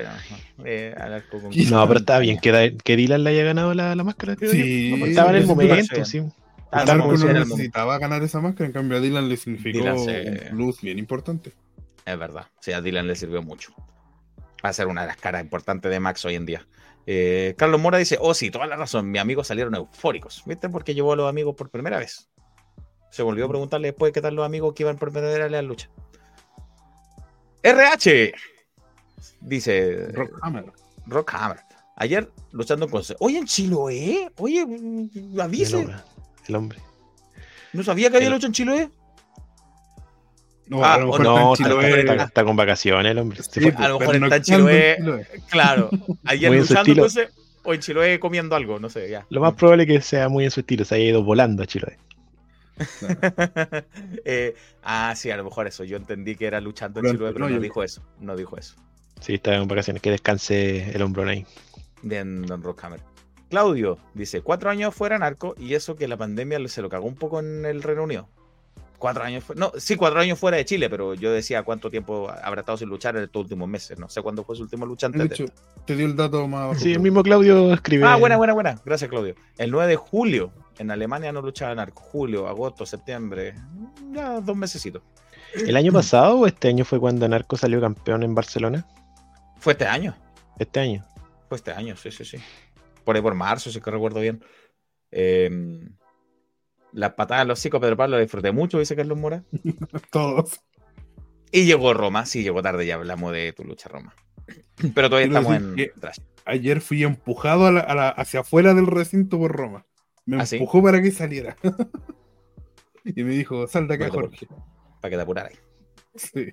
eh, Anarco con Y- No, pero está bien que, que Dylan le haya ganado la, la máscara. Sí, estaba en el momento, sí. Ah, Darko no necesitaba ganar esa máscara, en cambio a Dylan le significó Dylan se- un plus bien importante. Es verdad, sí, a Dylan le sirvió mucho. Va a ser una de las caras importantes de Max hoy en día. Eh, Carlos Mora dice, oh sí, toda la razón, mis amigos salieron eufóricos, ¿viste? Porque llevó a los amigos por primera vez. Se volvió a preguntarle después qué tal los amigos que iban por primera vez a la lucha. RH, dice Rockhammer. Rockhammer. Ayer luchando con... Oye, en Chiloé, oye, avise. El hombre. No sabía que había El- lucha en Chiloé. No, Ah, a lo o mejor No, está en Chiloé. está- está con vacaciones el hombre. Sí, fue. a lo mejor está en noctando Chiloé. Chiloé. Claro, ayer en luchando entonces, o en Chiloé comiendo algo, no sé, ya. Lo más probable es que sea muy en su estilo. Se haya ido volando a Chiloé. Eh, ah, sí, a lo mejor eso. Yo entendí que era luchando en Chiloé, pero no, no, dijo eso. No dijo eso. Sí, está en vacaciones. Que descanse el hombrón ahí. Bien, Don Rockhammer. Claudio dice: cuatro años fuera narco y eso que la pandemia se lo cagó un poco en el Reino Unido. Cuatro años fuera. No, sí, cuatro años fuera de Chile, pero yo decía cuánto tiempo habrá estado sin luchar en estos últimos meses. No sé cuándo fue su último lucha De antes hecho, te dio el dato más abajo. Sí, el mismo Claudio escribe. Ah, buena, buena, buena. Gracias, Claudio. El 9 de julio en Alemania no luchaba narco. Julio, agosto, septiembre. Ya dos mesecitos. ¿El año pasado o este año fue cuando Narco salió campeón en Barcelona? Fue este año. Este año. Fue este año, sí, sí, sí. Por ahí por marzo, si que recuerdo bien. Eh, las patadas los hocico, Pedro Pablo, la disfruté mucho, dice Carlos Mora. Todos. Y llegó Roma, sí, llegó tarde, ya hablamos de tu lucha Roma. Pero todavía Quiero estamos en trash. Ayer fui empujado a la- a la- hacia afuera del recinto por Roma. Me ¿Ah, sí? empujó para que saliera. y me dijo, sal de acá, Jorge. Para que te apuraras. Sí.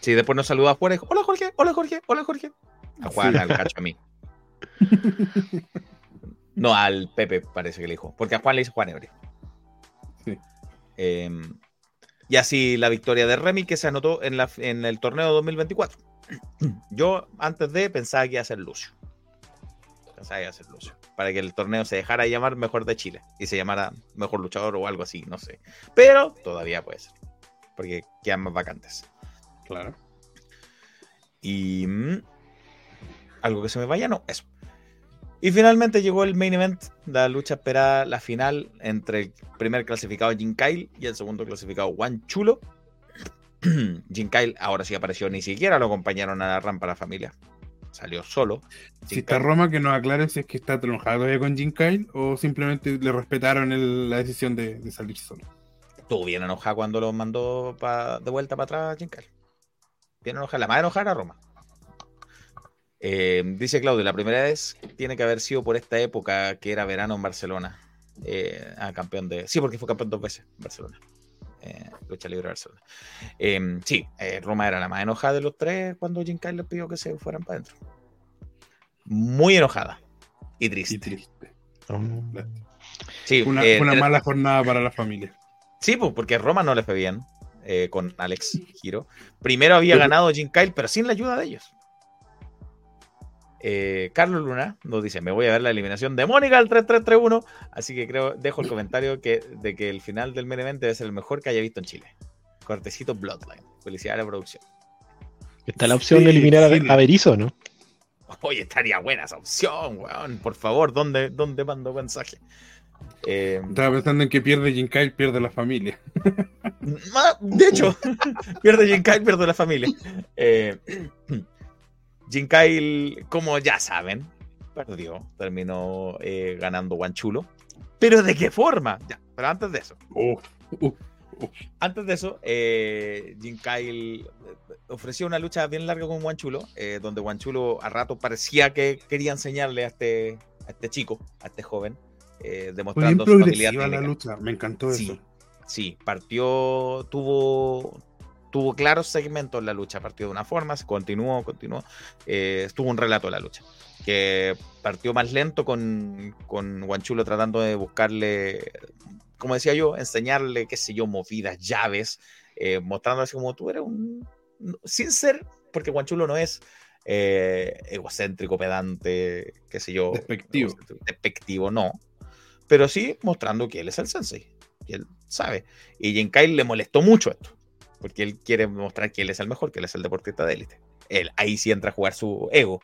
Sí, después nos saluda afuera y dijo, hola Jorge, hola Jorge, hola Jorge. A Juan, Sí. al cacho, a mí. No, al Pepe parece que le dijo. Porque a Juan le dice Juan Ebre. Sí. Eh, y así la victoria de Remy que se anotó en, la, en el torneo 2024. Yo antes de pensaba que iba a ser Lucio. Pensaba que iba a ser Lucio. Para que el torneo se dejara llamar Mejor de Chile. Y se llamara Mejor Luchador o algo así, no sé. Pero todavía puede ser. Porque quedan más vacantes. Claro. Y. algo que se me vaya, no, eso. Y finalmente llegó el main event, la lucha esperada, la final entre el primer clasificado Jin Kyle y el segundo clasificado Juan Chulo. Jin Kyle ahora sí apareció, ni siquiera lo acompañaron a la rampa la familia. Salió solo. Si está. Roma, que nos aclare si es que está enojado todavía con Jim Kyle o simplemente le respetaron el- la decisión de, de salir solo. Estuvo bien enojada cuando lo mandó pa- de vuelta para atrás Jin Kyle. Bien enojada, la más enojada era Roma. Eh, dice Claudio, la primera vez tiene que haber sido por esta época que era verano en Barcelona. Eh, ah, campeón de. Sí, porque fue campeón dos veces en Barcelona. Eh, lucha libre Barcelona. Eh, sí, eh, Roma era la más enojada de los tres cuando Jim Kyle les pidió que se fueran para adentro. Muy enojada y triste. Y triste. Sí, Una, eh, una era- mala jornada para la familia. Sí, pues, porque Roma no les fue bien eh, con Alex Giro. Primero había Pero- ganado Jim Kyle, pero sin la ayuda de ellos. Eh, Carlos Luna nos dice: Me voy a ver la eliminación de Mónica al 3331. Así que creo, dejo el comentario que, de que el final del main event debe ser el mejor que haya visto en Chile. Cortecito Bloodline. Felicidades a la producción. Está la opción de eliminar a, sí. a Berizzo, ¿no? Oye, estaría buena esa opción, weón. Por favor, ¿dónde, dónde mando mensaje? Eh, Estaba pensando en que pierde Jim Kyle, pierde la familia. Ma- De hecho, pierde Jin Kyle, pierde la familia. Eh, Jin Kyle, como ya saben, perdió. Terminó eh, ganando Guanchulo. Pero ¿de qué forma? Ya, pero antes de eso. Antes de eso, eh, Jin Kyle eh, ofreció una lucha bien larga con Guanchulo, eh, donde Guanchulo a rato parecía que quería enseñarle a este, a este chico, a este joven, eh, Fue bien demostrando su habilidad la técnica. lucha. Me encantó Sí, eso. sí, partió, tuvo, tuvo claros segmentos en la lucha, partió de una forma, se continuó, continuó, eh, estuvo un relato de la lucha, que partió más lento con, con Guanchulo tratando de buscarle, como decía yo, enseñarle, qué sé yo, movidas, llaves, eh, mostrando así como tú eres un, sin ser, porque Guanchulo no es eh, egocéntrico, pedante, qué sé yo, Despectivo. despectivo, no, pero sí mostrando que él es el sensei y él sabe. Y Kyle le molestó mucho esto, porque él quiere mostrar que él es el mejor, que él es el deportista de élite. Él ahí sí entra a jugar su ego.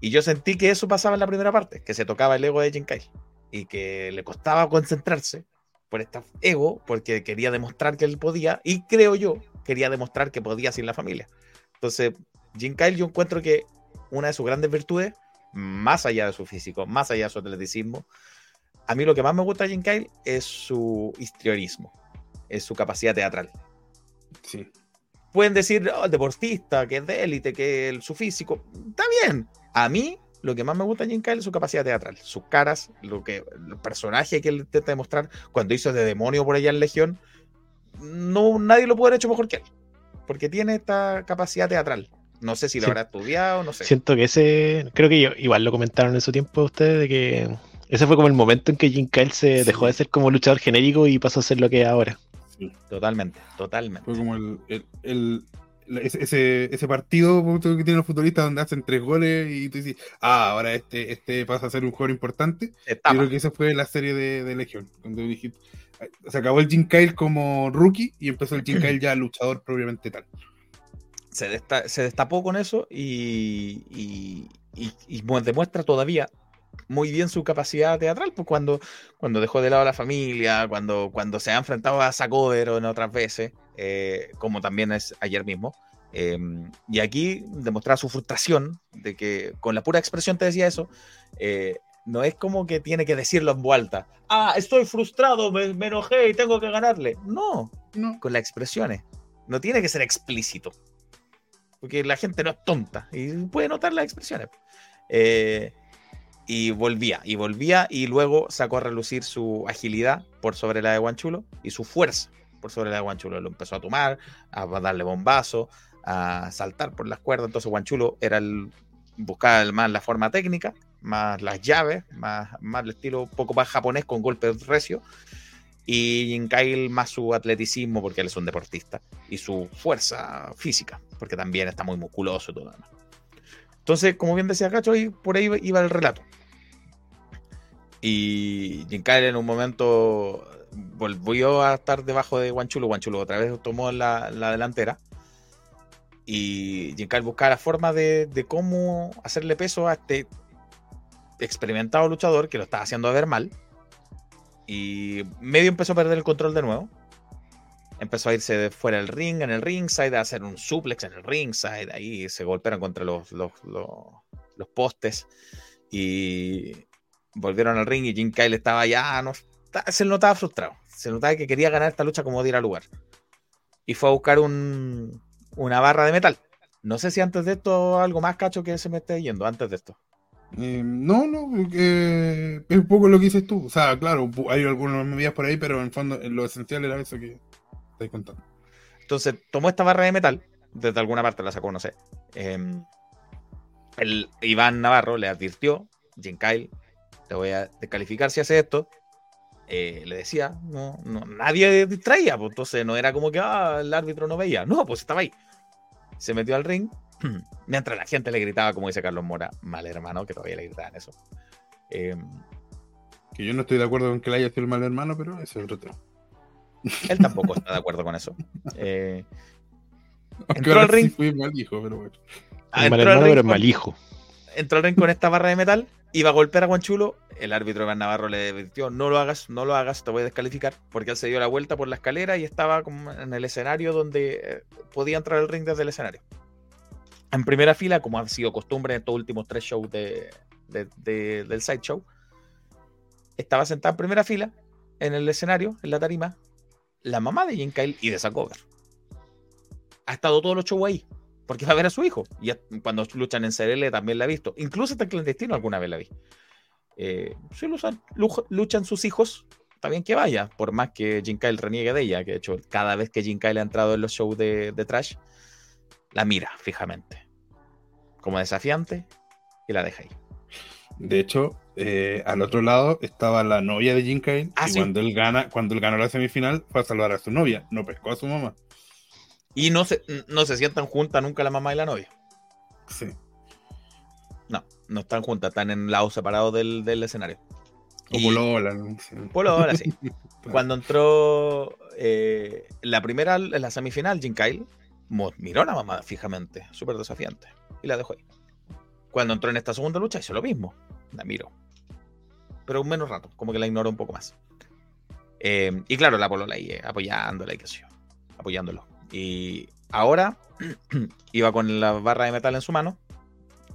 Y yo sentí que eso pasaba en la primera parte, que se tocaba el ego de Jin Kyle y que le costaba concentrarse por este ego, porque quería demostrar que él podía, y creo yo, quería demostrar que podía sin la familia. Entonces, Jin Kyle yo encuentro que una de sus grandes virtudes, más allá de su físico, más allá de su atleticismo, a mí lo que más me gusta de Jim Kyle es su histrionismo, es su capacidad teatral. Sí. Pueden decir, oh, el deportista, que es de élite, que el, su físico, está bien. A mí, lo que más me gusta de Jim Kyle es su capacidad teatral, sus caras, lo que, el personaje que él intenta demostrar cuando hizo de demonio por allá en Legión, no, nadie lo puede haber hecho mejor que él, porque tiene esta capacidad teatral. No sé si lo Sí. habrá estudiado, no sé. Siento que ese, creo que yo- igual lo comentaron en su tiempo ustedes, de que ese fue como el momento en que Jim Kyle se Sí. dejó de ser como luchador genérico y pasó a ser lo que es ahora. Totalmente, totalmente. Fue como el, el, ese, ese, partido que tienen los futbolistas donde hacen tres goles y tú dices, ah, ahora este, este pasa a ser un jugador importante. Yo creo que esa fue la serie de, de Legión, cuando dijiste, se acabó el Jim Kyle como rookie y empezó el Jim Kyle ya luchador propiamente tal. se, desta- se destapó con eso y, y- y- y mu- demuestra todavía muy bien su capacidad teatral, pues cuando, cuando dejó de lado a la familia, cuando, cuando se ha enfrentado a Sacodero en otras veces, eh, como también es ayer mismo. eh, y aquí demostrar su frustración de que con la pura expresión te decía eso, eh, no es como que tiene que decirlo en voz alta. Ah, estoy frustrado, me, me enojé y tengo que ganarle. No, No, con las expresiones. No tiene que ser explícito. Porque la gente no es tonta y puede notar las expresiones. Eh, y volvía, y volvía, y luego sacó a relucir su agilidad por sobre la de Guanchulo y su fuerza. por sobre la de Guanchulo. Lo empezó a tomar, a darle bombazo, a saltar por las cuerdas. Entonces Guanchulo era el, buscaba más la forma técnica, más las llaves, más, el estilo un poco más japonés con golpes recios. Y Jinkail más su atleticismo, porque él es un deportista, y su fuerza física, porque también está muy musculoso y todo lo. Entonces, como bien decía Cacho, por ahí iba el relato. Y Jinkail en un momento volvió a estar debajo de Guanchulo. Guanchulo otra vez tomó la, delantera. Y Jinkail buscaba la forma de, de, cómo hacerle peso a este experimentado luchador que lo estaba haciendo ver mal. Y medio empezó a perder el control de nuevo. Empezó a irse de fuera del ring, en el ringside, a hacer un suplex en el ringside. Ahí se golpearon contra los, los, los, postes. Y volvieron al ring y Jim Kyle estaba ya, no, se notaba frustrado. Se notaba que quería ganar esta lucha como diera lugar. Y fue a buscar un, una barra de metal. No sé si antes de esto algo más cacho que se me esté yendo, antes de esto. Eh, no, no, eh, es un poco lo que dices tú. O sea, claro, hay algunas medidas por ahí, pero en fondo lo esencial era eso que estáis contando. Entonces tomó esta barra de metal, desde alguna parte la sacó, no sé. Em, el Iván Navarro le advirtió, Jim Kyle, te voy a descalificar si hace esto. Eh, le decía, no, no, nadie distraía, pues entonces no era como que ah, el árbitro no veía, no, pues estaba ahí. Se metió al ring, Mientras la gente le gritaba, como dice Carlos Mora, mal hermano, que todavía le gritaban eso. Em, que yo no estoy de acuerdo con que le haya sido el mal hermano, pero ese es otro tema. Él tampoco está de acuerdo con eso. Eh, entró al ring. fui mal hijo, pero bueno. Ah, mal hermano, pero mal hijo. Entró al ring con esta barra de metal, iba a golpear a Guanchulo. El árbitro Iván Navarro le advirtió: No lo hagas, no lo hagas, te voy a descalificar. Porque él se dio la vuelta por la escalera y estaba como en el escenario donde eh, podía entrar al ring desde el escenario en primera fila, como ha sido costumbre en estos últimos tres shows de, del Sideshow. Estaba sentada en primera fila, en el escenario, en la tarima, la mamá de Jim Kyle y de Zack Ha estado todos los shows ahí, porque va a ver a su hijo. Y cuando luchan en CRL también la ha visto. Incluso hasta en clandestino alguna vez la vi. Eh, si luchan, sus hijos, está bien que vaya, por más que Jim Kyle reniegue de ella, que de hecho cada vez que Jim Kyle ha entrado en los shows de Trash, la mira fijamente, como desafiante, y la deja ahí. De hecho, eh, al otro lado estaba la novia de Jim Kane, ah, y cuando él gana, cuando él ganó la semifinal, fue a salvar a su novia, no pescó a su mamá. Y no se, no se sientan juntas nunca la mamá y la novia. Sí. No, no están juntas, están en lados separados del, del escenario. O Polola. Polola, sí. Cuando entró eh, la primera, la semifinal, Jim Kyle miró a la mamá fijamente, súper desafiante, y la dejó ahí. Cuando entró en esta segunda lucha hizo lo mismo, la miró. Pero un menos rato, como que la ignoró un poco más. Eh, y claro, la polola ahí, eh, apoyándola y qué sé yo, apoyándolo. Y ahora iba con la barra de metal en su mano,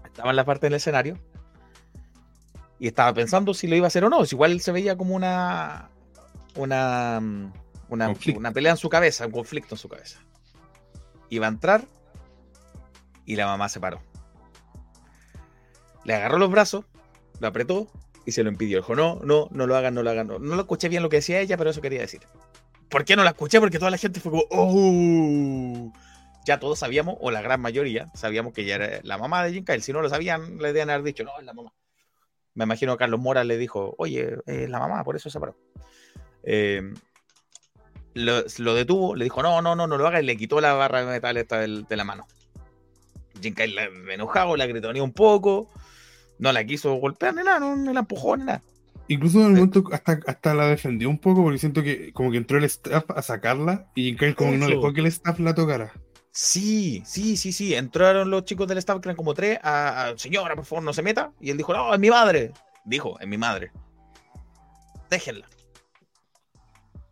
estaba en la parte del escenario, y estaba pensando si lo iba a hacer o no. igual se veía como una, una, una, una pelea en su cabeza, un conflicto en su cabeza iba a entrar y la mamá se paró. Le agarró los brazos, lo apretó y se lo impidió. Dijo, no, no, no lo hagan, no lo hagan. No, lo escuché bien lo que decía ella, pero eso quería decir. ¿Por qué no la escuché? Porque toda la gente fue como, oh. Ya todos sabíamos, o la gran mayoría, sabíamos que ella era la mamá de Jim Kyle. Si no lo sabían, le debían haber dicho, no, es la mamá. Me imagino que Carlos Mora le dijo, oye, es la mamá, por eso se paró. Eh, lo, detuvo, le dijo, no, no, no, no lo haga, y le quitó la barra de metal esta de la mano. Jim Kyle enojado, la gritoneó un poco, no la quiso golpear ni nada, no, la empujó ni nada. Incluso en el momento hasta, hasta la defendió un poco porque siento que como que entró el staff a sacarla y Kyle como que no dejó que el staff la tocara. Sí, sí, sí, sí. Entraron los chicos del staff, que eran como tres, a, señora, por favor, no se meta. Y él dijo, no, es mi madre. Dijo, es mi madre. Déjenla.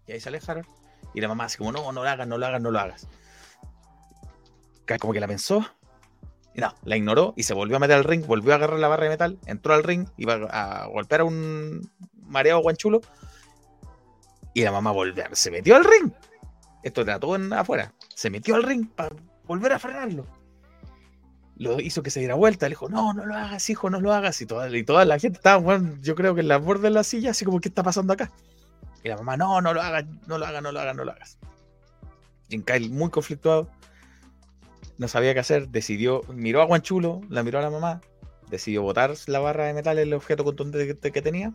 Y ahí se alejaron. Y la mamá así como, no, no lo hagas, no lo hagas, no lo hagas. Como que la pensó. No, la ignoró y se volvió a meter al ring, volvió a agarrar la barra de metal, entró al ring, iba a golpear a un mareado guanchulo. Y la mamá volvió, se metió al ring. Esto trató en afuera. Se metió al ring para volver a frenarlo. Lo hizo que se diera vuelta. Le dijo, no, no lo hagas, hijo, no lo hagas. Y toda, y toda la gente estaba, yo creo que en la borde de la silla, así como, ¿qué está pasando acá? Y la mamá, no, no lo hagas, no lo hagas, no lo hagas, no lo hagas. Jin Kyle muy conflictuado, no sabía qué hacer, decidió, miró a Guanchulo, la miró a la mamá, decidió botar la barra de metal, el objeto contundente que, que tenía,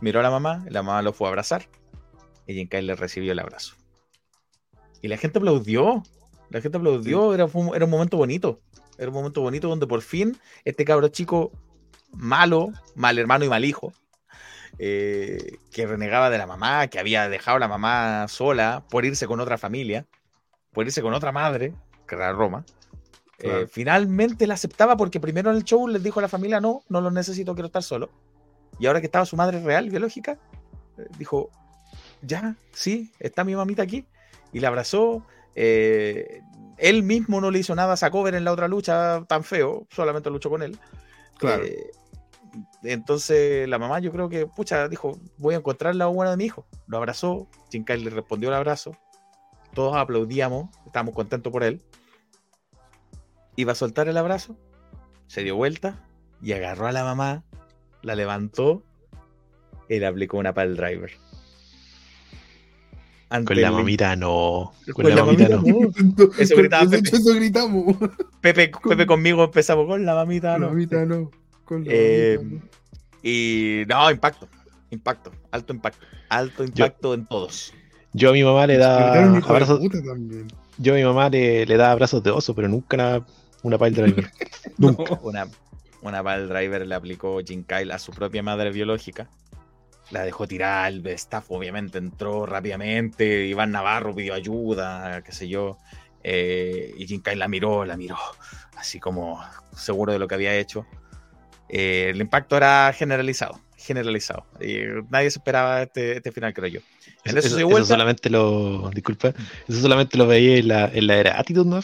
miró a la mamá, la mamá lo fue a abrazar y Jin Kyle le recibió el abrazo. Y la gente aplaudió, la gente aplaudió, era, fue un- era un momento bonito, era un momento bonito donde por fin este cabro chico malo, mal hermano y mal hijo, eh, que renegaba de la mamá, que había dejado a la mamá sola por irse con otra familia, por irse con otra madre, que era Roma. eh, finalmente la aceptaba porque primero en el show les dijo a la familia, no, no lo necesito, quiero estar solo. Y ahora que estaba su madre real, biológica, eh, dijo, ya, sí, está mi mamita aquí. Y la abrazó. eh, él mismo no le hizo nada a Sacover en la otra lucha tan feo, solamente luchó con él. Claro. Eh, entonces la mamá yo creo que, pucha, dijo, voy a encontrar la buena de mi hijo. Lo abrazó, Kyle le respondió el abrazo, todos aplaudíamos, estábamos contentos por él. Iba a soltar el abrazo, se dio vuelta y agarró a la mamá, la levantó y le aplicó una pal driver. Ante Con la el- mamita no. Con, Con la, la mamita no. Eso gritaba Pepe. eso gritamos. Pepe, Pepe conmigo empezamos con la mamita. La no. mamita no. Con la Eh, mamita no. Y no, impacto. Impacto. Alto impacto. Alto impacto en todos. Yo a mi mamá le da abrazos. Yo a mi mamá le, le da abrazos de oso, pero nunca una, una pile driver. Nunca. Una, una pal driver le aplicó Jim Kyle a su propia madre biológica. La dejó tirar, el staff obviamente entró rápidamente. Iván Navarro pidió ayuda, qué sé yo. eh, y Jim Kyle la miró, la miró, así como seguro de lo que había hecho. Eh, el impacto era generalizado, generalizado. Y nadie se esperaba este, este final, creo yo. En Eso, solamente lo. Disculpa. Eso solamente lo veía en la, en la era Attitude, ¿no?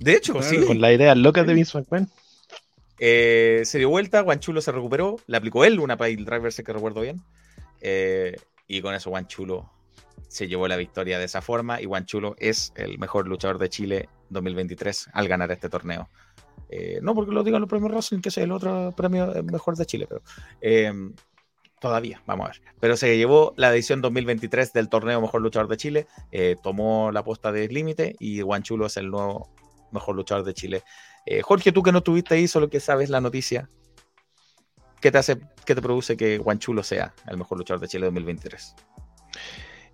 De hecho, Claro. sí. Con las ideas locas de Vince McMahon. Eh, se dio vuelta, Guanchulo se recuperó, le aplicó él una pile driver, sé que recuerdo bien. Eh, y con eso Guanchulo se llevó la victoria de esa forma. Y Guanchulo es el mejor luchador de Chile 2023 al ganar este torneo. Eh, no porque lo digan los premios Wrestling, que es el otro premio eh, mejor de Chile, pero eh, todavía, vamos a ver. Pero se llevó la edición 2023 del torneo mejor luchador de Chile, eh, tomó la posta de límite y Guanchulo es el nuevo mejor luchador de Chile eh, Jorge, tú que no estuviste ahí, solo que sabes la noticia, ¿qué te hace, qué te produce que Guanchulo sea el mejor luchador de Chile 2023?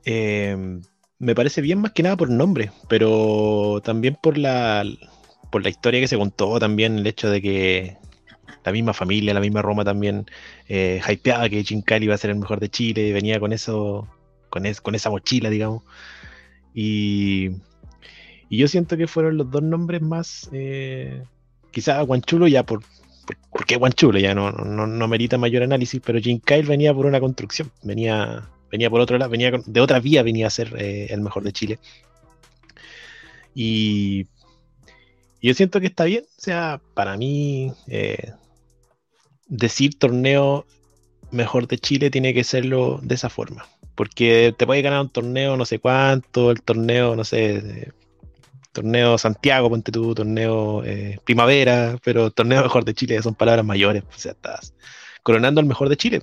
Eh, me parece bien más que nada por nombre, pero también por la, por la historia que se contó, también el hecho de que la misma familia, la misma Roma también eh, hypeaba que Jim Cali iba a ser el mejor de Chile, venía con eso, con, es- con esa mochila, digamos. Y, y yo siento que fueron los dos nombres más, eh, quizás Guanchulo ya por, por, porque Guanchulo ya no, no, no merita mayor análisis, pero Jim Kyle venía por una construcción, venía, venía por otro lado, venía de otra vía, venía a ser eh, el mejor de Chile. Y, y yo siento que está bien, o sea, para mí eh, decir torneo mejor de Chile tiene que serlo de esa forma. Porque te puede ganar un torneo no sé cuánto, el torneo, no sé, torneo Santiago, ponte tú, torneo eh, Primavera, pero torneo mejor de Chile son palabras mayores, o sea, estás coronando al mejor de Chile.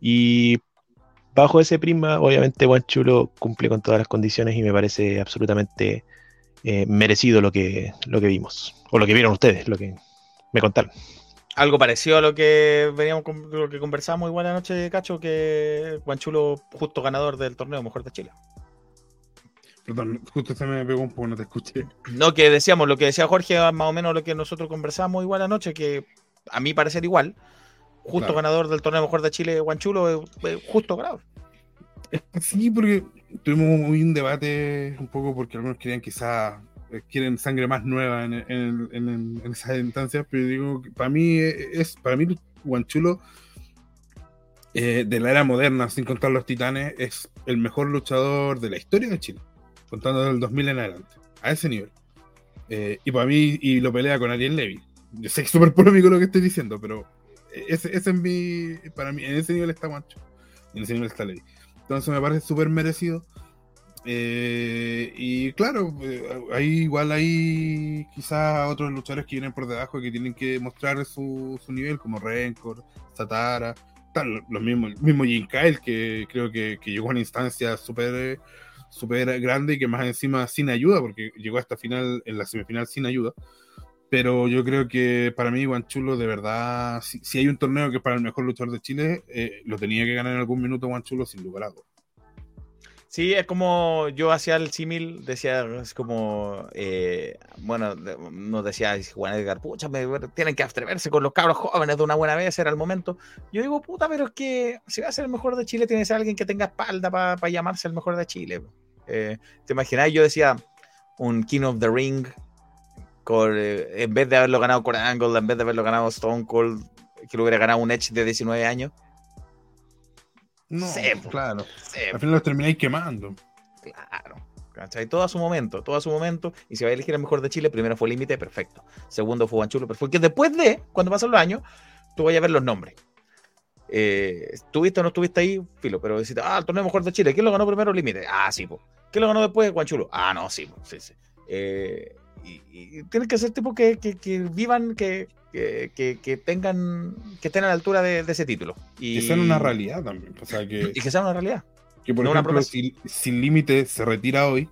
Y bajo ese prisma, obviamente Chulo cumple con todas las condiciones y me parece absolutamente eh, merecido lo que, lo que vimos, o lo que vieron ustedes, lo que me contaron. Algo parecido a lo que veníamos lo que conversamos igual anoche, Cacho, que Guanchulo justo ganador del torneo mejor de Chile. Perdón, justo se me pegó un poco, no te escuché. No, que decíamos, lo que decía Jorge, más o menos lo que nosotros conversamos igual anoche, que a mí parecer igual, justo Claro. ganador del torneo mejor de Chile, Guanchulo, eh, eh, justo ganador. Sí, porque tuvimos un debate un poco porque algunos querían quizás eh, quieren sangre más nueva en, en, en- en esas instancias, pero digo, que para mí es para mí Guanchulo eh, de la era moderna, sin contar los titanes, es el mejor luchador de la historia de Chile, contando del 2000 en adelante, a ese nivel. Eh, y para mí, y lo pelea con Ariel Levy. Yo sé que es súper polémico lo que estoy diciendo, pero ese, ese es mi, para mí, en ese nivel está Guancho, en ese nivel está Levy. Entonces me parece súper merecido. Eh, y claro, eh, hay igual hay quizás otros luchadores que vienen por debajo que tienen que mostrar su, su nivel, como Rencor, Satara, tal, los mismos, mismo Jim Kyle, que creo que, que llegó a una instancia súper súper grande y que más encima sin ayuda, porque llegó hasta final, en la semifinal sin ayuda. Pero yo creo que para mí, Guanchulo, de verdad, si, hay un torneo que es para el mejor luchador de Chile, eh, lo tenía que ganar en algún minuto Guanchulo sin lugar a dudas. Sí, es como yo hacía el símil, decía, es como, eh, bueno, nos decía Juan Edgar, pucha, me, tienen que atreverse con los cabros jóvenes de una buena vez, era el momento. Yo digo, puta, pero es que si va a ser el mejor de Chile, tiene que ser alguien que tenga espalda para llamarse el mejor de Chile. Eh, ¿Te imaginas? Yo decía, un King of the Ring, con, eh, en vez de haberlo ganado Core Angle, en vez de haberlo ganado Stone Cold, que lo hubiera ganado un Edge de 19 años no, claro. Al final los termináis quemando. Claro. ¿Cachai? Todo a su momento, todo a su momento. Y si va a elegir el mejor de Chile, primero fue Límite, perfecto. Segundo fue Guanchulo, perfecto. Que después de, cuando pasan los años, tú vayas a ver los nombres. Eh, ¿Estuviste o no estuviste ahí? Filo, pero decís, ah, el torneo mejor de Chile. ¿Quién lo ganó primero? Límite. Ah, sí, pues. ¿Quién lo ganó después? Guanchulo. Ah, no, sí, sí, sí. Eh, y, y, tienen que ser tipos que, que, que vivan, que, que, tengan, que estén a la altura de, ese título. Y que sean una realidad también. O sea, que, y que sean una realidad. Que por ejemplo, si, Límite se retira hoy,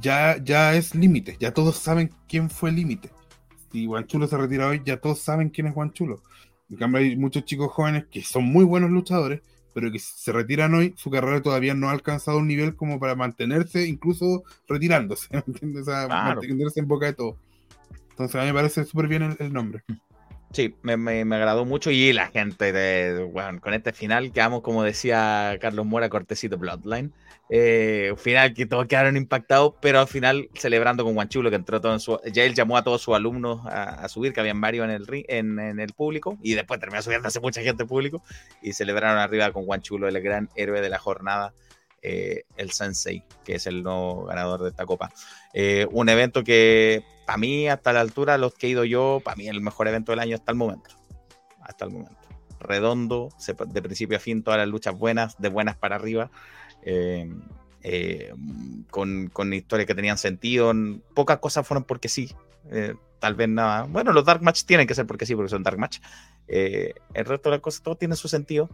ya, ya es Límite. Ya todos saben quién fue Límite. Si Chulo se retira hoy, ya todos saben quién es Chulo. En cambio, hay muchos chicos jóvenes que son muy buenos luchadores, pero que se retiran hoy, su carrera todavía no ha alcanzado un nivel como para mantenerse, incluso retirándose, O sea, mantenerse en boca de todo. Entonces a mí me parece súper bien el, nombre. Sí, me, me, agradó mucho y la gente de, con este final quedamos, como decía Carlos Mora, cortecito Bloodline. Eh, final que todos quedaron impactados, pero al final celebrando con Guanchulo, que entró todo en su. Ya él llamó a todos sus alumnos a, subir, que habían varios en el, en, en, el público, y después terminó subiendo hace mucha gente público, y celebraron arriba con Guanchulo, el gran héroe de la jornada, eh, el Sensei, que es el nuevo ganador de esta copa. Eh, un evento que para mí, hasta la altura, los que he ido yo, para mí el mejor evento del año hasta el momento. Hasta el momento. Redondo, de principio a fin, todas las luchas buenas, de buenas para arriba. Eh, con, con, historias que tenían sentido. Pocas cosas fueron porque sí. Tal vez nada. Bueno, los Dark Match tienen que ser porque sí, porque son Dark Match. el resto de las cosas, todo tiene su sentido.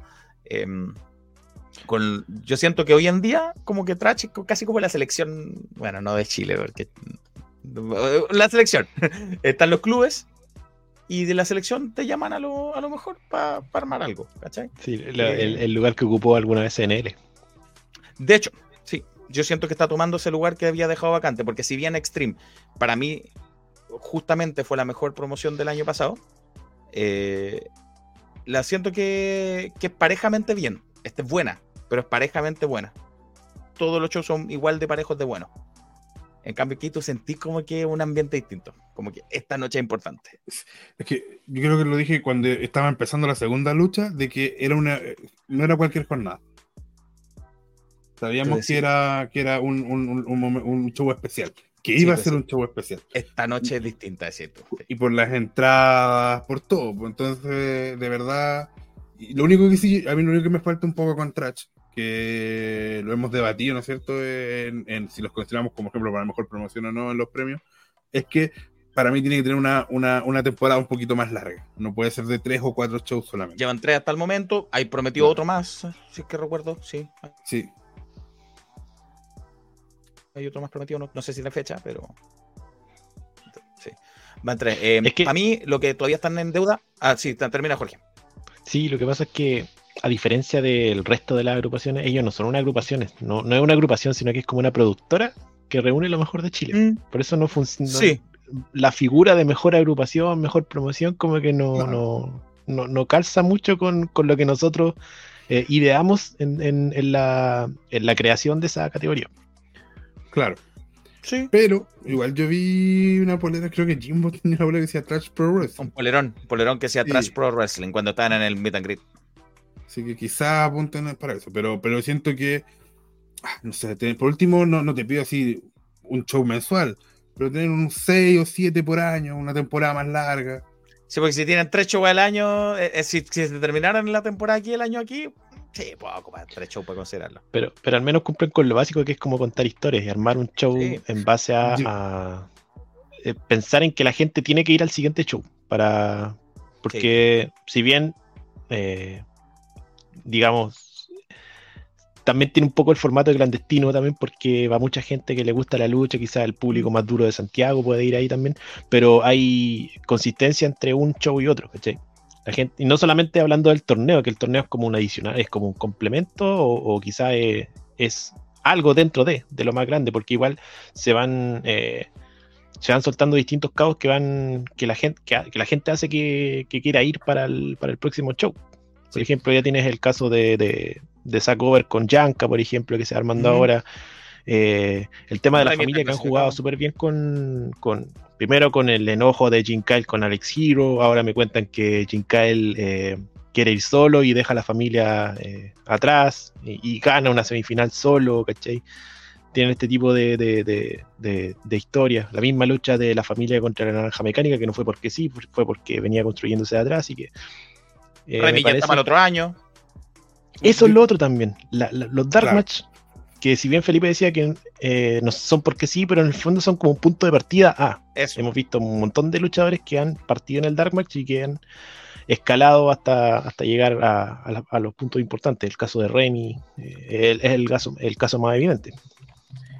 Con, yo siento que hoy en día, como que Trash, casi como la selección, bueno, no de Chile, porque la selección. Están los clubes y de la selección te llaman a lo, a lo mejor para armar algo, ¿cachai? Sí, eh, el, lugar que ocupó alguna vez NL. De hecho, sí, yo siento que está tomando ese lugar que había dejado vacante, porque si bien Extreme para mí justamente fue la mejor promoción del año pasado, eh, la siento que, que es parejamente bien. Esta es buena, pero es parejamente buena. Todos los shows son igual de parejos de buenos. En cambio, aquí tú sentís como que un ambiente distinto, como que esta noche es importante. Es que yo creo que lo dije cuando estaba empezando la segunda lucha, de que era una, no era cualquier jornada. Sabíamos que era, que era un, un, un, show especial, que iba a pues ser un show especial. Esta noche es distinta, es cierto. Y por las entradas, por todo. Pues, entonces, de verdad, lo único que sí, a mí lo único que me falta un poco con Trash que lo hemos debatido, ¿no es cierto?, en, si los consideramos como ejemplo para mejor promoción o no en los premios, es que para mí tiene que tener una, una, temporada un poquito más larga. No puede ser de tres o cuatro shows solamente. Llevan tres hasta el momento. Hay prometido otro más, si es que recuerdo. Sí. Sí. Hay otro más prometido, no, sé si la fecha, pero. Sí. Van tres. Eh, es que... A mí, lo que todavía están en deuda. Ah, sí, termina Jorge. Sí, lo que pasa es que a diferencia del resto de las agrupaciones, ellos no son una agrupación, no, no es una agrupación, sino que es como una productora que reúne lo mejor de Chile. Mm. Por eso no funciona. Sí. La figura de mejor agrupación, mejor promoción, como que no, no, no, calza mucho con, lo que nosotros eh, ideamos en, en, la, en la creación de esa categoría. Claro. Sí. Pero igual yo vi una polera, creo que Jimbo tenía una polera que decía Trash Pro Wrestling. Un polerón, un polerón que decía Trash Pro Wrestling cuando estaban en el Meet and Greet. Así que quizás apunten para eso. Pero, pero siento que, ah, no sé, por último, no, no te pido así un show mensual, pero tener un 6 o 7 por año, una temporada más larga. Sí, porque si tienen 3 shows al año, eh, eh, si, si, se terminaran la temporada aquí, el año aquí, sí, puedo ocupar 3 shows para considerarlo. Pero, pero al menos cumplen con lo básico que es como contar historias y armar un show en base a, eh, pensar en que la gente tiene que ir al siguiente show. para Porque si bien digamos, también tiene un poco el formato de clandestino también porque va mucha gente que le gusta la lucha, quizás el público más duro de Santiago puede ir ahí también, pero hay consistencia entre un show y otro, ¿cachai? La gente, y no solamente hablando del torneo, que el torneo es como un adicional, es como un complemento o, o quizás es, algo dentro de, de lo más grande, porque igual se van... Eh, se van soltando distintos cabos que van que la gente que, la gente hace que, quiera ir para el, para el próximo show. Por ejemplo, ya tienes el caso de, de, de Zack Over con Yanka, por ejemplo, que se ha armando ahora. Eh, el tema de la familia que han jugado súper bien con, con, primero con el enojo de Jin Kyle con Alex Hero, ahora me cuentan que Jin Kyle eh, quiere ir solo y deja a la familia eh, atrás y, gana una semifinal solo, ¿cachai? Tienen este tipo de, de, de, historia. La misma lucha de la familia contra la naranja mecánica, que no fue porque sí, fue porque venía construyéndose de atrás y que... Eh, ya el otro año. Eso es lo otro también. los Dark Match, que si bien Felipe decía que eh, no son porque sí, pero en el fondo son como un punto de partida a. Hemos visto un montón de luchadores que han partido en el Dark Match y que han escalado hasta, hasta llegar a, los puntos importantes. El caso de Remy eh, es el, caso, el caso más evidente.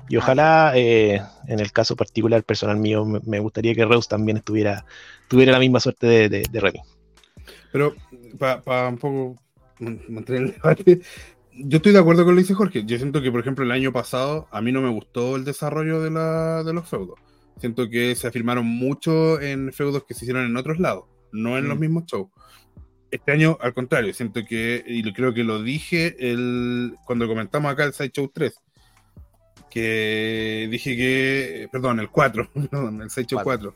Y ojalá, eh, en el caso particular personal mío, me, gustaría que Reus también estuviera, tuviera la misma suerte de, de, Remy. Pero para un poco mantener el debate, yo estoy de acuerdo con lo que dice Jorge. Yo siento que, por ejemplo, el año pasado a mí no me gustó el desarrollo de, la, de los feudos. Siento que se afirmaron mucho en feudos que se hicieron en otros lados, no en los mm. mismos shows. Este año, al contrario, siento que, y creo que lo dije el, cuando comentamos acá el Sideshow 3, que dije que, perdón, el 4, perdón, el 6 4, 4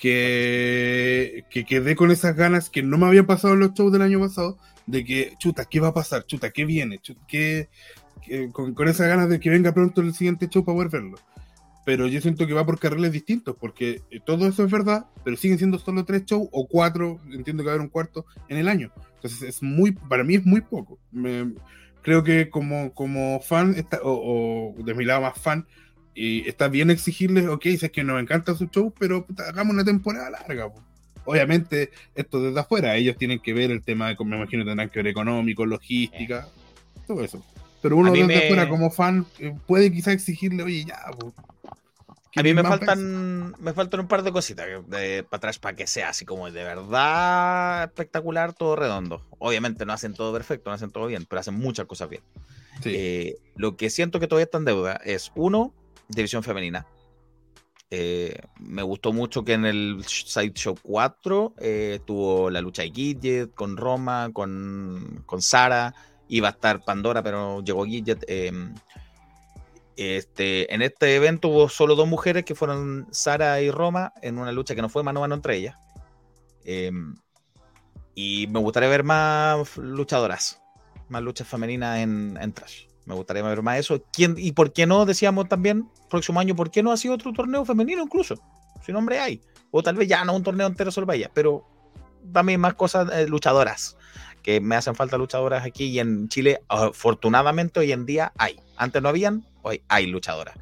que, que quedé con esas ganas que no me habían pasado en los shows del año pasado, de que, chuta, ¿qué va a pasar? Chuta, ¿qué viene? ¿qué, con, con, esas ganas de que venga pronto el siguiente show para poder verlo. Pero yo siento que va por carriles distintos, porque eh, todo eso es verdad, pero siguen siendo solo tres shows o cuatro, entiendo que va a haber un cuarto en el año. Entonces es muy, para mí es muy poco. Me, creo que como, como fan, o, de mi lado más fan, y está bien exigirles, ok, si es que nos encanta su show, pero hagamos una temporada larga. Obviamente, esto desde afuera, ellos tienen que ver el tema, de, me imagino, tendrán que ver económico, logística, todo eso. Pero uno desde afuera como fan eh, puede quizá exigirle, oye, ya, a mí me faltan, me faltan un par de cositas para atrás para que sea así como de verdad espectacular, todo redondo. Obviamente no hacen todo perfecto, no hacen todo bien, pero hacen muchas cosas bien. Eh, lo que siento que todavía está en deuda es, uno, división femenina. Eh, me gustó mucho que en el Sideshow 4 eh, tuvo la lucha de Gidget con Roma, con, con Sara. Iba a estar Pandora, pero llegó Gidget. Em, este, en este evento hubo solo dos mujeres que fueron Sara y Roma en una lucha que no fue mano a mano entre ellas. Em, y me gustaría ver más luchadoras, más luchas femeninas en, en Trash. Me gustaría ver más eso. ¿Quién, y por qué no, decíamos también, próximo año, ¿por qué no ha sido otro torneo femenino incluso? Si nombre hay. O tal vez ya no un torneo entero solo ella, pero también más cosas eh, luchadoras. Que me hacen falta luchadoras aquí y en Chile, afortunadamente hoy en día hay. Antes no habían, hoy hay luchadoras.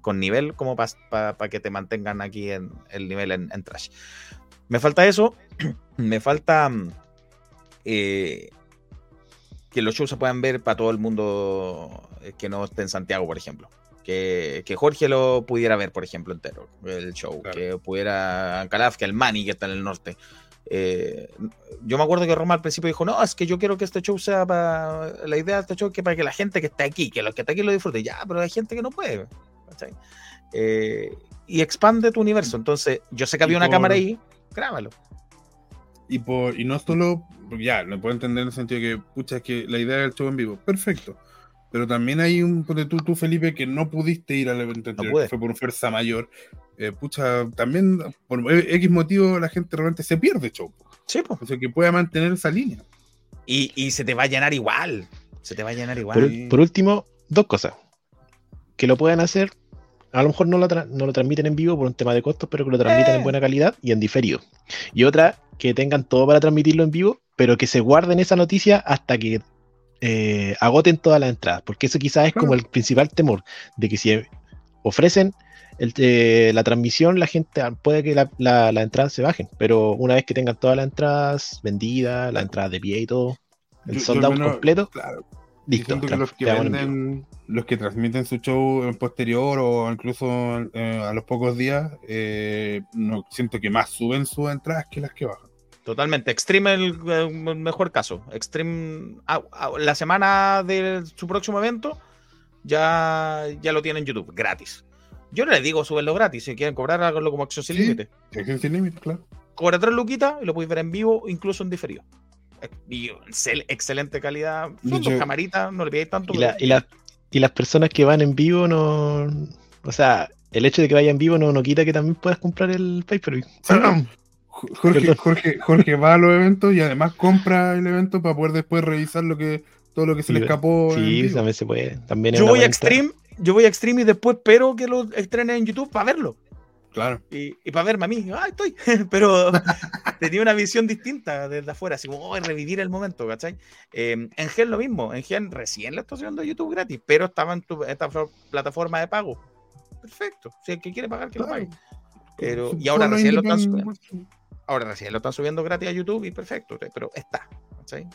Con nivel como para que te mantengan aquí en el nivel en, trash. Me falta eso. me falta mm, eh, que los shows se puedan ver para todo el mundo eh, que no esté en Santiago, por ejemplo. Que, Jorge lo pudiera ver, por ejemplo, entero, el show. Que pudiera Calaf, que el Mani, que está en el norte. Eh, yo me acuerdo que Roma al principio dijo, no, es que yo quiero que este show sea para... La idea de este show es que para que la gente que está aquí, que los que está aquí lo disfrute. Ya, pero hay gente que no puede. Eh, y expande tu universo. Entonces, yo sé que había una cámara ahí, grábalo. Y, por, y no solo, ya, lo puedo entender en el sentido de que, pucha, es que la idea del show en vivo, perfecto. Pero también hay un, tú, tú Felipe, que no pudiste ir al evento anterior, que fue por fuerza mayor. Eh, pucha, también por X motivo la gente realmente se pierde show. Sí, pues. O sea, que pueda mantener esa línea. Y, y, se te va a llenar igual. Se te va a llenar igual. Por, último, dos cosas. Que lo puedan hacer. A lo mejor no lo, no lo transmiten en vivo por un tema de costos, pero que lo transmitan en eh. buena calidad y en diferido. Y otra, que tengan todo para transmitirlo en vivo, pero que se guarden esa noticia hasta que eh, agoten todas las entradas, porque eso quizás es como el principal temor, de que si ofrecen eh, la transmisión, la gente puede que las la, entradas se bajen, pero una vez que tengan todas las entradas vendidas, las entradas de pie y todo, el soldado completo. Listo, que los que venden, los que transmiten su show en posterior o incluso eh, a los pocos días, eh, no, siento que más suben sus entradas que las que bajan. Totalmente. Extreme el, el mejor caso. Extreme ah, ah, la semana de su próximo evento ya, ya lo tienen en YouTube, gratis. Yo no les digo subenlo gratis, si quieren cobrar, háganlo como acción sin límite. Acción sin límite, claro. Cobra tres luquitas y lo podéis ver en vivo, incluso en diferido. Y excelente calidad. Son dos camaritas, no le pidáis tanto. Y, y, las personas que van en vivo no. O sea, el hecho de que vayan en vivo no, no quita que también puedas comprar el pay-per-view. Jorge, Jorge, Jorge va a los eventos y además compra el evento para poder después revisar lo que todo lo que se le escapó. Sí, también se puede. También yo voy a Extreme, yo voy a Extreme y después espero que lo estrenen en YouTube para verlo. Claro. Y, y, para verme a mí, ah, estoy. Pero tenía una visión distinta desde afuera, así como oh, revivir el momento, ¿cachai? Eh, en Gen lo mismo, en Gen recién la estoy haciendo YouTube gratis, pero estaba en esta plataforma de pago. Perfecto. Si el que quiere pagar, que lo pague. Pero, y ahora recién lo están subiendo. Ahora recién lo están subiendo gratis a YouTube y perfecto, pero está.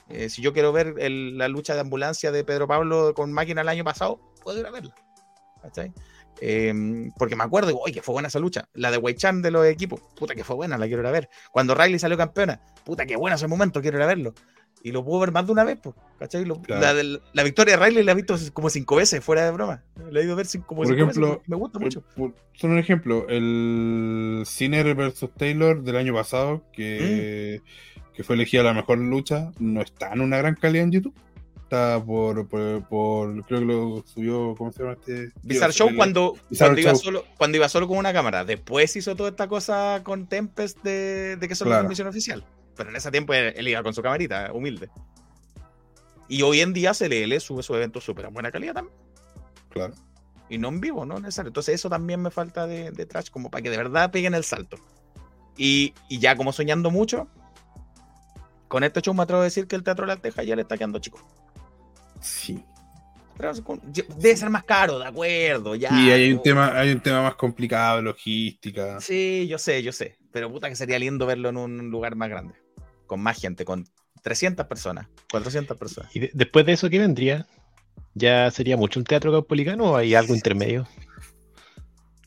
Eh, si yo quiero ver la lucha de ambulancia de Pedro Pablo con máquina el año pasado, puedo ir a verla. Em, porque me acuerdo, oye, que fue buena esa lucha. La de Weichan de los equipos, puta que fue buena, la quiero ir a ver. Cuando Riley salió campeona, puta que bueno ese momento, quiero ir a verlo. Y lo puedo ver más de una vez, pues, ¿cachai? la, victoria de Riley la he visto como cinco veces, fuera de broma. La he ido a ver como por ejemplo, Me gusta mucho. son un ejemplo, el Sinner versus Taylor del año pasado, que, mm. que fue elegida la mejor lucha, no está en una gran calidad en YouTube por, por, creo que lo subió, ¿cómo se llama este? Bizarre Show cuando, cuando, Iba solo, cuando iba solo con una cámara. Después hizo toda esta cosa con Tempest de, de que solo claro. transmisión oficial. Pero en ese tiempo él, iba con su camarita, humilde. Y hoy en día CLL sube su evento súper a buena calidad también. Claro. Y no en vivo, no necesario. Entonces eso también me falta de, de trash, como para que de verdad peguen el salto. Y, y, ya como soñando mucho, con este show me atrevo a decir que el Teatro de la Teja ya le está quedando chico. Sí. debe ser más caro, de acuerdo. Ya, y hay un, tema, hay un tema más complicado, logística. Sí, yo sé, yo sé. Pero puta que sería lindo verlo en un lugar más grande. Con más gente, con 300 personas, 400 personas. ¿Y después de eso qué vendría? ¿Ya sería mucho un teatro caupolicano o hay algo intermedio?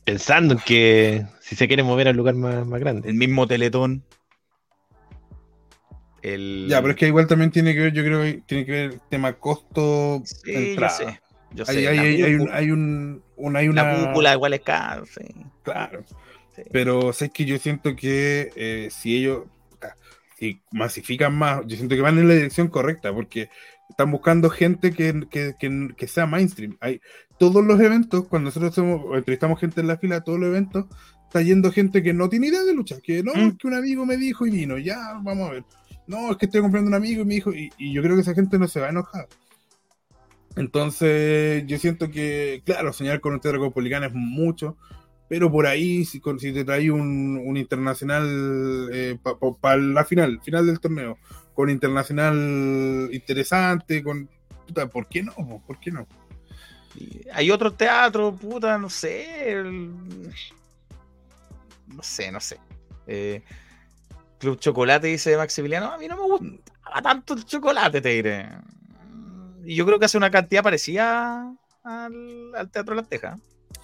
Pensando en que si se quiere mover al lugar más, más grande. El mismo Teletón. Ya, pero es que igual también tiene que ver, yo creo que tiene que ver el tema costo. Sí, yo sé. Yo sé, hay, hay, hay, un, hay, un, una, hay una. La cúpula igual es caro, sí. Claro. Pero sé que yo siento que eh, si ellos si masifican más, yo siento que van en la dirección correcta, porque están buscando gente que, que, que, que sea mainstream. Hay todos los eventos, cuando nosotros hacemos, entrevistamos gente en la fila, todos los eventos, está yendo gente que no tiene idea de lucha, que no, mm. que un amigo me dijo y vino, ya, vamos a ver no, es que estoy comprando un amigo y mi hijo, y, yo creo que esa gente no se va a enojar. Entonces, yo siento que, claro, soñar con un teatro copolicano es mucho, pero por ahí, si, si te traes un, un, internacional eh, para la final, final del torneo, con internacional interesante, con. Puta, ¿por qué no? ¿Por qué no? Hay otro teatro, puta, no sé. No sé, no sé. Eh, Club Chocolate, dice Maximiliano. A mí no me gusta tanto el chocolate, te diré. Y yo creo que hace una cantidad parecida al, Teatro de Tejas.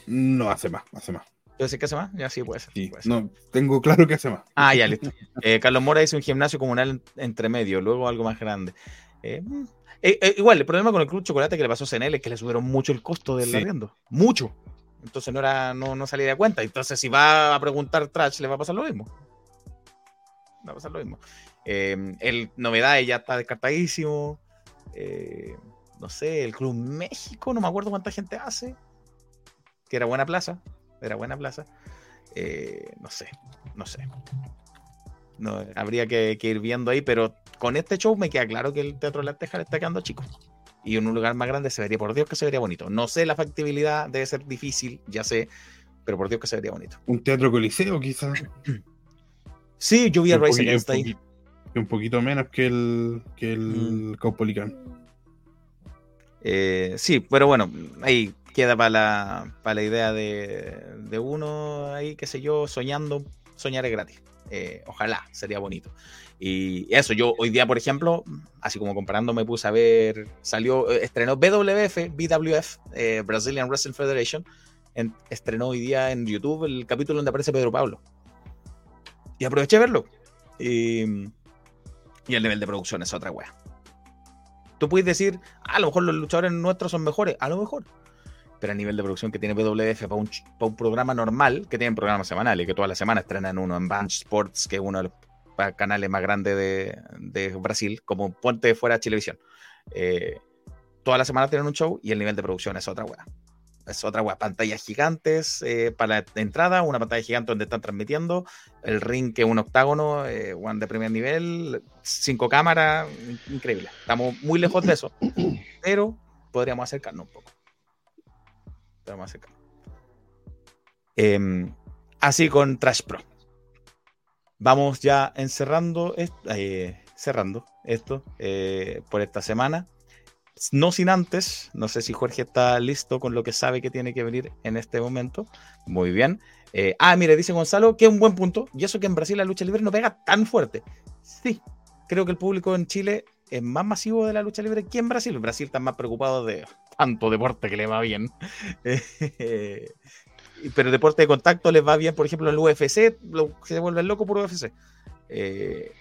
No, hace más, hace más. ¿Yo sé que hace más? Ya sí, puede ser. No, tengo claro que hace más. Ah, ya, listo. Eh, Carlos Mora dice un gimnasio comunal entre medio, luego algo más grande. Eh, mm, eh, igual, el problema con el Club Chocolate que le pasó a CNL es que le subieron mucho el costo del arriendo. Mucho. Entonces no, era, no, no salía de cuenta. Entonces, si va a preguntar Trash, le va a pasar lo mismo va a pasar lo mismo. El Novedades ya está descartadísimo. No sé, el Club México, no me acuerdo cuánta gente hace. Que era buena plaza. Era buena plaza. Eh, no sé, no sé. No, habría que, ir viendo ahí, pero con este show me queda claro que el Teatro de la Teja le está quedando chico. Y en un lugar más grande se vería, por Dios que se vería bonito. No sé la factibilidad, debe ser difícil, ya sé, pero por Dios que se vería bonito. Un teatro coliseo, quizás. Sí, yo vi a Rise Against ahí. Un poquito menos que el, que el mm. eh, sí, pero bueno, ahí queda para la, para la idea de, de, uno ahí, qué sé yo, soñando, soñar es gratis. eh, ojalá, sería bonito. Y eso, yo hoy día, por ejemplo, así como comparando, me puse a ver, salió, eh, estrenó BWF, BWF, eh, Brazilian Wrestling Federation, estrenó hoy día en YouTube el capítulo donde aparece Pedro Pablo. Y aproveché a verlo. Y, y el nivel de producción es otra wea. Tú puedes decir, ah, a lo mejor los luchadores nuestros son mejores, a lo mejor. Pero a nivel de producción que tiene BWF para un, programa normal, que tienen programas semanales, que toda la semana estrenan uno en Bunch Sports, que es uno de los canales más grandes de, Brasil, como Ponte Fuera Televisión. Eh, toda la semana tienen un show y el nivel de producción es otra weá. Es otra weá. Pantallas gigantes eh, para la entrada, una pantalla gigante donde están transmitiendo, el ring que es un octágono, eh, one de primer nivel, cinco cámaras, increíble. Estamos muy lejos de eso, pero podríamos acercarnos un poco. Podríamos acercarnos. Em, así con Trash Pro vamos ya encerrando, eh, cerrando esto eh, por esta semana. No sin antes, no sé si Jorge está listo con lo que sabe que tiene que venir en este momento. Muy bien. Eh, ah, mire, dice Gonzalo que es un buen punto. Y eso que en Brasil la lucha libre no pega tan fuerte. Sí, creo que el público en Chile es más masivo de la lucha libre que en Brasil. Brasil están más preocupados de tanto deporte que le va bien. pero deporte de contacto les va bien, por ejemplo, en el UFC, lo, se vuelven loco por UFC. Eh,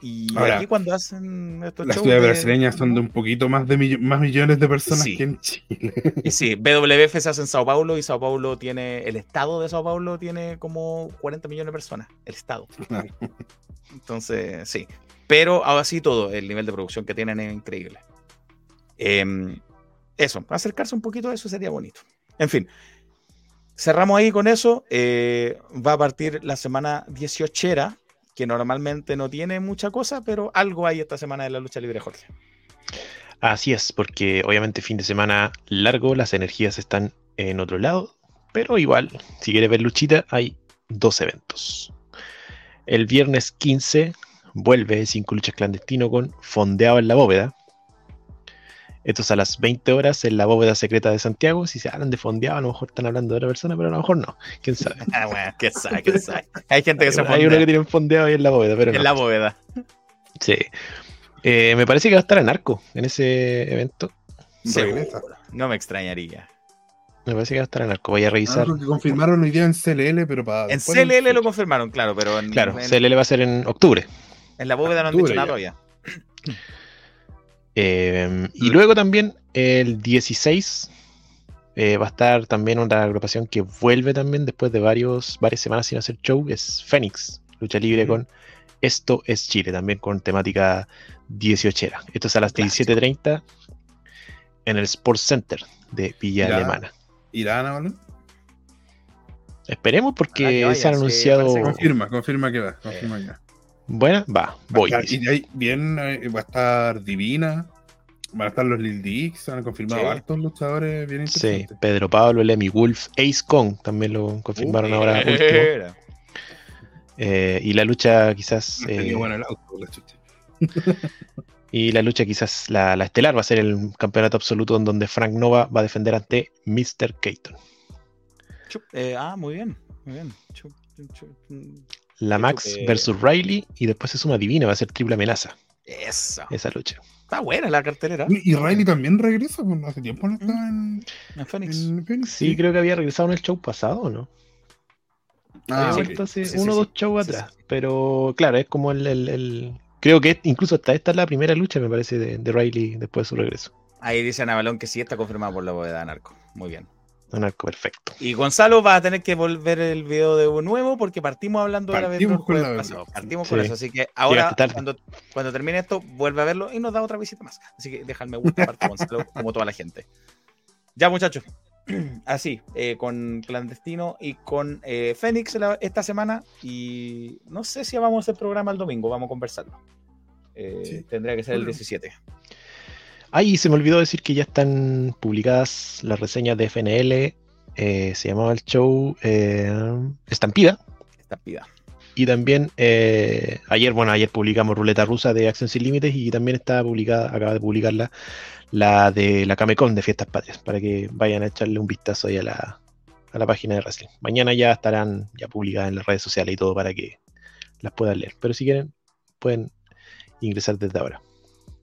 y aquí cuando hacen estos Las ciudades brasileñas son de un poquito más de más millones de personas que en Chile. Y sí, BWF se hace en Sao Paulo y Sao Paulo tiene, el estado de Sao Paulo tiene como 40 millones de personas, el estado. Entonces, sí. Pero ahora sí todo, el nivel de producción que tienen es increíble. Em, eso, acercarse un poquito a eso sería bonito. En fin, cerramos ahí con eso. Eh, va a partir la semana 18, que normalmente no tiene mucha cosa, pero algo hay esta semana de la lucha libre, Jorge. Así es, porque obviamente fin de semana largo, las energías están en otro lado, pero igual, si quieres ver luchita, hay dos eventos. El viernes 15 vuelve Cinco Luchas Clandestino con Fondeado en la Bóveda, esto es a las 20 horas en la bóveda secreta de Santiago. Si se hablan de fondeado, a lo mejor están hablando de otra persona, pero a lo mejor no. ¿Quién sabe? ah, bueno, quién sabe, quién sabe. Hay gente que se Hay uno que tiene fondeado ahí en la bóveda, pero En la bóveda. Sí. Eh, me parece que va a estar en arco en ese evento. No me extrañaría. Me parece que va a estar en arco. Voy a revisar. Ah, confirmaron hoy día en CLL, pero para. En CLL lo confirmaron, claro, pero en. Claro, CLL va a ser en octubre. En la bóveda no han dicho nada todavía. Em, y luego también el 16 eh, va a estar también una agrupación que vuelve también después de varios, varias semanas sin hacer show, es Fénix, lucha libre con Esto es Chile, también con temática 18. Esto es a las 17.30 en el Sports Center de Villa Alemana. ¿Irán a Esperemos porque se han anunciado. confirma, confirma que va. Confirma ya. Bueno, va, voy. y ahí bien, eh, va a estar Divina, van a estar los Lil Dix, han confirmado sí. hartos luchadores bien interesantes. Sí, Pedro Pablo, Lemmy Wolf, Ace Kong también lo confirmaron uh, ahora. Eh, y la lucha quizás. Eh, bueno el auto, la chucha. y la lucha quizás, la, la, estelar va a ser el campeonato absoluto en donde Frank Nova va a defender ante Mr. Keaton. Eh, ah, muy bien, muy bien. La Max versus Riley y después es una divina, va a ser triple amenaza. Eso. Esa lucha. Está buena la cartelera. Y Riley también regresa, pues hace tiempo no estaba en, en, Phoenix. Sí, creo que había regresado en el show pasado, ¿no? Ah, sí, hace sí, uno o dos shows atrás. Pero claro, es como el, el, el, Creo que incluso hasta esta es la primera lucha, me parece, de, de Riley después de su regreso. Ahí dice Ana Balón que sí está confirmado por la bóveda de Narco. Muy bien. Perfecto. Y Gonzalo va a tener que volver el video de nuevo porque partimos hablando partimos de la vez pasado. Partimos sí. con eso. Así que ahora, cuando, cuando, termine esto, vuelve a verlo y nos da otra visita más. Así que deja el me gusta aparte, Gonzalo, como toda la gente. Ya, muchachos. Así, eh, con Clandestino y con eh, Fénix esta semana. Y no sé si vamos a hacer programa el domingo, vamos a conversarlo. Eh, sí. Tendría que ser el 17. Ay, se me olvidó decir que ya están publicadas las reseñas de FNL. Eh, se llamaba el show eh, Estampida. Estampida. Y también eh, ayer, bueno, ayer publicamos Ruleta Rusa de Acción Sin Límites y también está publicada, acaba de publicarla, la de la Camecon de Fiestas Patrias, para que vayan a echarle un vistazo ahí a la, a la página de Wrestling. Mañana ya estarán ya publicadas en las redes sociales y todo para que las puedan leer. Pero si quieren, pueden ingresar desde ahora.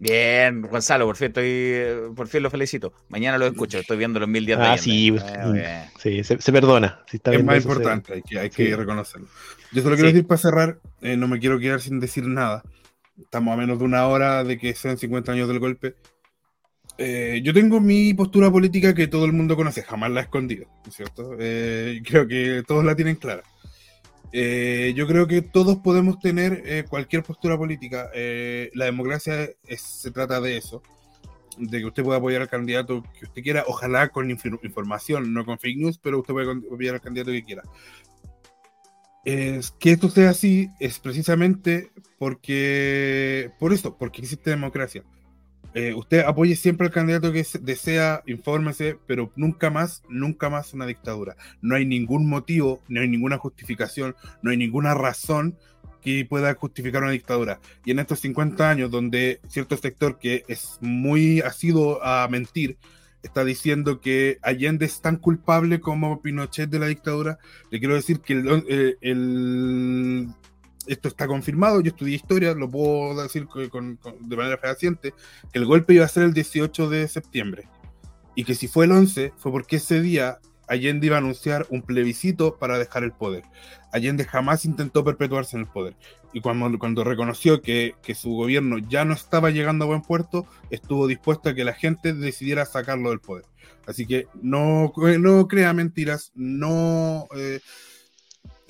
Bien, Gonzalo, por fin, estoy, por fin lo felicito. Mañana lo escucho, estoy viendo los mil días Ah, de sí. Eh, sí, se, se perdona. Si está Es más importante, hay que, hay sí. que reconocerlo. Yo solo quiero Sí. decir para cerrar, eh, no me quiero quedar sin decir nada. Estamos a menos de una hora de que sean 50 años del golpe. Eh, yo tengo mi postura política que todo el mundo conoce, jamás la he escondido, ¿no es ¿cierto? Eh, creo que todos la tienen clara. Eh, yo creo que todos podemos tener eh, cualquier postura política. Eh, la democracia es- se trata de eso, de que usted pueda apoyar al candidato que usted quiera, ojalá con infor- información, no con fake news, pero usted puede apoyar al candidato que quiera. Que esto sea así es precisamente porque, por eso, porque existe democracia. Eh, usted apoye siempre al candidato que se- desea, infórmese, pero nunca más, nunca más una dictadura. No hay ningún motivo, no hay ninguna justificación, no hay ninguna razón que pueda justificar una dictadura. Y en estos 50 años, donde cierto sector que es muy asiduo a mentir, está diciendo que Allende es tan culpable como Pinochet de la dictadura, le quiero decir que el, eh, el- esto está confirmado, yo estudié historia, lo puedo decir con- de manera fehaciente, que el golpe iba a ser el 18 de septiembre. Y que si fue el 11, fue porque ese día Allende iba a anunciar un plebiscito para dejar el poder. Allende jamás intentó perpetuarse en el poder. Y cuando, cuando reconoció que, que su gobierno ya no estaba llegando a buen puerto, estuvo dispuesto a que la gente decidiera sacarlo del poder. Así que no, no crea mentiras, no, eh,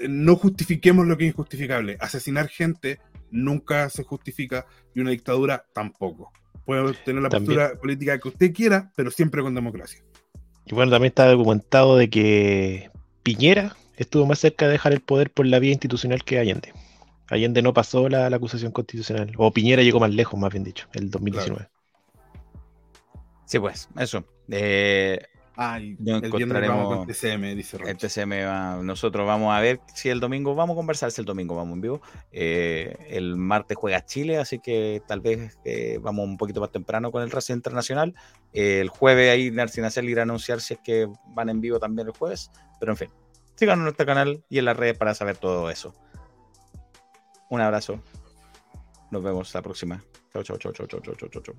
no justifiquemos lo que es injustificable. Asesinar gente nunca se justifica y una dictadura tampoco. Puede tener la También. postura política que usted quiera, pero siempre con democracia. Y bueno, también está documentado de que Piñera estuvo más cerca de dejar el poder por la vía institucional que Allende. Allende no pasó la, la acusación constitucional. O Piñera llegó más lejos, más bien dicho, el 2019. Sí, pues, eso. Eh, Ay, No el encontraremos- vamos con TCM, dice Rocha. el TCM va- nosotros vamos a ver si el domingo, vamos a conversar si el domingo vamos en vivo. Eh, el martes juega Chile, así que tal vez eh, vamos un poquito más temprano con el Racing Internacional. Eh, el jueves ahí Narci Nacel irá a anunciar si es que van en vivo también el jueves. Pero en fin, sigan en nuestro canal y en las redes para saber todo eso. Un abrazo. Nos vemos la próxima. Chau, chau, chau, chau, chau, chau, chau, chau.